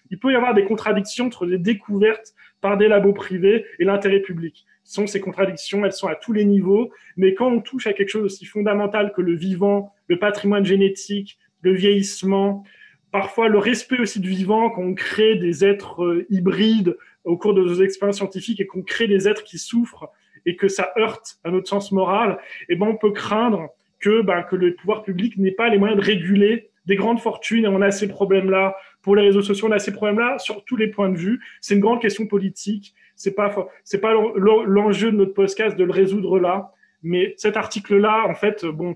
Il peut y avoir des contradictions entre les découvertes par des labos privés et l'intérêt public. Ce sont ces contradictions, elles sont à tous les niveaux. Mais quand on touche à quelque chose aussi fondamental que le vivant, le patrimoine génétique, le vieillissement, parfois le respect aussi du vivant, qu'on crée des êtres euh, hybrides au cours de nos expériences scientifiques et qu'on crée des êtres qui souffrent et que ça heurte à notre sens moral, eh ben on peut craindre que, ben, que le pouvoir public n'ait pas les moyens de réguler des grandes fortunes et on a ces problèmes-là. Pour les réseaux sociaux, on a ces problèmes-là sur tous les points de vue. C'est une grande question politique. C'est pas, c'est pas l'enjeu de notre podcast de le résoudre là. Mais cet article-là, en fait, bon,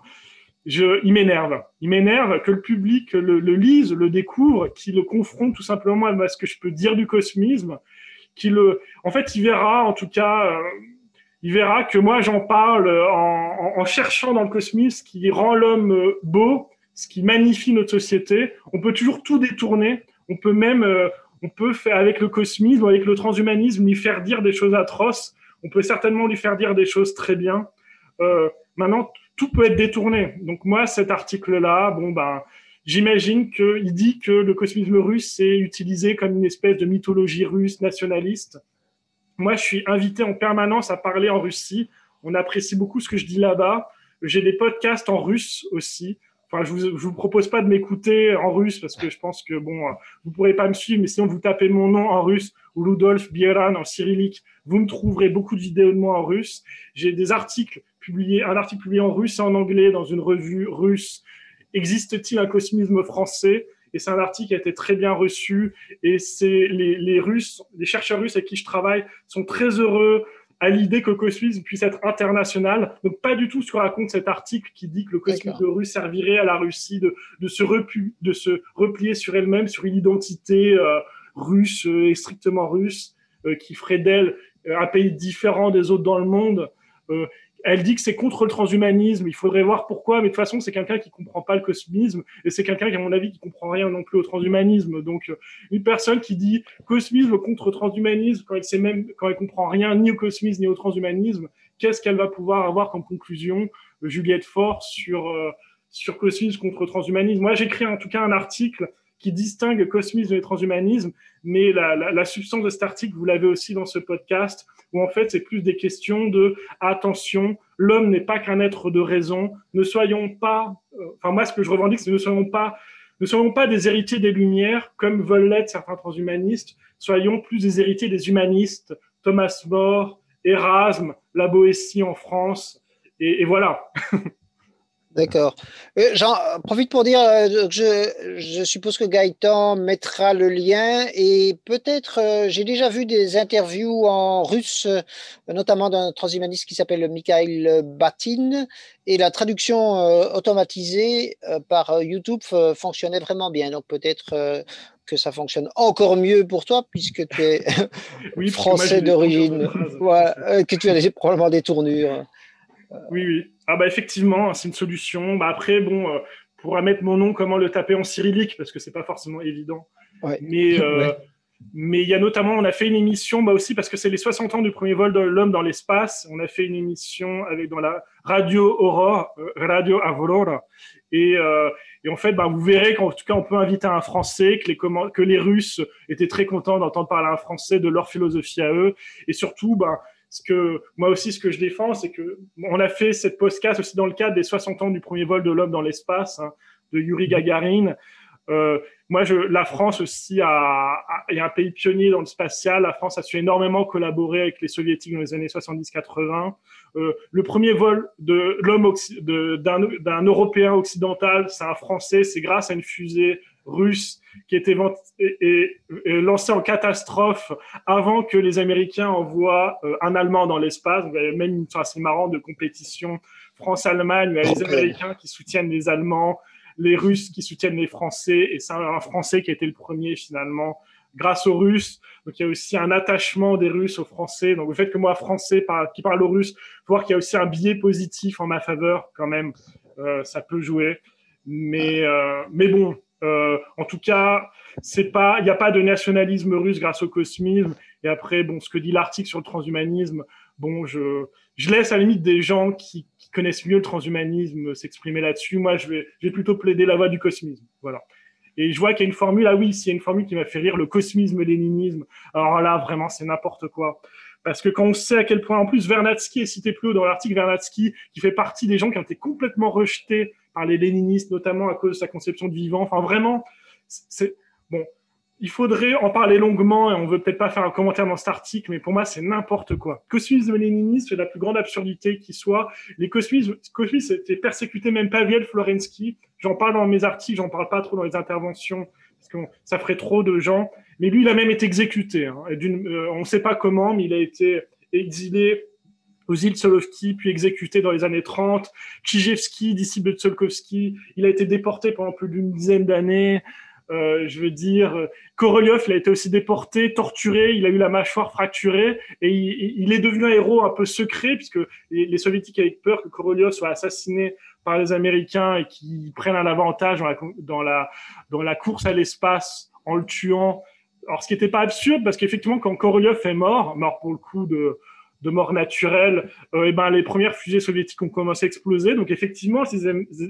je, il m'énerve. Il m'énerve que le public le, le, lise, le découvre, qu'il le confronte tout simplement à ce que je peux dire du cosmisme. Qu'il le, en fait, il verra, en tout cas, euh, il verra que moi j'en parle en, en, cherchant dans le cosmisme ce qui rend l'homme euh, beau, ce qui magnifie notre société. On peut toujours tout détourner. On peut même, euh, on peut faire avec le cosmisme, avec le transhumanisme, lui faire dire des choses atroces. On peut certainement lui faire dire des choses très bien. Euh, maintenant, tout peut être détourné. Donc moi, cet article-là, bon ben, j'imagine qu'il dit que le cosmisme russe est utilisé comme une espèce de mythologie russe nationaliste. Moi, je suis invité en permanence à parler en Russie. On apprécie beaucoup ce que je dis là-bas. J'ai des podcasts en russe aussi. Enfin, je vous, propose pas de m'écouter en russe parce que je pense que bon, vous pourrez pas me suivre, mais sinon vous tapez mon nom en russe ou Rudolf Bieran en cyrillique, vous me trouverez beaucoup de vidéos de moi en russe. J'ai des articles publiés, un article publié en russe et en anglais dans une revue russe. Existe-t-il un cosmisme français? Et c'est un article qui a été très bien reçu. Et c'est les, les Russes, les chercheurs russes avec qui je travaille sont très heureux à l'idée que le cosmisme puisse être international. Donc pas du tout ce que raconte cet article qui dit que le cosmisme russe servirait à la Russie de, de, se, repu, de se replier sur elle-même, sur une identité euh, russe euh, et strictement russe, euh, qui ferait d'elle un pays différent des autres dans le monde. Elle dit que c'est contre le transhumanisme. Il faudrait voir pourquoi, mais de toute façon, c'est quelqu'un qui comprend pas le cosmisme et c'est quelqu'un qui, à mon avis, qui comprend rien non plus au transhumanisme. Donc, euh, une personne qui dit cosmisme contre transhumanisme quand elle sait même, quand elle comprend rien ni au cosmisme ni au transhumanisme, qu'est-ce qu'elle va pouvoir avoir comme conclusion, euh, Juliette Fort, sur euh, sur cosmisme contre transhumanisme? Moi, j'écris en tout cas un article qui distingue cosmisme et transhumanisme, mais la, substance de cet article, vous l'avez aussi dans ce podcast, où en fait c'est plus des questions de attention, l'homme n'est pas qu'un être de raison, ne soyons pas, euh, enfin moi ce que je revendique, c'est ne soyons pas ne soyons pas des héritiers des Lumières, comme veulent l'être certains transhumanistes, soyons plus des héritiers des humanistes, Thomas More, Erasme, la Boétie en France, et voilà. *laughs* D'accord. Euh, j'en profite pour dire euh, que je, je, suppose que Gaëtan mettra le lien et peut-être euh, j'ai déjà vu des interviews en russe, notamment d'un transhumaniste qui s'appelle Mikhail Batin et la traduction automatisée par YouTube fonctionnait vraiment bien. Donc peut-être que ça fonctionne encore mieux pour toi puisque tu es *laughs* oui, français d'origine, ouais, que tu as probablement des tournures. Oui, oui. Ah bah effectivement, c'est une solution. Bah après, bon, euh, pour mettre mon nom, comment le taper en cyrillique parce que c'est pas forcément évident. Mais euh, mais il y a notamment, on a fait une émission, bah aussi parce que c'est les 60 ans du premier vol de l'homme dans l'espace. On a fait une émission avec dans la radio Aurora, euh, radio Aurora, et, et en fait, bah, vous verrez qu'en tout cas, on peut inviter un Français, que les, que les Russes étaient très contents d'entendre parler un Français de leur philosophie à eux, et surtout, bah, ce que moi aussi, ce que je défends, c'est que on a fait cette podcast aussi dans le cadre des 60 ans du premier vol de l'homme dans l'espace hein, de Yuri Gagarin. Euh, moi, je, la France aussi a, a, est un pays pionnier dans le spatial. La France a su énormément collaborer avec les soviétiques dans les années 70-80. Euh, le premier vol de l'homme d'un Européen occidental, c'est un Français. C'est grâce à une fusée russe qui était lancé en catastrophe avant que les Américains envoient euh, un Allemand dans l'espace. Y avait même une histoire assez marrante de compétition France-Allemagne, il y a les Américains qui soutiennent les Allemands, les Russes qui soutiennent les Français, et c'est un, Français qui a été le premier finalement grâce aux Russes. Donc il y a aussi un attachement des Russes aux Français. Donc le fait que moi, Français qui parle aux Russes, voir qu'il y a aussi un biais positif en ma faveur quand même. Euh, ça peut jouer. Mais, euh, mais bon, euh, en tout cas, c'est pas, il n'y a pas de nationalisme russe grâce au cosmisme. Et après, bon, ce que dit l'article sur le transhumanisme, bon, je, laisse à la limite des gens qui, connaissent mieux le transhumanisme s'exprimer là-dessus. Moi, je vais, je vais plutôt plaider la voie du cosmisme. Voilà. Et je vois qu'il y a une formule, ah oui, s'il y a une formule qui m'a fait rire, le cosmisme-léninisme. Alors là, vraiment, c'est n'importe quoi. Parce que quand on sait à quel point, en plus, Vernadsky est cité plus haut dans l'article, Vernadsky, qui fait partie des gens qui ont été complètement rejetés par les léninistes, notamment à cause de sa conception de vivant. Enfin, vraiment, c'est bon. Il faudrait en parler longuement et on veut peut-être pas faire un commentaire dans cet article, mais pour moi, c'est n'importe quoi. Cosmisme léniniste, c'est la plus grande absurdité qui soit. Les cosmisme étaient persécutés, même Pavel Florensky. J'en parle dans mes articles, j'en parle pas trop dans les interventions, parce que ça ferait trop de gens. Mais lui, il a même été exécuté. Hein. Euh, on ne sait pas comment, mais il a été exilé îles Solovki, puis exécuté dans les années 30. Kijevski, disciple de Tsiolkovsky, il a été déporté pendant plus d'une dizaine d'années. Euh, je veux dire, Korolev, il a été aussi déporté, torturé, il a eu la mâchoire fracturée et il, est devenu un héros un peu secret puisque les, soviétiques avaient peur que Korolev soit assassiné par les Américains et qu'ils prennent un avantage dans la, dans la, dans la course à l'espace en le tuant. Alors, ce qui n'était pas absurde parce qu'effectivement, quand Korolev est mort, mort pour le coup de, de mort naturelle, euh, et ben les premières fusées soviétiques ont commencé à exploser. Donc effectivement, si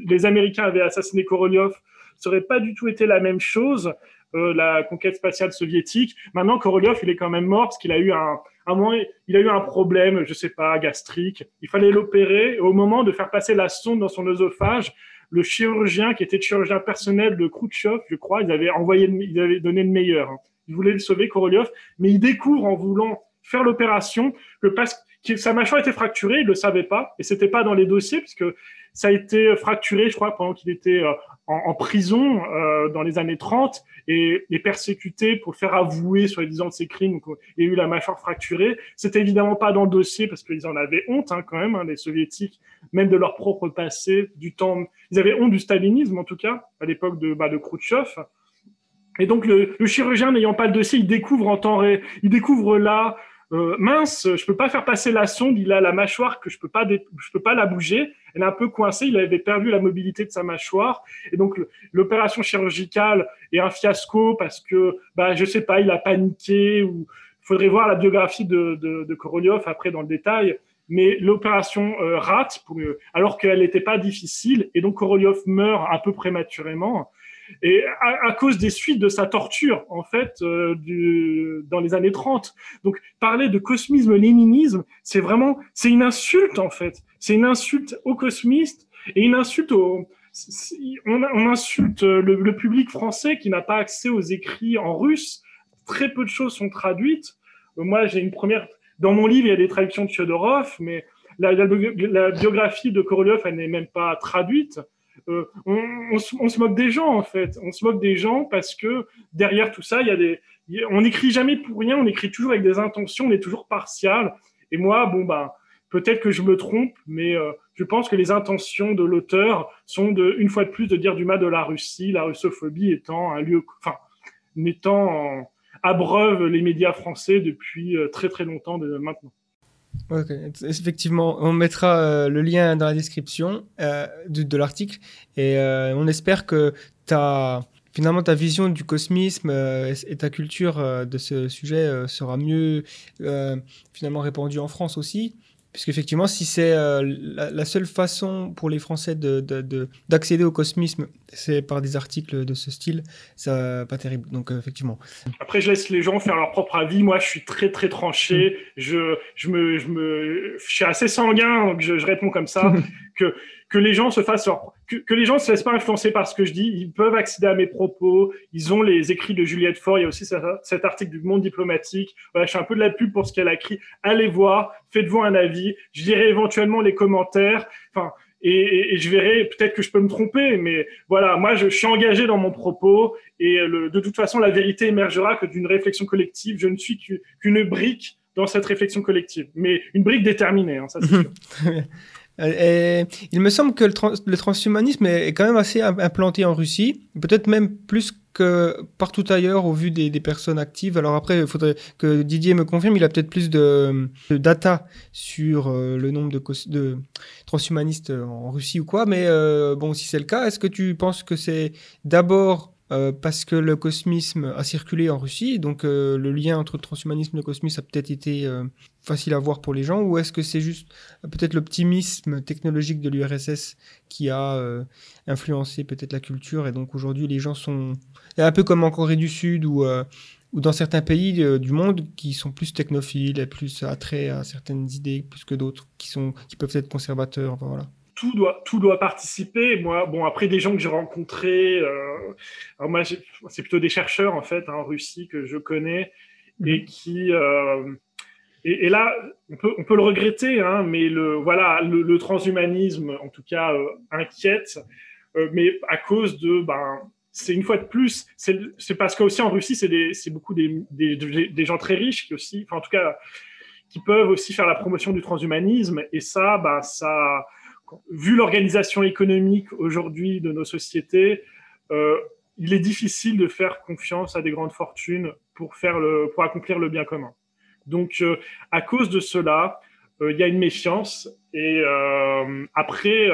les Américains avaient assassiné Korolev, ça aurait pas du tout été la même chose. Euh, la conquête spatiale soviétique. Maintenant, Korolev, il est quand même mort parce qu'il a eu un, moment, il a eu un problème, je sais pas, gastrique. Il fallait l'opérer. Au moment de faire passer la sonde dans son œsophage, le chirurgien qui était chirurgien personnel de Khrouchtchev, je crois, ils avaient envoyé, ils avaient donné le meilleur. Hein. Ils voulaient le sauver, Korolev, mais il découvre en voulant faire l'opération que parce que sa mâchoire était fracturée, il le savait pas et c'était pas dans les dossiers puisque ça a été fracturé, je crois, pendant qu'il était euh, en, prison euh, dans les années 30 et, et, persécuté pour faire avouer soi-disant de ses crimes. Donc, il a eu la mâchoire fracturée. C'était évidemment pas dans le dossier parce qu'ils en avaient honte hein, quand même, hein, les soviétiques, même de leur propre passé, du temps. Ils avaient honte du stalinisme en tout cas à l'époque de, bah, de Khrouchtchev. Et donc le chirurgien n'ayant pas le dossier, il découvre en temps réel, il découvre là euh, mince, je peux pas faire passer la sonde, il a la mâchoire que je peux pas, je peux pas la bouger. Elle est un peu coincée, il avait perdu la mobilité de sa mâchoire, et donc l'opération chirurgicale est un fiasco parce que, bah, je sais pas, il a paniqué ou faudrait voir la biographie de, de, de après dans le détail. Mais l'opération euh, rate, pour, alors qu'elle n'était pas difficile, et donc Korolev meurt un peu prématurément et à, cause des suites de sa torture en fait euh, dans les années 30. Donc parler de cosmisme léninisme, c'est vraiment c'est une insulte en fait. C'est une insulte aux cosmistes et une insulte au on, insulte le, public français qui n'a pas accès aux écrits en russe. Très peu de choses sont traduites. Moi, j'ai une première dans mon livre, il y a des traductions de Fyodorov, mais la biographie de Korolev, elle n'est même pas traduite. Euh, on, se, moque des gens en fait. On se moque des gens parce que derrière tout ça, il y a des, on n'écrit jamais pour rien, on écrit toujours avec des intentions, on est toujours partial. Et moi, bon bah, peut-être que je me trompe, mais euh, je pense que les intentions de l'auteur sont de, une fois de plus, de dire du mal de la Russie, la russophobie étant un lieu, enfin, mettant à breuve les médias français depuis euh, très très longtemps de maintenant. Effectivement, on mettra euh, le lien dans la description euh, de, l'article et euh, on espère que ta, finalement ta vision du cosmisme et ta culture de ce sujet sera mieux finalement répandue en France aussi. Puisqu'effectivement, si c'est euh, la, seule façon pour les Français d'accéder de, de, au cosmisme, c'est par des articles de ce style, ça pas terrible. Donc, euh, effectivement. Après, je laisse les gens faire leur propre avis. Moi, je suis très, très tranché. Mm. Je, je, me, je, me, je suis assez sanguin, donc je, je réponds comme ça. *laughs* que que les gens se fassent que, que, les gens se laissent pas influencer par ce que je dis. Ils peuvent accéder à mes propos. Ils ont les écrits de Juliette Faure. Il y a aussi cet, article du Monde diplomatique. Voilà, je fais un peu de la pub pour ce qu'elle a écrit. Allez voir, faites-vous un avis. Je lirai éventuellement les commentaires. Enfin, et, et, je verrai. Peut-être que je peux me tromper, mais voilà, moi, je, je suis engagé dans mon propos. Et le, de toute façon, la vérité émergera que d'une réflexion collective. Je ne suis qu'une brique dans cette réflexion collective, mais une brique déterminée. Hein, ça, c'est *laughs* sûr. *laughs* Euh, il me semble que le, transhumanisme est, quand même assez implanté en Russie, peut-être même plus que partout ailleurs au vu des, personnes actives. Alors après, il faudrait que Didier me confirme, il a peut-être plus de, data sur euh, le nombre de, transhumanistes en Russie ou quoi, mais euh, bon, si c'est le cas, est-ce que tu penses que c'est d'abord parce que le cosmisme a circulé en Russie, donc le lien entre le transhumanisme et le cosmisme a peut-être été facile à voir pour les gens, ou est-ce que c'est juste peut-être l'optimisme technologique de l'URSS qui a influencé peut-être la culture, et donc aujourd'hui les gens sont un peu comme en Corée du Sud ou ou dans certains pays du monde qui sont plus technophiles et plus attraits à certaines idées plus que d'autres qui sont qui peuvent être conservateurs voilà tout doit, tout doit participer. Moi, bon, après des gens que j'ai rencontrés, euh, moi, c'est plutôt des chercheurs en fait hein, en Russie que je connais et mhm. qui, euh, et, là, on peut, on peut le regretter, hein, mais le, voilà, le, transhumanisme, en tout cas, euh, inquiète, euh, mais à cause de, ben, c'est une fois de plus, c'est parce qu'aussi en Russie, c'est beaucoup des, des, des, gens très riches qui aussi, enfin, en tout cas, qui peuvent aussi faire la promotion du transhumanisme. Et ça, bah, ça, vu l'organisation économique aujourd'hui de nos sociétés, euh, il est difficile de faire confiance à des grandes fortunes pour faire le, pour accomplir le bien commun. Donc, euh, à cause de cela, euh, il y a une méfiance. Et euh, après,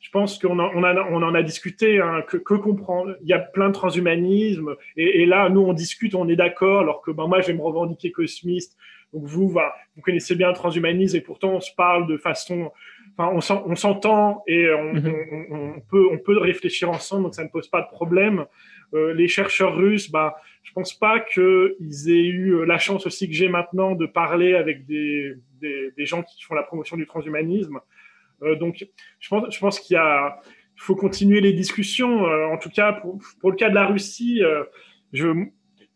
je pense qu'on en, a discuté, hein, que, que, comprendre. Il y a plein de transhumanisme, et, là, nous, on discute, on est d'accord, alors que ben, moi, je vais me revendiquer cosmiste. Donc vous, vous connaissez bien le transhumanisme, et pourtant, on se parle de façon, enfin, on s'entend et on, mm -hmm. on, on, peut, on peut réfléchir ensemble, donc ça ne pose pas de problème. Euh, les chercheurs russes, bah, je pense pas qu'ils aient eu la chance aussi que j'ai maintenant de parler avec des, des, des, gens qui font la promotion du transhumanisme. Euh, donc, je pense, je pense qu'il y a, il faut continuer les discussions. Euh, en tout cas, pour, pour, le cas de la Russie, euh, je,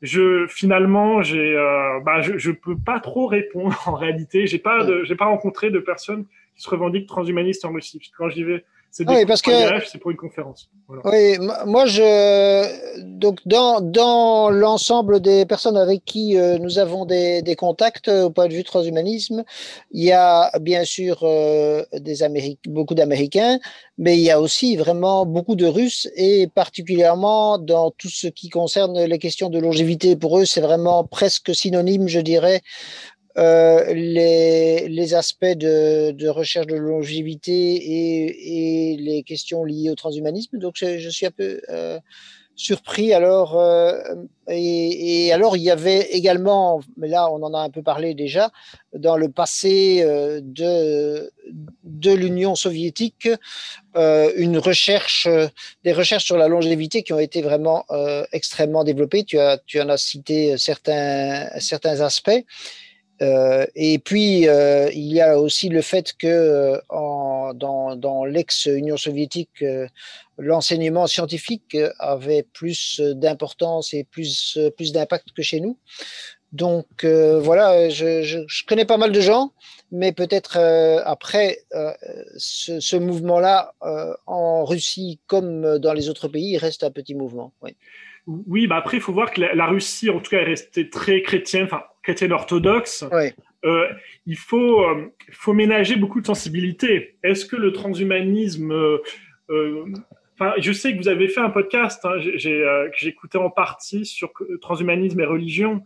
je finalement, euh, bah, je, je peux pas trop répondre *laughs* en réalité. J'ai pas, de, pas rencontré de personnes qui se revendiquent transhumanistes en Russie. Parce que quand j'y vais c'est oui, parce que c'est pour une conférence. Voilà. Oui, moi je donc dans dans l'ensemble des personnes avec qui euh, nous avons des, des contacts euh, au point de vue transhumanisme, il y a bien sûr euh, des beaucoup d'Américains, mais il y a aussi vraiment beaucoup de Russes et particulièrement dans tout ce qui concerne les questions de longévité pour eux, c'est vraiment presque synonyme, je dirais, euh, les, aspects de, recherche de longévité et, les questions liées au transhumanisme. Donc, je, suis un peu euh, surpris. Alors, euh, et, alors, il y avait également, mais là, on en a un peu parlé déjà, dans le passé de, l'Union soviétique, une recherche, des recherches sur la longévité qui ont été vraiment extrêmement développées. Tu, as, tu en as cité certains aspects. Euh, et puis, euh, il y a aussi le fait que euh, dans, l'ex-Union soviétique, l'enseignement scientifique avait plus d'importance et plus, plus d'impact que chez nous. Donc voilà, je, connais pas mal de gens, mais peut-être après ce, mouvement-là en Russie comme dans les autres pays, reste un petit mouvement. Oui. Oui, bah après, il faut voir que la, Russie, en tout cas, est restée très chrétienne, chrétienne orthodoxe. Euh, il faut, euh, faut ménager beaucoup de sensibilité. Est-ce que le transhumanisme. Euh, euh, enfin, je sais que vous avez fait un podcast hein, j'ai, que j'écoutais en partie sur transhumanisme et religion.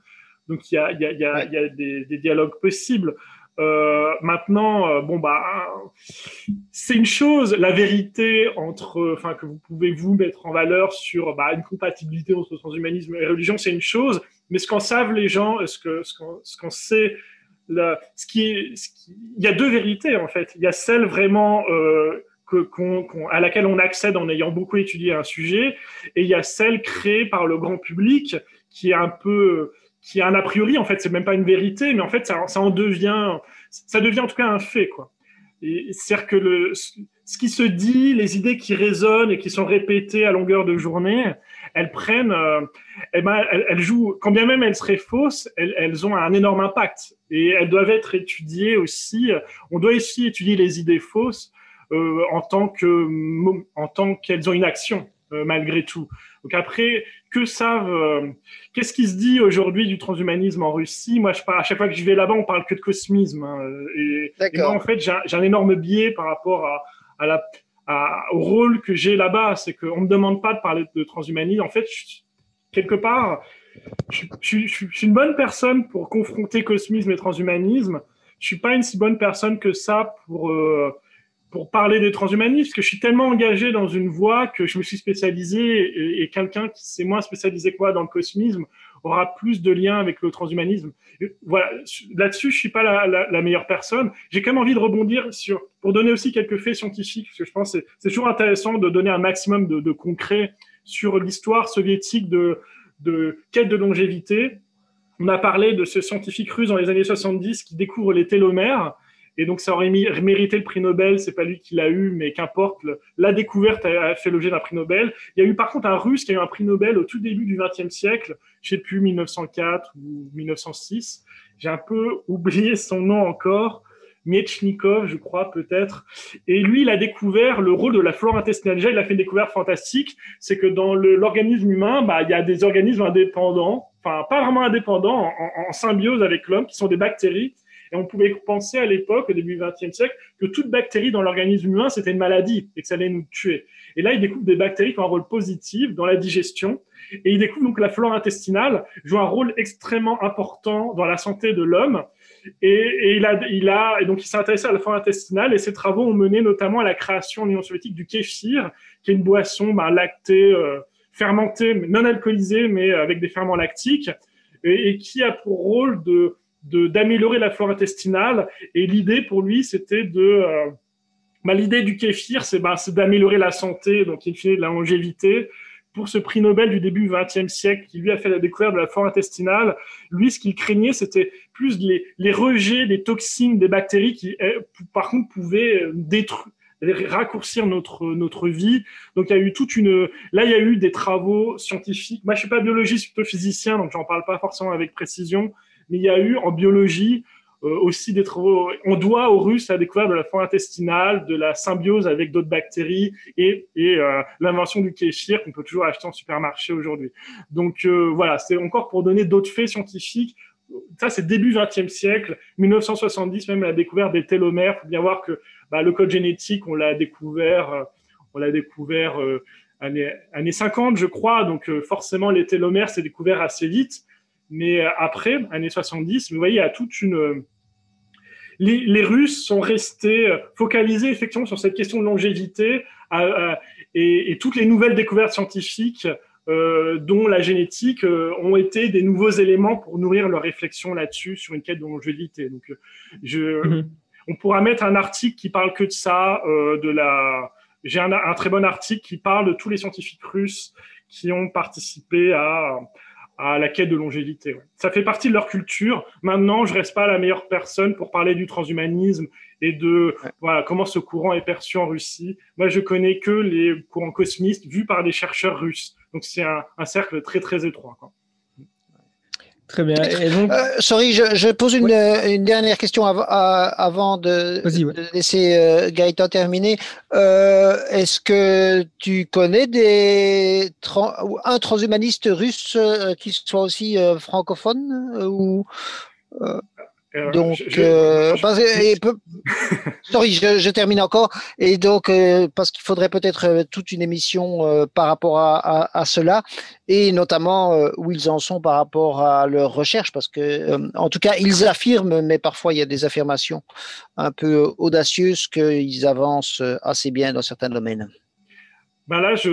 Donc, il y a, y a, y a, ouais. y a des, des, dialogues possibles. Euh, maintenant, euh, bon bah, c'est une chose, la vérité entre, enfin que vous pouvez vous mettre en valeur sur bah, une compatibilité entre transhumanisme et religion, c'est une chose. Mais ce qu'en savent les gens, ce que ce qu'on sait, là, ce qui il y a deux vérités en fait. Il y a celle vraiment euh, que, qu qu à laquelle on accède en ayant beaucoup étudié un sujet, et il y a celle créée par le grand public qui est un peu qui a un a priori, en fait, c'est même pas une vérité, mais en fait, ça, ça en devient, ça devient en tout cas un fait, quoi. C'est-à-dire que le, ce qui se dit, les idées qui résonnent et qui sont répétées à longueur de journée, elles prennent, euh, eh ben, elles, elles, jouent, quand bien même elles seraient fausses, elles, elles, ont un énorme impact et elles doivent être étudiées aussi. On doit aussi étudier les idées fausses euh, en tant que, en tant qu'elles ont une action euh, malgré tout. Donc après, que savent, euh, qu'est-ce qui se dit aujourd'hui du transhumanisme en Russie? Moi, je parle, à chaque fois que je vais là-bas, on parle que de cosmisme. Hein, et, et, moi, en fait, j'ai un, un, énorme biais par rapport à, à la, à, au rôle que j'ai là-bas. C'est qu'on me demande pas de parler de transhumanisme. En fait, je, quelque part, je, je, je, suis une bonne personne pour confronter cosmisme et transhumanisme. Je suis pas une si bonne personne que ça pour euh, pour parler des transhumanistes, parce que je suis tellement engagé dans une voie que je me suis spécialisé et, quelqu'un qui s'est moins spécialisé que moi dans le cosmisme aura plus de liens avec le transhumanisme. Voilà, là-dessus, je suis pas la meilleure personne. J'ai quand même envie de rebondir sur, pour donner aussi quelques faits scientifiques, parce que je pense que c'est toujours intéressant de donner un maximum de, de concret sur l'histoire soviétique de, de quête de longévité. On a parlé de ce scientifique russe dans les années 70 qui découvre les télomères et donc, ça aurait mérité le prix Nobel. C'est pas lui qui l'a eu, mais qu'importe. La découverte a fait l'objet d'un prix Nobel. Il y a eu par contre un Russe qui a eu un prix Nobel au tout début du XXe siècle. Je sais plus 1904 ou 1906. J'ai un peu *laughs* oublié son nom encore. Miechnikov, je crois peut-être. Et lui, il a découvert le rôle de la flore intestinale. Déjà, il a fait une découverte fantastique. C'est que dans l'organisme humain, bah, il y a des organismes indépendants, enfin pas vraiment indépendants, en, en symbiose avec l'homme, qui sont des bactéries Et on pouvait penser à l'époque, au début du XXe siècle, que toute bactérie dans l'organisme humain, c'était une maladie et que ça allait nous tuer. Et là, il découvre des bactéries qui ont un rôle positif dans la digestion. Et il découvre donc que la flore intestinale joue un rôle extrêmement important dans la santé de l'homme. Et, il a, il a, et donc il s'est intéressé à la flore intestinale et ses travaux ont mené notamment à la création en Union soviétique du kéfir, qui est une boisson bah, lactée, euh, fermentée, non alcoolisée, mais avec des ferments lactiques, et, qui a pour rôle de d'améliorer la flore intestinale. Et l'idée pour lui, c'était de euh, bah, l'idée du kéfir, c'est bah, d'améliorer la santé, donc il fait de la longévité. Pour ce prix Nobel du début du XXe siècle, qui lui a fait la découverte de la flore intestinale, lui, ce qu'il craignait, c'était plus les, les, rejets des toxines des bactéries qui, eh, par contre, pouvaient euh, détruire raccourcir notre notre vie. Donc il y a eu toute une là il y a eu des travaux scientifiques. Moi je suis pas biologiste, je suis plutôt physicien donc j'en parle pas forcément avec précision, mais il y a eu en biologie euh, aussi des travaux. On doit aux Russes la découverte de la flore intestinale, de la symbiose avec d'autres bactéries et, euh, l'invention du kéfir qu'on peut toujours acheter en supermarché aujourd'hui. Donc euh, voilà, c'est encore pour donner d'autres faits scientifiques. Ça, c'est début 20e siècle, 1970, même la découverte des télomères. Il faut bien voir que bah, le code génétique, on l'a découvert, on l'a découvert années, années 50, je crois. Donc forcément, les télomères, c'est découvert assez vite. Mais euh, après, années 70, vous voyez, il y a toute une... Euh, les, les Russes sont restés euh, focalisés effectivement sur cette question de longévité et, et, toutes les nouvelles découvertes scientifiques euh, dont la génétique ont été des nouveaux éléments pour nourrir leur réflexion là-dessus sur une quête de longévité. Donc, je, mhm. on pourra mettre un article qui parle que de ça, de la. J'ai un, un, très bon article qui parle de tous les scientifiques russes qui ont participé à, à la quête de longévité. Ça fait partie de leur culture. Maintenant, je reste pas la meilleure personne pour parler du transhumanisme et de voilà comment ce courant est perçu en Russie. Moi, je connais que les courants cosmistes vus par des chercheurs russes. Donc, c'est un, un, cercle très très étroit. Quoi. Très bien. Et donc... Euh, sorry, je, je pose une, une, dernière question av avant de, ouais. de laisser euh, Gaëtan terminer. Euh, Est-ce que tu connais des un transhumaniste russe euh, qui soit aussi euh, francophone ou euh, donc, je, euh, parce, et, *laughs* sorry, je, termine encore. Et donc, euh, parce qu'il faudrait peut-être euh, toute une émission euh, par rapport à, à, à, cela, et notamment euh, où ils en sont par rapport à leur recherche, parce que, en tout cas, ils affirment, mais parfois il y a des affirmations un peu audacieuses qu'ils avancent assez bien dans certains domaines. Ben là, je,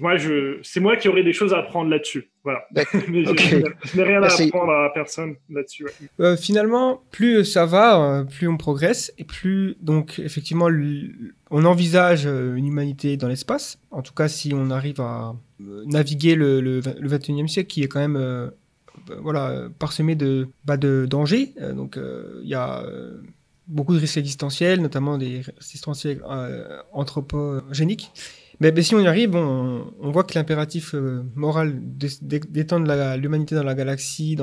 moi, je, c'est moi qui aurais des choses à apprendre là-dessus. Voilà. *laughs* Mais okay. je, n'ai rien Merci. à apprendre à personne là-dessus. Ouais. Euh, finalement, plus ça va, euh, plus on progresse, et plus, donc, effectivement, on envisage euh, une humanité dans l'espace. En tout cas, si on arrive à naviguer le, le, le 21e siècle, qui est quand même, euh, voilà, parsemé de, bah, de dangers. Donc, il y a beaucoup de risques existentiels, notamment des risques existentiels anthropogéniques. Mais, si on y arrive, on, voit que l'impératif euh, moral d'étendre l'humanité dans la galaxie,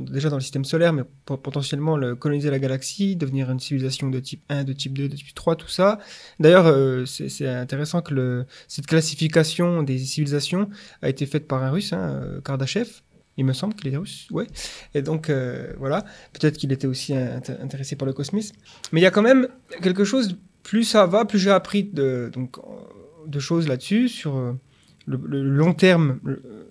déjà dans le système solaire, mais potentiellement le, coloniser la galaxie, devenir une civilisation de type 1, de type 2, de type 3, tout ça. D'ailleurs, euh, c'est intéressant que cette classification des civilisations a été faite par un russe, hein, euh, Kardashev. Il me semble qu'il est russe, ouais. Et donc, voilà. Peut-être qu'il était aussi intéressé par le cosmisme. Mais il y a quand même quelque chose, plus ça va, plus j'ai appris de, donc, de choses là-dessus, sur euh, le, long terme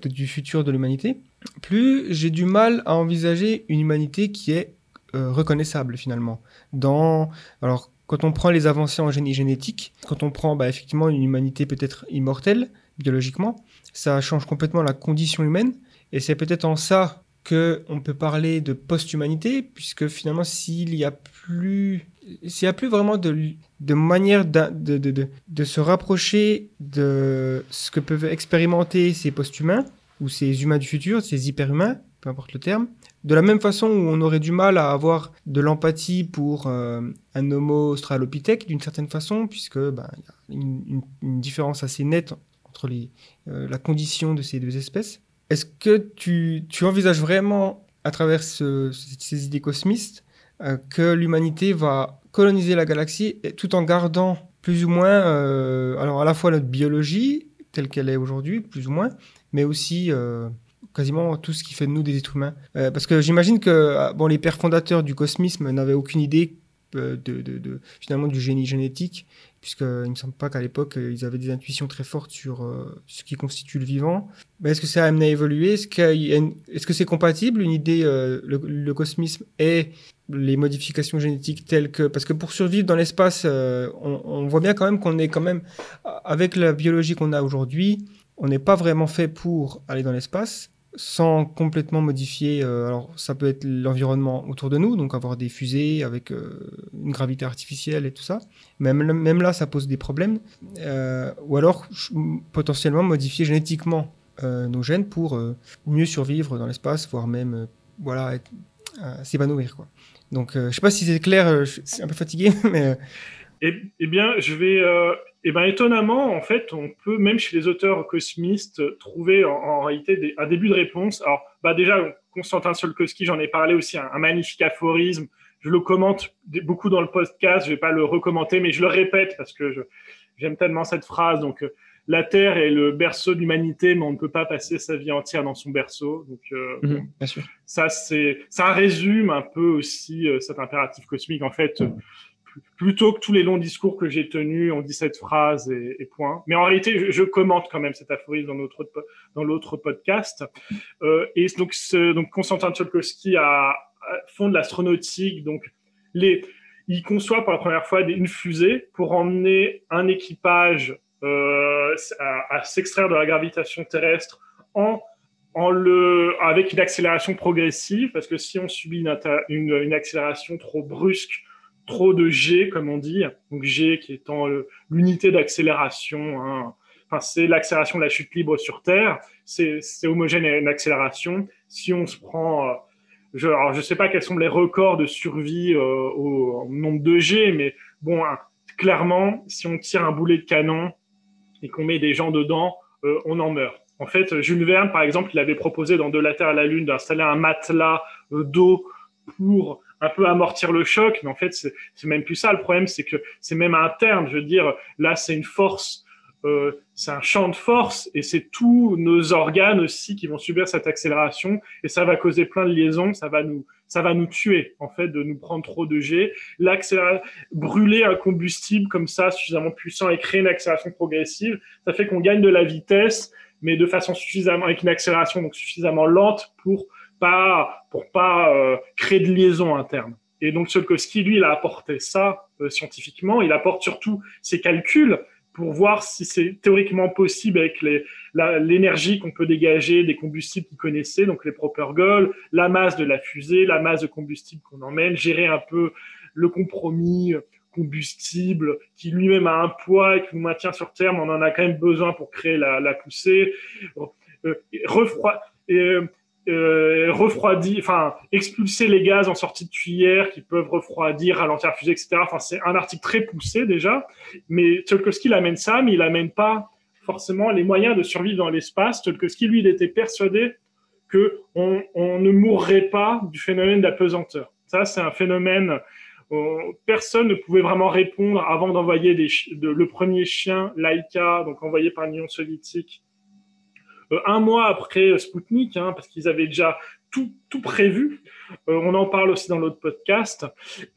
du futur de l'humanité, plus j'ai du mal à envisager une humanité qui est euh, reconnaissable finalement. Dans, alors, quand on prend les avancées en génie génétique, quand on prend bah, effectivement une humanité peut-être immortelle biologiquement, ça change complètement la condition humaine. Et c'est peut-être en ça que on peut parler de post-humanité, puisque finalement, s'il y a plus s'il n'y a plus vraiment de, de manière de, de, de, se rapprocher de ce que peuvent expérimenter ces post-humains, ou ces humains du futur, ces hyper-humains, peu importe le terme, de la même façon où on aurait du mal à avoir de l'empathie pour euh, un homo australopithèque d'une certaine façon, puisque ben, y a une, différence assez nette entre les, euh, la condition de ces deux espèces. Est-ce que tu, tu envisages vraiment, à travers ce, ces idées cosmistes, euh, que l'humanité va coloniser la galaxie tout en gardant plus ou moins, euh, alors à la fois notre biologie telle qu'elle est aujourd'hui, plus ou moins, mais aussi euh, quasiment tout ce qui fait de nous des êtres humains? parce que j'imagine que bon, les pères fondateurs du cosmisme n'avaient aucune idée de, de, finalement du génie génétique puisqu'il ne me semble pas qu'à l'époque, euh, ils avaient des intuitions très fortes sur euh, ce qui constitue le vivant. Mais est-ce que ça a amené à évoluer? Est-ce que c'est compatible, une idée, euh, le, cosmisme et les modifications génétiques telles que... Parce que pour survivre dans l'espace, on, on, voit bien quand même qu'on est quand même, avec la biologie qu'on a aujourd'hui, on n'est pas vraiment fait pour aller dans l'espace sans complètement modifier. Euh, alors, ça peut être l'environnement autour de nous, donc avoir des fusées avec euh, une gravité artificielle et tout ça. Même, même là, ça pose des problèmes. Euh, ou alors, potentiellement modifier génétiquement nos gènes pour mieux survivre dans l'espace, voire même, voilà, s'épanouir, quoi. Donc, je sais pas si c'est clair, je suis un peu fatigué, *laughs* mais. Eh, eh, bien, je vais et eh ben étonnamment, en fait, on peut même chez les auteurs cosmistes trouver en, réalité un début de réponse. Alors, bah déjà, Constantin Solkowski, j'en ai parlé aussi, un, magnifique aphorisme. Je le commente beaucoup dans le podcast. Je vais pas le recommenter, mais je le répète parce que j'aime tellement cette phrase. Donc, euh, la Terre est le berceau de l'humanité, mais on ne peut pas passer sa vie entière dans son berceau. Donc, euh, mhm, bien sûr. ça, c'est, ça résume un peu aussi euh, cet impératif cosmique. En fait, plutôt que tous les longs discours que j'ai tenus en 17 phrases et, et point. Mais en réalité, je, commente quand même cet aphorisme dans l'autre podcast. Euh, et donc, ce, donc Constantin Tsiolkovsky a, a fonde l'astronautique. Donc, il conçoit pour la première fois une fusée pour emmener un équipage euh, à, s'extraire de la gravitation terrestre en avec une accélération progressive, parce que si on subit une accélération trop brusque, trop de G, comme on dit. Donc G qui étant l'unité d'accélération. Hein. Enfin, c'est l'accélération de la chute libre sur Terre. C'est homogène à une accélération. Si on se prend, euh, je, je sais pas quels sont les records de survie euh, au, nombre de G, mais bon, hein, clairement, si on tire un boulet de canon et qu'on met des gens dedans, euh, on en meurt. En fait, Jules Verne, par exemple, il avait proposé dans De la Terre à la Lune d'installer un matelas d'eau pour un peu amortir le choc, mais en fait, c'est même plus ça. Le problème, c'est que c'est même interne. Je veux dire, là, c'est une force, euh, c'est un champ de force, et c'est tous nos organes aussi qui vont subir cette accélération, et ça va causer plein de liaisons, ça va nous, ça va nous tuer, en fait, de nous prendre trop de G. Brûler un combustible comme ça, suffisamment puissant, et créer une accélération progressive, ça fait qu'on gagne de la vitesse, mais de façon suffisamment, avec une accélération donc suffisamment lente pour pas pour pas euh, créer de liaison interne. Et donc Tsiolkovsky, lui, il a apporté ça euh, scientifiquement. Il apporte surtout ses calculs pour voir si c'est théoriquement possible avec l'énergie qu'on peut dégager des combustibles qu'il connaissait, donc les propergols, la masse de la fusée, la masse de combustible qu'on emmène, gérer un peu le compromis combustible qui lui-même a un poids et qui nous maintient sur Terre, mais on en a quand même besoin pour créer la, poussée. Euh, refroid, euh, refroidir, enfin expulser les gaz en sortie de cuillère qui peuvent refroidir, ralentir la fusée, etc. Enfin, c'est un article très poussé déjà, mais Tolkowski l'amène ça, mais il amène pas forcément les moyens de survivre dans l'espace. Tolkowski, lui, il était persuadé que on, ne mourrait pas du phénomène d'apesanteur. Ça, c'est un phénomène euh, personne ne pouvait vraiment répondre avant d'envoyer de, le premier chien Laika, donc envoyé par l'Union soviétique, un mois après euh, Spoutnik, hein, parce qu'ils avaient déjà tout, tout prévu. Euh, on en parle aussi dans l'autre podcast.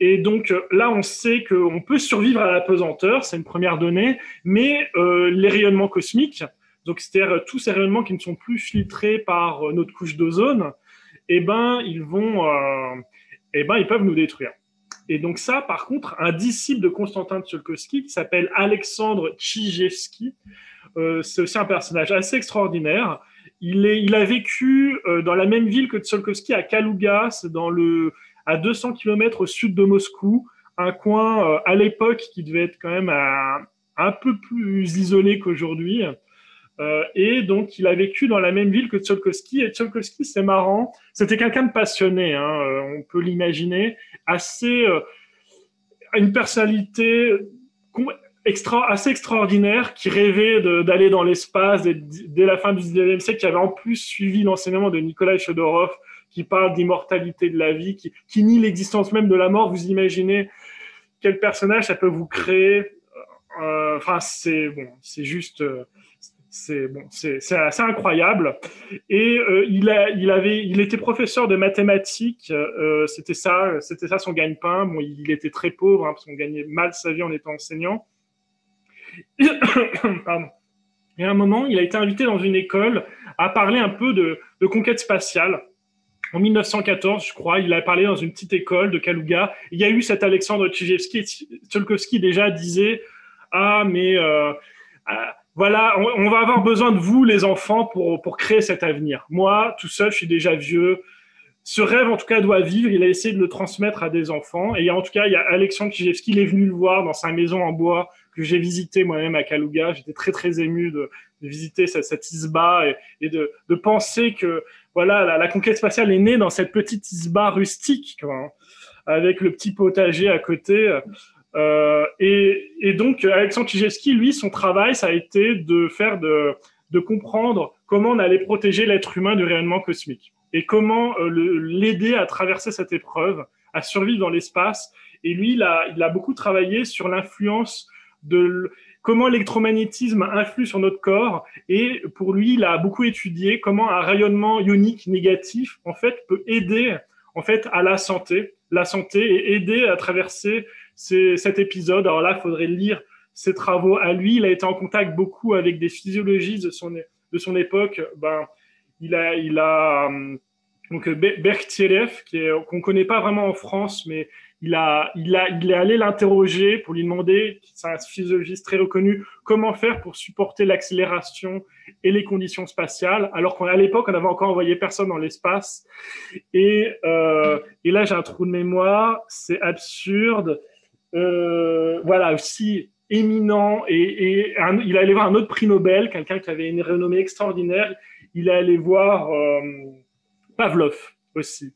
Et donc là, on sait qu'on peut survivre à la pesanteur, c'est une première donnée, mais les rayonnements cosmiques, donc c'est-à-dire tous ces rayonnements qui ne sont plus filtrés par notre couche d'ozone, eh ben ils vont, eh ben ils peuvent nous détruire. Et donc ça, par contre, un disciple de Constantin Tsiolkovsky qui s'appelle Alexandre Tchijevski, euh, c'est aussi un personnage assez extraordinaire. Il, est, il a vécu euh, dans la même ville que Tsiolkovsky à Kaluga, dans le, à 200 km au sud de Moscou, un coin euh, à l'époque qui devait être quand même un peu plus isolé qu'aujourd'hui. et donc, il a vécu dans la même ville que Tsiolkovsky. Et Tsiolkovsky, c'est marrant, c'était quelqu'un de passionné, hein, on peut l'imaginer, assez, une personnalité extra, assez extraordinaire qui rêvait d'aller dans l'espace dès, la fin du 19e siècle, qui avait en plus suivi l'enseignement de Nikolai Chodorov, qui parle d'immortalité de la vie, qui, nie l'existence même de la mort. Vous imaginez quel personnage ça peut vous créer euh, Enfin, c'est bon, juste. Euh, c'est bon, assez incroyable. Et euh, il a, il avait, il était professeur de mathématiques. C'était ça, ça son gagne-pain. Bon, il était très pauvre hein, parce qu'on gagnait mal sa vie en étant enseignant. *coughs* Pardon. Et à un moment, il a été invité dans une école à parler un peu de, conquête spatiale. En 1914, je crois, il a parlé dans une petite école de Kaluga. Il y a eu cet Alexandre. Tcholkovsky déjà disait Ah, mais euh, ah, voilà, on, va avoir besoin de vous, les enfants, pour, créer cet avenir. Moi, tout seul, je suis déjà vieux. Ce rêve, en tout cas, doit vivre. Il a essayé de le transmettre à des enfants. Et en tout cas, il y a Alexandre Kijevski, il est venu le voir dans sa maison en bois que j'ai visité moi-même à Kaluga. J'étais très, très ému de, visiter cette, cette isba et, de, penser que voilà, la, conquête spatiale est née dans cette petite isba rustique, quoi, avec le petit potager à côté. Euh, et, donc, Alexandre Kijewski, lui, son travail, ça a été de faire de, comprendre comment on allait protéger l'être humain du rayonnement cosmique et comment euh, l'aider à traverser cette épreuve, à survivre dans l'espace. Et lui, il a, il a beaucoup travaillé sur l'influence de comment l'électromagnétisme influe sur notre corps. Et pour lui, il a beaucoup étudié comment un rayonnement ionique négatif, en fait, peut aider, en fait, à la santé, la santé et aider à traverser cet épisode. Alors là, il faudrait lire ses travaux à lui. Il a été en contact beaucoup avec des physiologistes de son, époque. Ben, il a, il a hum, donc qu'on ne connaît pas vraiment en France, mais il, a, il, a, il est allé l'interroger pour lui demander, c'est un physiologiste très reconnu, comment faire pour supporter l'accélération et les conditions spatiales, alors qu'à l'époque, on n'avait encore envoyé personne dans l'espace. Et, euh, et là, j'ai un trou de mémoire, c'est absurde. Euh, voilà, aussi éminent et, il est allé voir un autre prix Nobel, quelqu'un qui avait une renommée extraordinaire. Il est allé voir euh, Pavlov aussi,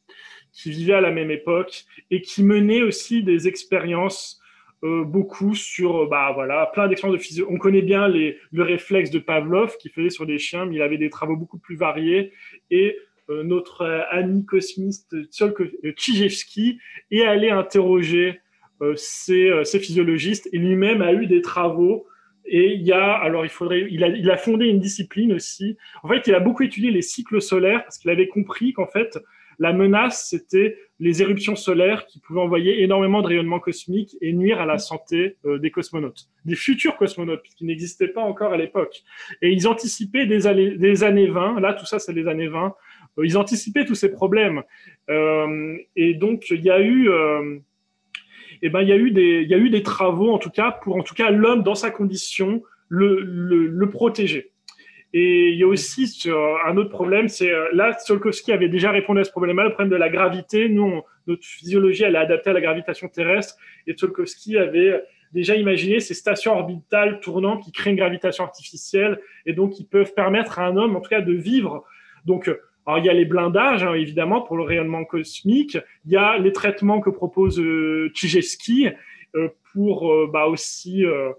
qui vivait à la même époque et qui menait aussi des expériences euh, beaucoup sur bah voilà plein d'expériences de physio. On connaît bien les, le réflexe de Pavlov qui faisait sur des chiens, mais il avait des travaux beaucoup plus variés et notre ami cosmiste Tchijevski est allé interroger euh, euh, ces, physiologistes et lui-même a eu des travaux et il a, alors il faudrait, il a, il a fondé une discipline aussi. En fait, il a beaucoup étudié les cycles solaires parce qu'il avait compris qu'en fait, la menace, c'était les éruptions solaires qui pouvaient envoyer énormément de rayonnement cosmique et nuire à la santé euh, des cosmonautes, des futurs cosmonautes, qui n'existaient pas encore à l'époque. Et ils anticipaient des années, des années 20, là tout ça c'est les années 20, ils anticipaient tous ces problèmes. Euh, et donc il y a eu... Euh, eh ben, il y a eu des, travaux, en tout cas, pour, en tout cas, l'homme dans sa condition, le protéger. Et il y a aussi sur un autre problème, c'est euh, là, Tsiolkovsky avait déjà répondu à ce problème-là, le problème de la gravité. Nous, notre physiologie, elle est adaptée à la gravitation terrestre, et Tsiolkovsky avait déjà imaginé ces stations orbitales tournantes qui créent une gravitation artificielle, et donc qui peuvent permettre à un homme, en tout cas, de vivre. Donc, alors, il y a les blindages, hein, évidemment, pour le rayonnement cosmique. Il y a les traitements que propose euh, euh pour euh, bah, aussi euh,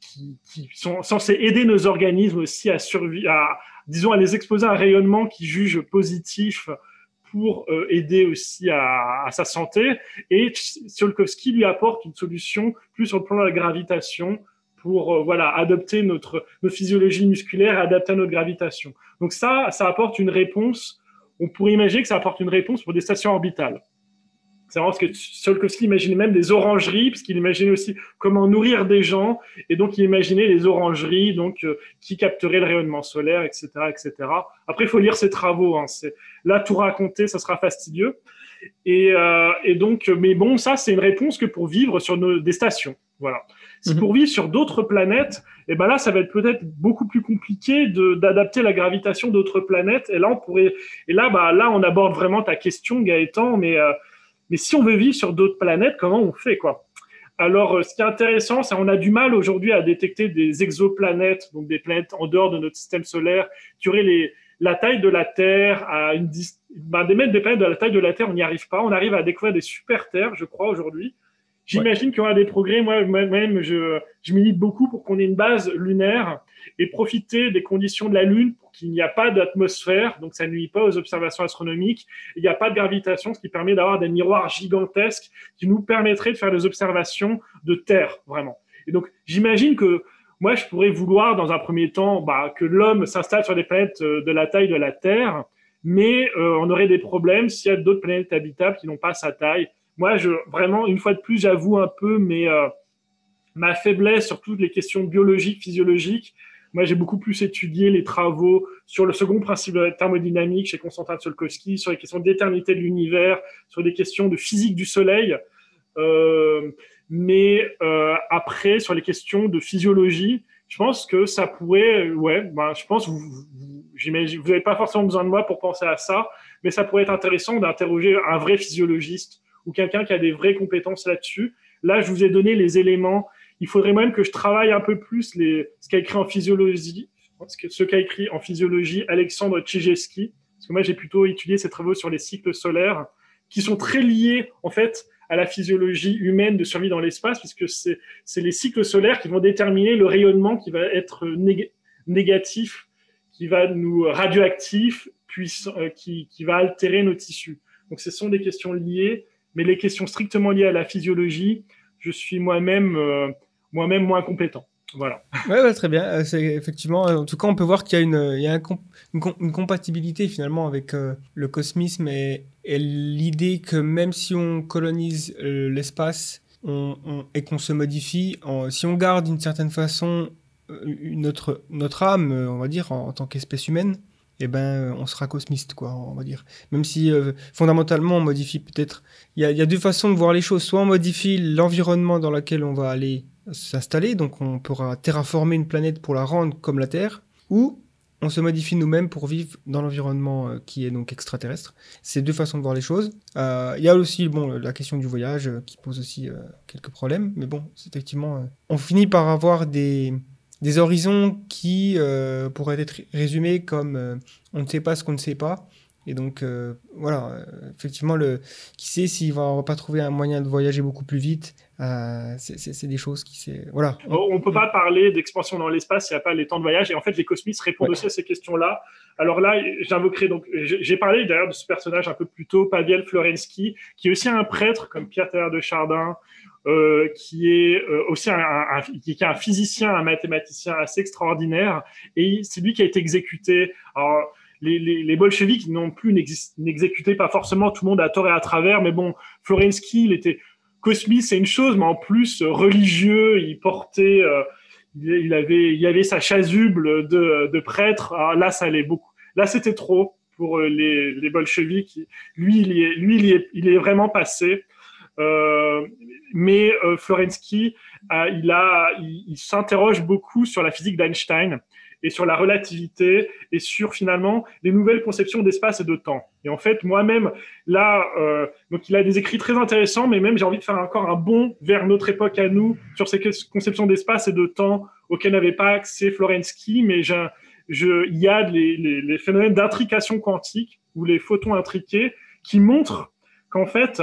qui, qui, sont censés aider nos organismes aussi à survivre, disons à les exposer à un rayonnement qui juge positif pour aider aussi à, sa santé. Et Tsiolkovsky lui apporte une solution plus sur le plan de la gravitation pour euh, voilà adopter notre, notre physiologie musculaire et adapter à notre gravitation. Donc ça, ça apporte une réponse. On pourrait imaginer que ça apporte une réponse pour des stations orbitales. C'est vraiment ce que Tsiolkovsky imaginait même des orangeries, parce qu'il imaginait aussi comment nourrir des gens, et donc il imaginait les orangeries, donc euh, qui capteraient le rayonnement solaire, etc., etc. Après, il faut lire ses travaux. Hein. C'est là tout raconter, ça sera fastidieux. Et, euh, et donc, mais bon, ça c'est une réponse que pour vivre sur nos, des stations. Voilà. Si mhm. pour vivre sur d'autres planètes, et eh ben là, ça va être peut-être beaucoup plus compliqué d'adapter la gravitation d'autres planètes. Et là, on pourrait, et là, bah, là, on aborde vraiment ta question, Gaëtan. Mais, euh, mais si on veut vivre sur d'autres planètes, comment on fait, quoi? Alors, euh, ce qui est intéressant, c'est qu'on a du mal aujourd'hui à détecter des exoplanètes, donc des planètes en dehors de notre système solaire, qui auraient la taille de la Terre à une ben, des planètes de la taille de la Terre, on n'y arrive pas. On arrive à découvrir des super terres, je crois, aujourd'hui. J'imagine qu'il y aura des progrès. Moi, même, je, je milite beaucoup pour qu'on ait une base lunaire et profiter des conditions de la Lune pour qu'il n'y a pas d'atmosphère, donc ça ne nuit pas aux observations astronomiques. Il n'y a pas de gravitation, ce qui permet d'avoir des miroirs gigantesques qui nous permettraient de faire des observations de Terre, vraiment. Et donc, j'imagine que moi, je pourrais vouloir, dans un premier temps, bah, que l'homme s'installe sur des planètes euh, de la taille de la Terre, mais euh, on aurait des problèmes s'il y a d'autres planètes habitables qui n'ont pas sa taille. Moi, je, vraiment, une fois de plus, j'avoue un peu mais, euh, ma faiblesse sur toutes les questions biologiques, physiologiques. Moi, j'ai beaucoup plus étudié les travaux sur le second principe de la thermodynamique chez Konstantin Tsiolkovsky, sur les questions d'éternité de l'univers, sur des questions de physique du Soleil. Euh, mais euh, après, sur les questions de physiologie, je pense que ça pourrait, ouais, ben, je pense, vous, vous, vous n'avez pas forcément besoin de moi pour penser à ça, mais ça pourrait être intéressant d'interroger un vrai physiologiste ou quelqu'un qui a des vraies compétences là-dessus. Là, je vous ai donné les éléments. Il faudrait même que je travaille un peu plus ce qu'a écrit en physiologie, ce qu'a écrit en physiologie Alexandre Tchijewski, parce que moi, j'ai plutôt étudié ses travaux sur les cycles solaires, qui sont très liés, en fait, à la physiologie humaine de survie dans l'espace, puisque c'est les cycles solaires qui vont déterminer le rayonnement qui va être négatif, qui va nous radioactif, euh, qui va altérer nos tissus. Donc ce sont des questions liées, mais les questions strictement liées à la physiologie, je suis moi-même euh, moi-même moins compétent. Voilà. Ouais, très bien. Euh, c'est effectivement, en tout cas, on peut voir qu'il y a une, il y a une, compatibilité finalement avec le cosmisme et, l'idée que même si on colonise euh, l'espace et qu'on se modifie, si on garde d'une certaine façon euh, notre, notre âme, euh, on va dire, en, tant qu'espèce humaine, eh ben, on sera cosmiste, quoi, on va dire. Même si fondamentalement on modifie peut-être. Il y, a, deux façons de voir les choses. Soit on modifie l'environnement dans lequel on va aller s'installer, donc on pourra terraformer une planète pour la rendre comme la Terre, ou on se modifie nous-mêmes pour vivre dans l'environnement euh, qui est donc extraterrestre. C'est deux façons de voir les choses. Euh, il y a aussi bon, la question du voyage euh, qui pose aussi quelques problèmes, mais bon, effectivement, on finit par avoir des, des horizons qui pourraient être résumés comme on ne sait pas ce qu'on ne sait pas. Et donc, voilà, effectivement, le, qui sait s'il va, va pas trouver un moyen de voyager beaucoup plus vite euh, c'est des choses qui c'est voilà. On ne peut pas parler d'expansion dans l'espace s'il n'y a pas les temps de voyage. Et en fait, les cosmistes répondent aussi à ces questions-là. Alors là, j'invoquerai donc, j'ai parlé d'ailleurs de ce personnage un peu plus tôt, Paviel Florensky, qui est aussi un prêtre comme Pierre de Chardin, euh, qui est euh, aussi un, qui est un physicien, un mathématicien assez extraordinaire. Et c'est lui qui a été exécuté. Alors, les, les, les bolcheviks non plus n'exécutaient pas forcément tout le monde à tort et à travers, mais bon, Florensky, il était Cosmis, c'est une chose, mais en plus euh, religieux, il portait, euh, il avait, il avait sa chasuble de, de prêtre. Ah, là, ça allait beaucoup. Là, c'était trop pour euh, les, les bolcheviks. Lui, il est, lui, il est, il est vraiment passé. Euh, mais euh, Florensky, il a, il, s'interroge beaucoup sur la physique d'Einstein et sur la relativité et sur finalement les nouvelles conceptions d'espace et de temps. Et en fait, moi-même, là, euh, donc il a des écrits très intéressants, mais même j'ai envie de faire encore un bond vers notre époque à nous sur ces conceptions d'espace et de temps auxquelles n'avait pas accès Florensky, mais il y a les, les phénomènes d'intrication quantique ou les photons intriqués qui montrent qu'en fait,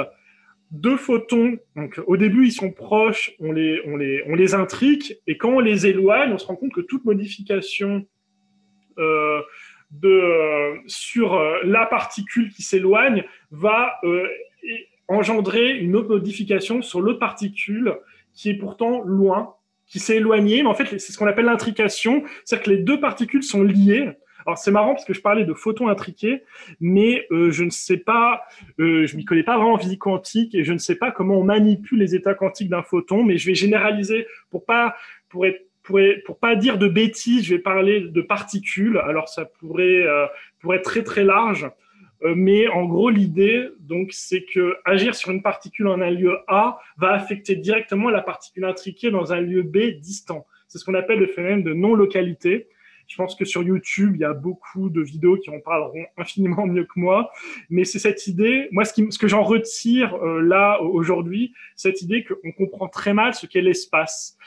deux photons, au début ils sont proches, on les, on intrique, et quand on les éloigne, on se rend compte que toute modification euh, euh, sur euh, la particule qui s'éloigne va engendrer une autre modification sur l'autre particule qui est pourtant loin, qui s'est éloignée, mais en fait c'est ce qu'on appelle l'intrication, c'est-à-dire que les deux particules sont liées, alors c'est marrant parce que je parlais de photons intriqués, mais euh, je ne sais pas, euh, je m'y connais pas vraiment en physique quantique et je ne sais pas comment on manipule les états quantiques d'un photon, mais je vais généraliser pour pas pour être pour, pour pas dire de bêtises, je vais parler de particules. Alors ça pourrait euh, pourrait être très très large. Euh, mais en gros, l'idée, donc, c'est que agir sur une particule en un lieu A va affecter directement la particule intriquée dans un lieu B distant. C'est ce qu'on appelle le phénomène de non-localité. Je pense que sur YouTube, il y a beaucoup de vidéos qui en parleront infiniment mieux que moi. Mais c'est cette idée, moi, ce, qui, ce que j'en retire euh, là aujourd'hui, cette idée qu'on comprend très mal ce qu'est l'espace.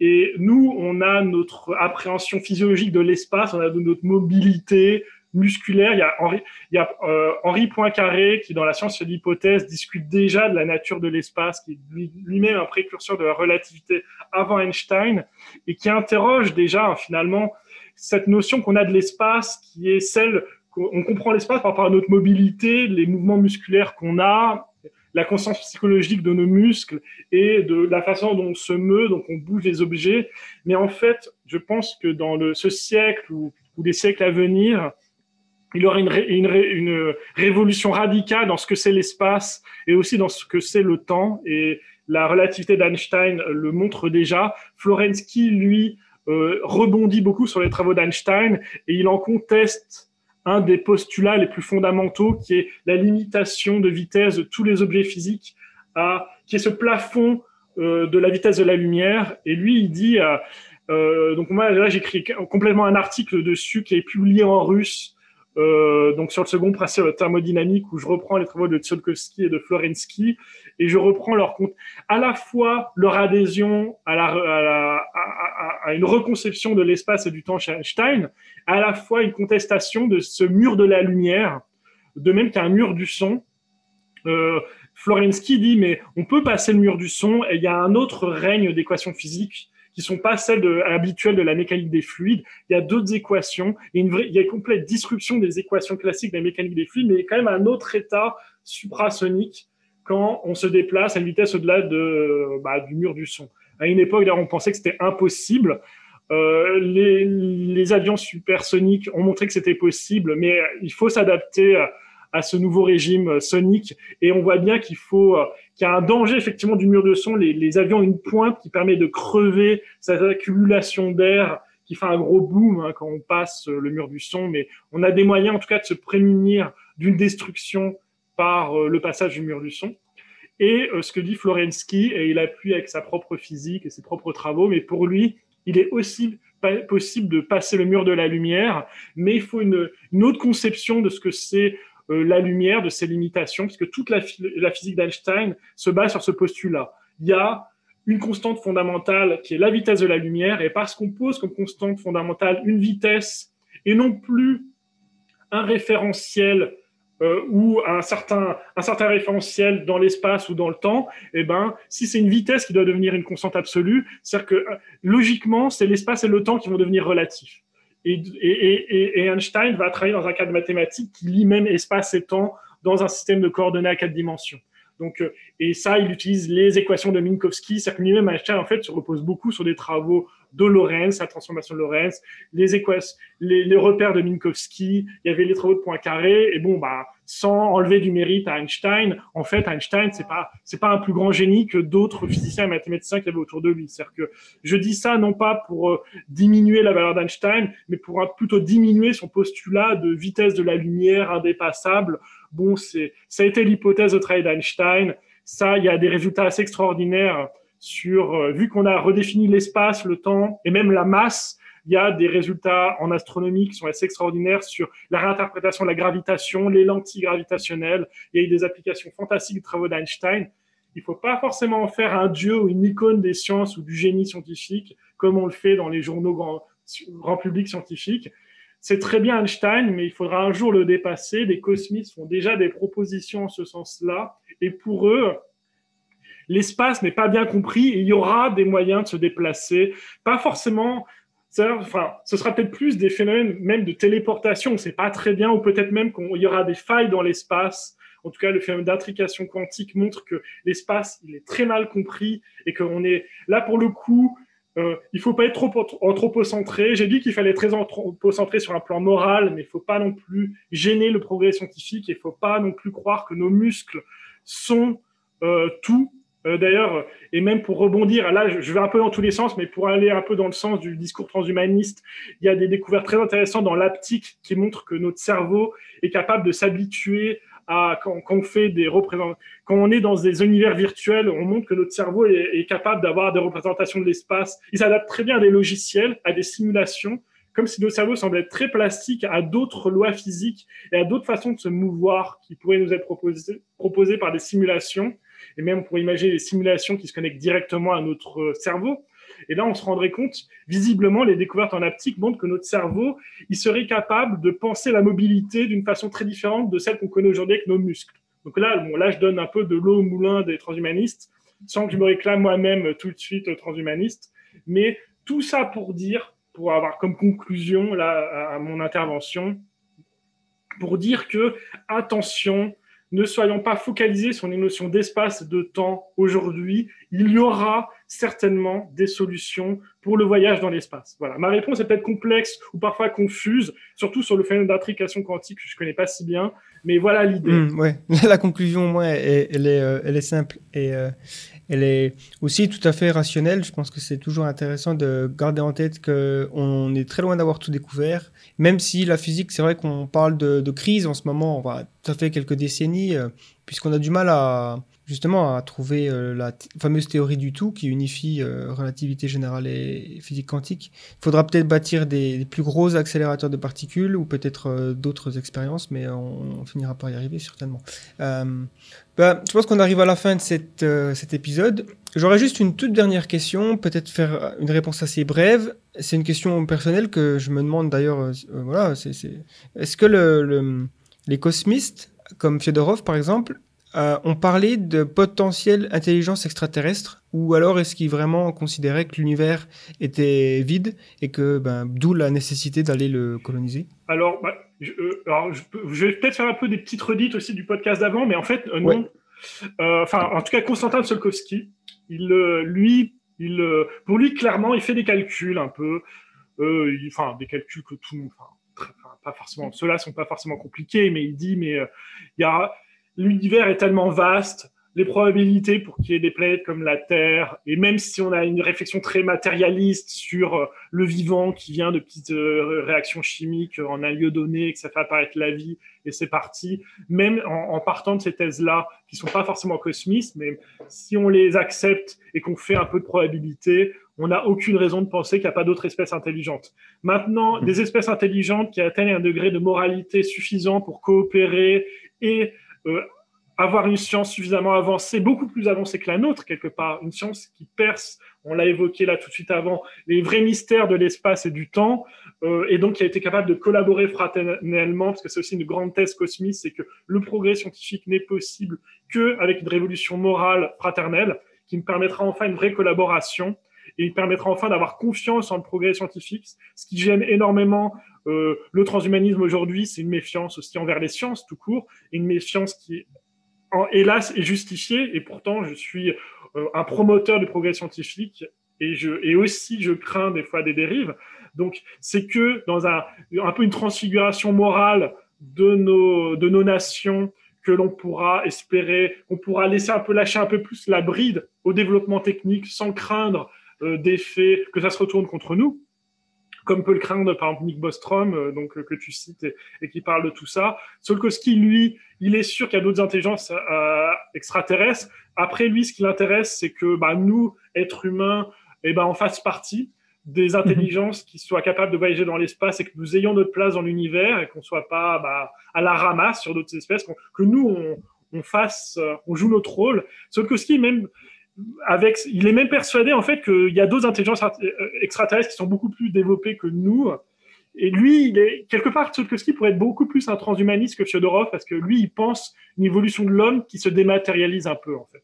Et nous, on a notre appréhension physiologique de l'espace, on a de notre mobilité, musculaire. Il y a Henri, il y a, euh, Henri Poincaré qui, dans la science de l'hypothèse, discute déjà de la nature de l'espace, qui est lui-même un précurseur de la relativité avant Einstein, et qui interroge déjà finalement cette notion qu'on a de l'espace qui est celle qu'on comprend l'espace par rapport à notre mobilité, les mouvements musculaires qu'on a, la conscience psychologique de nos muscles et de la façon dont on se meut, donc on bouge les objets. Mais en fait, je pense que dans le, ce siècle ou, ou les siècles à venir, il y aura une, une, une, révolution radicale dans ce que c'est l'espace et aussi dans ce que c'est le temps. Et la relativité d'Einstein le montre déjà. Florensky, lui, euh, rebondit beaucoup sur les travaux d'Einstein et il en conteste un des postulats les plus fondamentaux qui est la limitation de vitesse de tous les objets physiques à, qui est ce plafond euh, de la vitesse de la lumière. Et lui, il dit, euh, euh donc moi là j'écris complètement un article dessus qui est publié en russe euh, donc sur le second principe thermodynamique où je reprends les travaux de Tsiolkovsky et de Florensky et je reprends leur compte à la fois leur adhésion à, une reconception de l'espace et du temps chez Einstein, à la fois une contestation de ce mur de la lumière, de même qu'un mur du son. Euh, Florensky dit mais on peut passer le mur du son et il y a un autre règne d'équations physiques qui sont pas celles habituelles de la mécanique des fluides. Il y a d'autres équations. Il y a une, complète disruption des équations classiques de la mécanique des fluides, mais il y a quand même un autre état suprasonique quand on se déplace à une vitesse au-delà de, bah, du mur du son. À une époque, on pensait que c'était impossible. Euh, les, les, avions supersoniques ont montré que c'était possible, mais il faut s'adapter à, ce nouveau régime sonique. Et on voit bien qu'il faut, qu'il y a un danger effectivement du mur de son. Les, avions ont une pointe qui permet de crever cette accumulation d'air qui fait un gros boom hein, quand on passe le mur du son. Mais on a des moyens en tout cas de se prémunir d'une destruction par euh, le passage du mur du son. Et euh, ce que dit Florensky, et il appuie avec sa propre physique et ses propres travaux, mais pour lui, il est aussi possible de passer le mur de la lumière, mais il faut une autre conception de ce que c'est euh, la lumière, de ses limitations, puisque toute la, physique d'Einstein se base sur ce postulat. Il y a une constante fondamentale qui est la vitesse de la lumière, et parce qu'on pose comme constante fondamentale une vitesse et non plus un référentiel euh, ou un certain, un certain référentiel dans l'espace ou dans le temps, eh ben, si c'est une vitesse qui doit devenir une constante absolue, c'est-à-dire que euh, logiquement, c'est l'espace et le temps qui vont devenir relatifs. Et, et, et, Einstein va travailler dans un cadre mathématique qui lie même espace et temps dans un système de coordonnées à quatre dimensions. Donc, euh, et ça, il utilise les équations de Minkowski. C'est-à-dire que lui-même, Einstein, en fait, se repose beaucoup sur des travaux de Lorentz, la transformation de Lorentz, les équations, les, repères de Minkowski, il y avait les travaux de Poincaré, et bon, bah, sans enlever du mérite à Einstein, en fait, Einstein, c'est pas, pas un plus grand génie que d'autres physiciens et mathématiciens qui avaient autour de lui. C'est-à-dire que je dis ça non pas pour euh, diminuer la valeur d'Einstein, mais pour plutôt diminuer son postulat de vitesse de la lumière indépassable. Bon, c'est, ça a été l'hypothèse de travail d'Einstein. Ça, il y a des résultats assez extraordinaires sur, euh, vu qu'on a redéfini l'espace, le temps et même la masse, il y a des résultats en astronomie qui sont assez extraordinaires sur la réinterprétation de la gravitation, les lentilles gravitationnelles. Il y a eu des applications fantastiques de travaux d'Einstein. Il ne faut pas forcément en faire un dieu ou une icône des sciences ou du génie scientifique, comme on le fait dans les journaux grand, public scientifiques. C'est très bien Einstein, mais il faudra un jour le dépasser. Les cosmistes font déjà des propositions en ce sens-là. Et pour eux, l'espace n'est pas bien compris et il y aura des moyens de se déplacer. Pas forcément, enfin, ce sera peut-être plus des phénomènes même de téléportation, on sait pas très bien, ou peut-être même qu'il y aura des failles dans l'espace. En tout cas, le phénomène d'intrication quantique montre que l'espace, il est très mal compris et qu'on est là pour le coup. Euh, il faut pas être trop anthropocentré. J'ai dit qu'il fallait être très anthropocentré sur un plan moral, mais il faut pas non plus gêner le progrès scientifique. Il faut pas non plus croire que nos muscles sont euh, tout d'ailleurs, et même pour rebondir, là je vais un peu dans tous les sens, mais pour aller un peu dans le sens du discours transhumaniste, il y a des découvertes très intéressantes dans l'aptique qui montrent que notre cerveau est capable de s'habituer à quand, on fait des représentations, quand on est dans des univers virtuels, on montre que notre cerveau est, capable d'avoir des représentations de l'espace. Il s'adapte très bien à des logiciels, à des simulations, comme si nos cerveaux semblaient être très plastiques à d'autres lois physiques et à d'autres façons de se mouvoir qui pourraient nous être proposées par des simulations et même pour imaginer des simulations qui se connectent directement à notre euh, cerveau. Et là, on se rendrait compte, visiblement, les découvertes en aptique montrent que notre cerveau, il serait capable de penser la mobilité d'une façon très différente de celle qu'on connaît aujourd'hui avec nos muscles. Donc là, bon, là, je donne un peu de l'eau au moulin des transhumanistes, sans que je me réclame moi-même tout de suite transhumaniste. Mais tout ça pour dire, pour avoir comme conclusion là, à mon intervention, pour dire que, attention, ne soyons pas focalisés sur les notions d'espace de temps aujourd'hui. Il y aura certainement des solutions pour le voyage dans l'espace. Voilà. Ma réponse est peut-être complexe ou parfois confuse, surtout sur le phénomène d'intrication quantique que je connais pas si bien, mais voilà l'idée. Mmh, ouais. *laughs* La conclusion, moi, elle, est, euh, elle est simple et euh, elle est aussi tout à fait rationnelle. Je pense que c'est toujours intéressant de garder en tête qu'on est très loin d'avoir tout découvert. Même si la physique, c'est vrai qu'on parle de, crise en ce moment, va ça fait quelques décennies, euh, puisqu'on a du mal à, justement à trouver euh, la fameuse théorie du tout qui unifie euh, relativité générale et physique quantique. Il faudra peut-être bâtir des, plus gros accélérateurs de particules ou peut-être euh, d'autres expériences, mais on, finira par y arriver certainement. Bah, je pense qu'on arrive à la fin de cet épisode. J'aurais juste une toute dernière question, peut-être faire une réponse assez brève. C'est une question personnelle que je me demande d'ailleurs. voilà, c'est, est-ce que le, les cosmistes, comme Fyodorov par exemple, euh, on parlait de potentielle intelligence extraterrestre, ou alors est-ce qu'ils vraiment considéraient que l'univers était vide et que ben, d'où la nécessité d'aller le coloniser? Alors, bah, je, euh, je, vais peut-être faire un peu des petites redites aussi du podcast d'avant, mais en fait, euh, non. Enfin, en tout cas, Konstantin Tsiolkovsky, il, lui, il, pour lui, clairement, il fait des calculs un peu, enfin, des calculs que tout le monde, pas forcément, ceux-là sont pas forcément compliqués, mais il dit, mais il y a l'univers est tellement vaste, les probabilités pour qu'il y ait des planètes comme la Terre, et même si on a une réflexion très matérialiste sur euh, le vivant qui vient de petites euh, réactions chimiques en un lieu donné, que ça fait apparaître la vie, et c'est parti, même en, partant de ces thèses-là, qui sont pas forcément cosmistes, mais si on les accepte et qu'on fait un peu de probabilité, on n'a aucune raison de penser qu'il n'y a pas d'autres espèces intelligentes. Maintenant, des espèces intelligentes qui atteignent un degré de moralité suffisant pour coopérer et euh, avoir une science suffisamment avancée, beaucoup plus avancée que la nôtre, quelque part, une science qui perce, on l'a évoqué là tout de suite avant, les vrais mystères de l'espace et du temps, euh, et donc qui a été capable de collaborer fraternellement, parce que c'est aussi une grande thèse cosmique, c'est que le progrès scientifique n'est possible qu'avec une révolution morale fraternelle, qui me permettra enfin une vraie collaboration, et il permettra enfin d'avoir confiance en le progrès scientifique, ce qui gêne énormément euh, le transhumanisme aujourd'hui, c'est une méfiance aussi envers les sciences tout court, une méfiance qui, hélas, est justifiée. Et pourtant, je suis euh, un promoteur du progrès scientifique et, je, et aussi je crains des fois des dérives. Donc, c'est que dans un, un peu une transfiguration morale de nos, de nos nations que l'on pourra espérer, on pourra laisser un peu lâcher un peu plus la bride au développement technique sans craindre d'effets que ça se retourne contre nous comme peut le craindre par exemple Nick Bostrom, euh, donc euh, que tu cites et, qui parle de tout ça. Solkowski, lui, il est sûr qu'il y a d'autres intelligences euh, extraterrestres. Après, lui, ce qui l'intéresse, c'est que bah, nous, êtres humains, eh ben, on fasse partie des mhm. intelligences qui soient capables de voyager dans l'espace et que nous ayons notre place dans l'univers et qu'on soit pas bah, à la ramasse sur d'autres espèces, que nous on, on fasse, on joue notre rôle. Solkowski même avec, il est même persuadé en fait qu'il y a d'autres intelligences euh, extraterrestres qui sont beaucoup plus développées que nous. Et lui, il est quelque part Tsiolkovsky pourrait être beaucoup plus un transhumaniste que Fyodorov parce que lui, il pense une évolution de l'homme qui se dématérialise un peu en fait.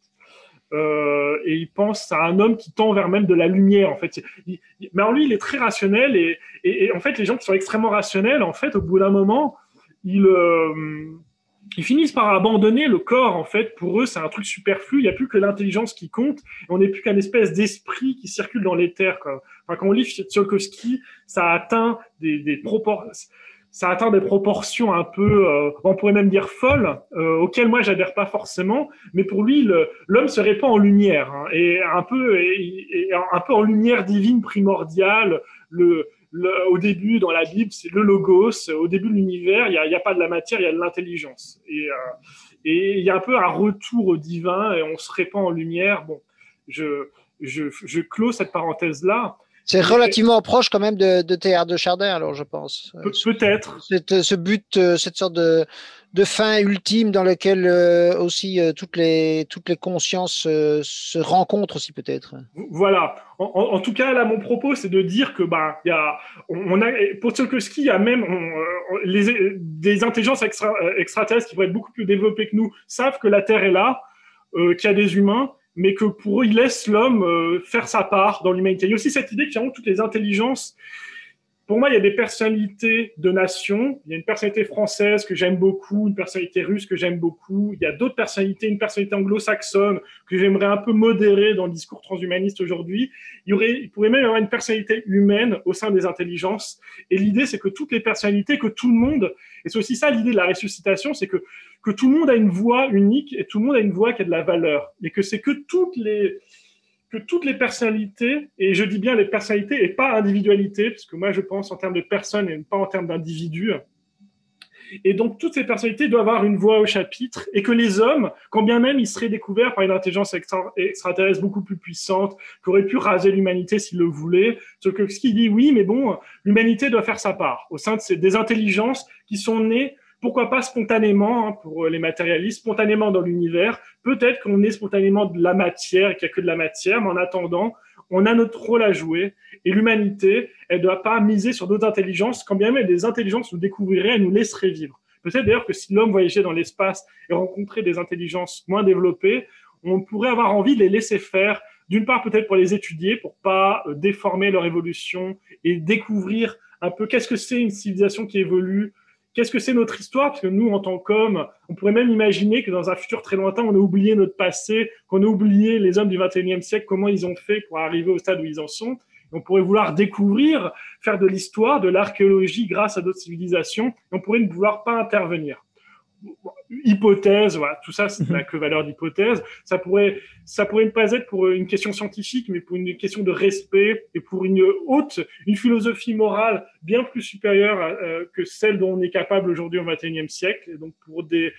Euh, et il pense à un homme qui tend vers même de la lumière en fait. mais en lui, il est très rationnel et, en fait, les gens qui sont extrêmement rationnels, en fait, au bout d'un moment, ils euh, ils finissent par abandonner le corps, en fait. Pour eux, c'est un truc superflu. Il n'y a plus que l'intelligence qui compte. Et on n'est plus qu'un espèce d'esprit qui circule dans l'éther. Enfin, quand on lit Tsiolkovsky, ça atteint des, des proportions ça atteint des proportions un peu, euh, on pourrait même dire folles, euh, auxquelles moi j'adhère pas forcément, mais pour lui l'homme se répand en lumière hein, et un peu et, un peu en lumière divine primordiale. Le, au début, dans la Bible, c'est le logos. Au début de l'univers, il n'y a, pas de la matière, il y a de l'intelligence. Et euh, et il y a un peu un retour au divin et on se répand en lumière. Bon, je, je, je clôt cette parenthèse-là. C'est relativement proche quand même de, de Théâtre de Chardin, alors je pense. Peut-être. ce but, euh, cette sorte de, de fin ultime dans lequel euh, aussi euh, toutes les toutes les consciences euh, se rencontrent aussi peut-être. Voilà. En, en, tout cas, là, mon propos, c'est de dire que bah y a on, a pour Tsiolkovsky, il y a même les, des intelligences extra, extraterrestres qui vont être beaucoup plus développées que nous savent que la Terre est là, qu'il y a des humains mais que pour eux, ils laissent l'homme faire sa part dans l'humanité. Il y a aussi cette idée que finalement toutes les intelligences pour moi, il y a des personnalités de nations. Il y a une personnalité française que j'aime beaucoup, une personnalité russe que j'aime beaucoup. Il y a d'autres personnalités, une personnalité anglo-saxonne que j'aimerais un peu modérer dans le discours transhumaniste aujourd'hui. Il y aurait, il pourrait même y avoir une personnalité humaine au sein des intelligences. Et l'idée, c'est que toutes les personnalités, que tout le monde, et c'est aussi ça l'idée de la ressuscitation, c'est que, que tout le monde a une voix unique et tout le monde a une voix qui a de la valeur. Et que c'est que toutes les, que toutes les personnalités, et je dis bien les personnalités et pas individualité, parce que moi je pense en termes de personnes et pas en termes d'individus. Et donc toutes ces personnalités doivent avoir une voix au chapitre, et que les hommes, quand bien même ils seraient découverts par une intelligence extraterrestre beaucoup plus puissante, qui aurait pu raser l'humanité s'ils le voulaient, ce que ce qui dit oui, mais bon, l'humanité doit faire sa part au sein de ces, des intelligences qui sont nées pourquoi pas spontanément, hein, pour les matérialistes, spontanément dans l'univers. Peut-être qu'on est spontanément de la matière et qu'il n'y a que de la matière, mais en attendant, on a notre rôle à jouer. Et l'humanité, elle ne doit pas miser sur d'autres intelligences, quand bien même des intelligences nous découvriraient et nous laisseraient vivre. Peut-être d'ailleurs que si l'homme voyageait dans l'espace et rencontrait des intelligences moins développées, on pourrait avoir envie de les laisser faire, d'une part peut-être pour les étudier, pour pas euh, déformer leur évolution et découvrir un peu qu'est-ce que c'est une civilisation qui évolue, qu'est-ce que c'est notre histoire? Parce que nous, en tant qu'hommes, on pourrait même imaginer que dans un futur très lointain, on a oublié notre passé, qu'on a oublié les hommes du 21e siècle, comment ils ont fait pour arriver au stade où ils en sont. On pourrait vouloir découvrir, faire de l'histoire, de l'archéologie grâce à d'autres civilisations. On pourrait ne vouloir pas intervenir hypothèse, voilà, tout ça, c'est la que valeur d'hypothèse. Ça pourrait, ça pourrait ne pas être pour une question scientifique, mais pour une question de respect et pour une haute, une philosophie morale bien plus supérieure euh, que celle dont on est capable aujourd'hui au XXIe siècle. Et donc pour des,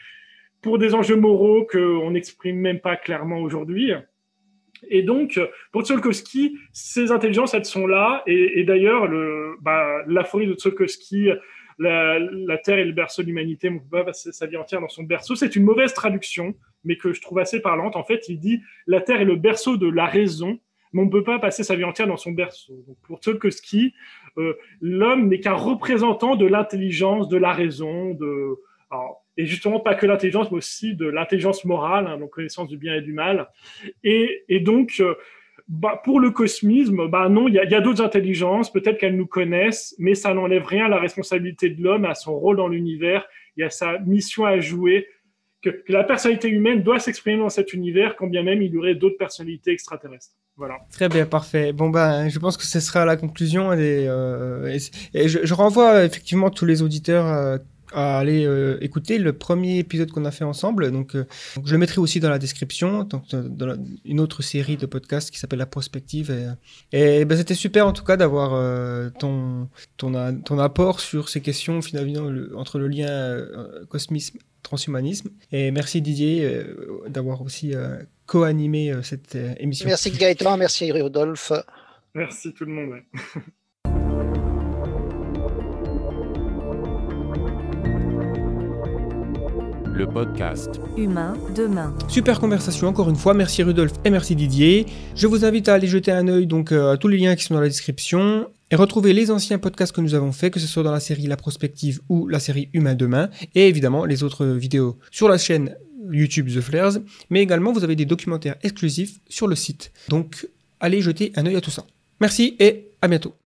pour des enjeux moraux qu'on n'exprime même pas clairement aujourd'hui. Et donc, pour Tsiolkovsky, ces intelligences, elles sont là. Et, et d'ailleurs, le, bah, l'aphorie de Tsiolkovsky la, terre est le berceau de l'humanité, pas passer sa vie entière dans son berceau. C'est une mauvaise traduction, mais que je trouve assez parlante. En fait, il dit la terre est le berceau de la raison, mais on ne peut pas passer sa vie entière dans son berceau. Pour Tolkowski, euh, l'homme n'est qu'un représentant de l'intelligence, de la raison, de et justement pas que l'intelligence, mais aussi de l'intelligence morale, hein, donc connaissance du bien et du mal. Et, et donc euh, bah, pour le cosmisme, bah non, il y a, d'autres intelligences, peut-être qu'elles nous connaissent, mais ça n'enlève rien à la responsabilité de l'homme, à son rôle dans l'univers, il y a sa mission à jouer, que, la personnalité humaine doit s'exprimer dans cet univers, quand bien même il y aurait d'autres personnalités extraterrestres. Voilà. Très bien, parfait. Bon ben, je pense que ce sera la conclusion. Euh, je, renvoie effectivement tous les auditeurs euh, à aller euh, écouter le premier épisode qu'on a fait ensemble. Donc, euh, je le mettrai aussi dans la description, donc, euh, dans une autre série de podcasts qui s'appelle La Prospective. Et, et ben, c'était super en tout cas d'avoir ton, ton, ton apport sur ces questions finalement entre le lien cosmisme transhumanisme. Et merci Didier d'avoir aussi co-animé cette émission. Merci Gaëtan, merci Rodolphe. Merci tout le monde. *laughs* le podcast Humain demain. Super conversation encore une fois, merci Rudolf et merci Didier. Je vous invite à aller jeter un œil donc euh, à tous les liens qui sont dans la description et retrouver les anciens podcasts que nous avons faits, que ce soit dans la série La Prospective ou la série Humain demain, et évidemment les autres vidéos sur la chaîne YouTube The Flares, mais également vous avez des documentaires exclusifs sur le site. Donc allez jeter un œil à tout ça. Merci et à bientôt.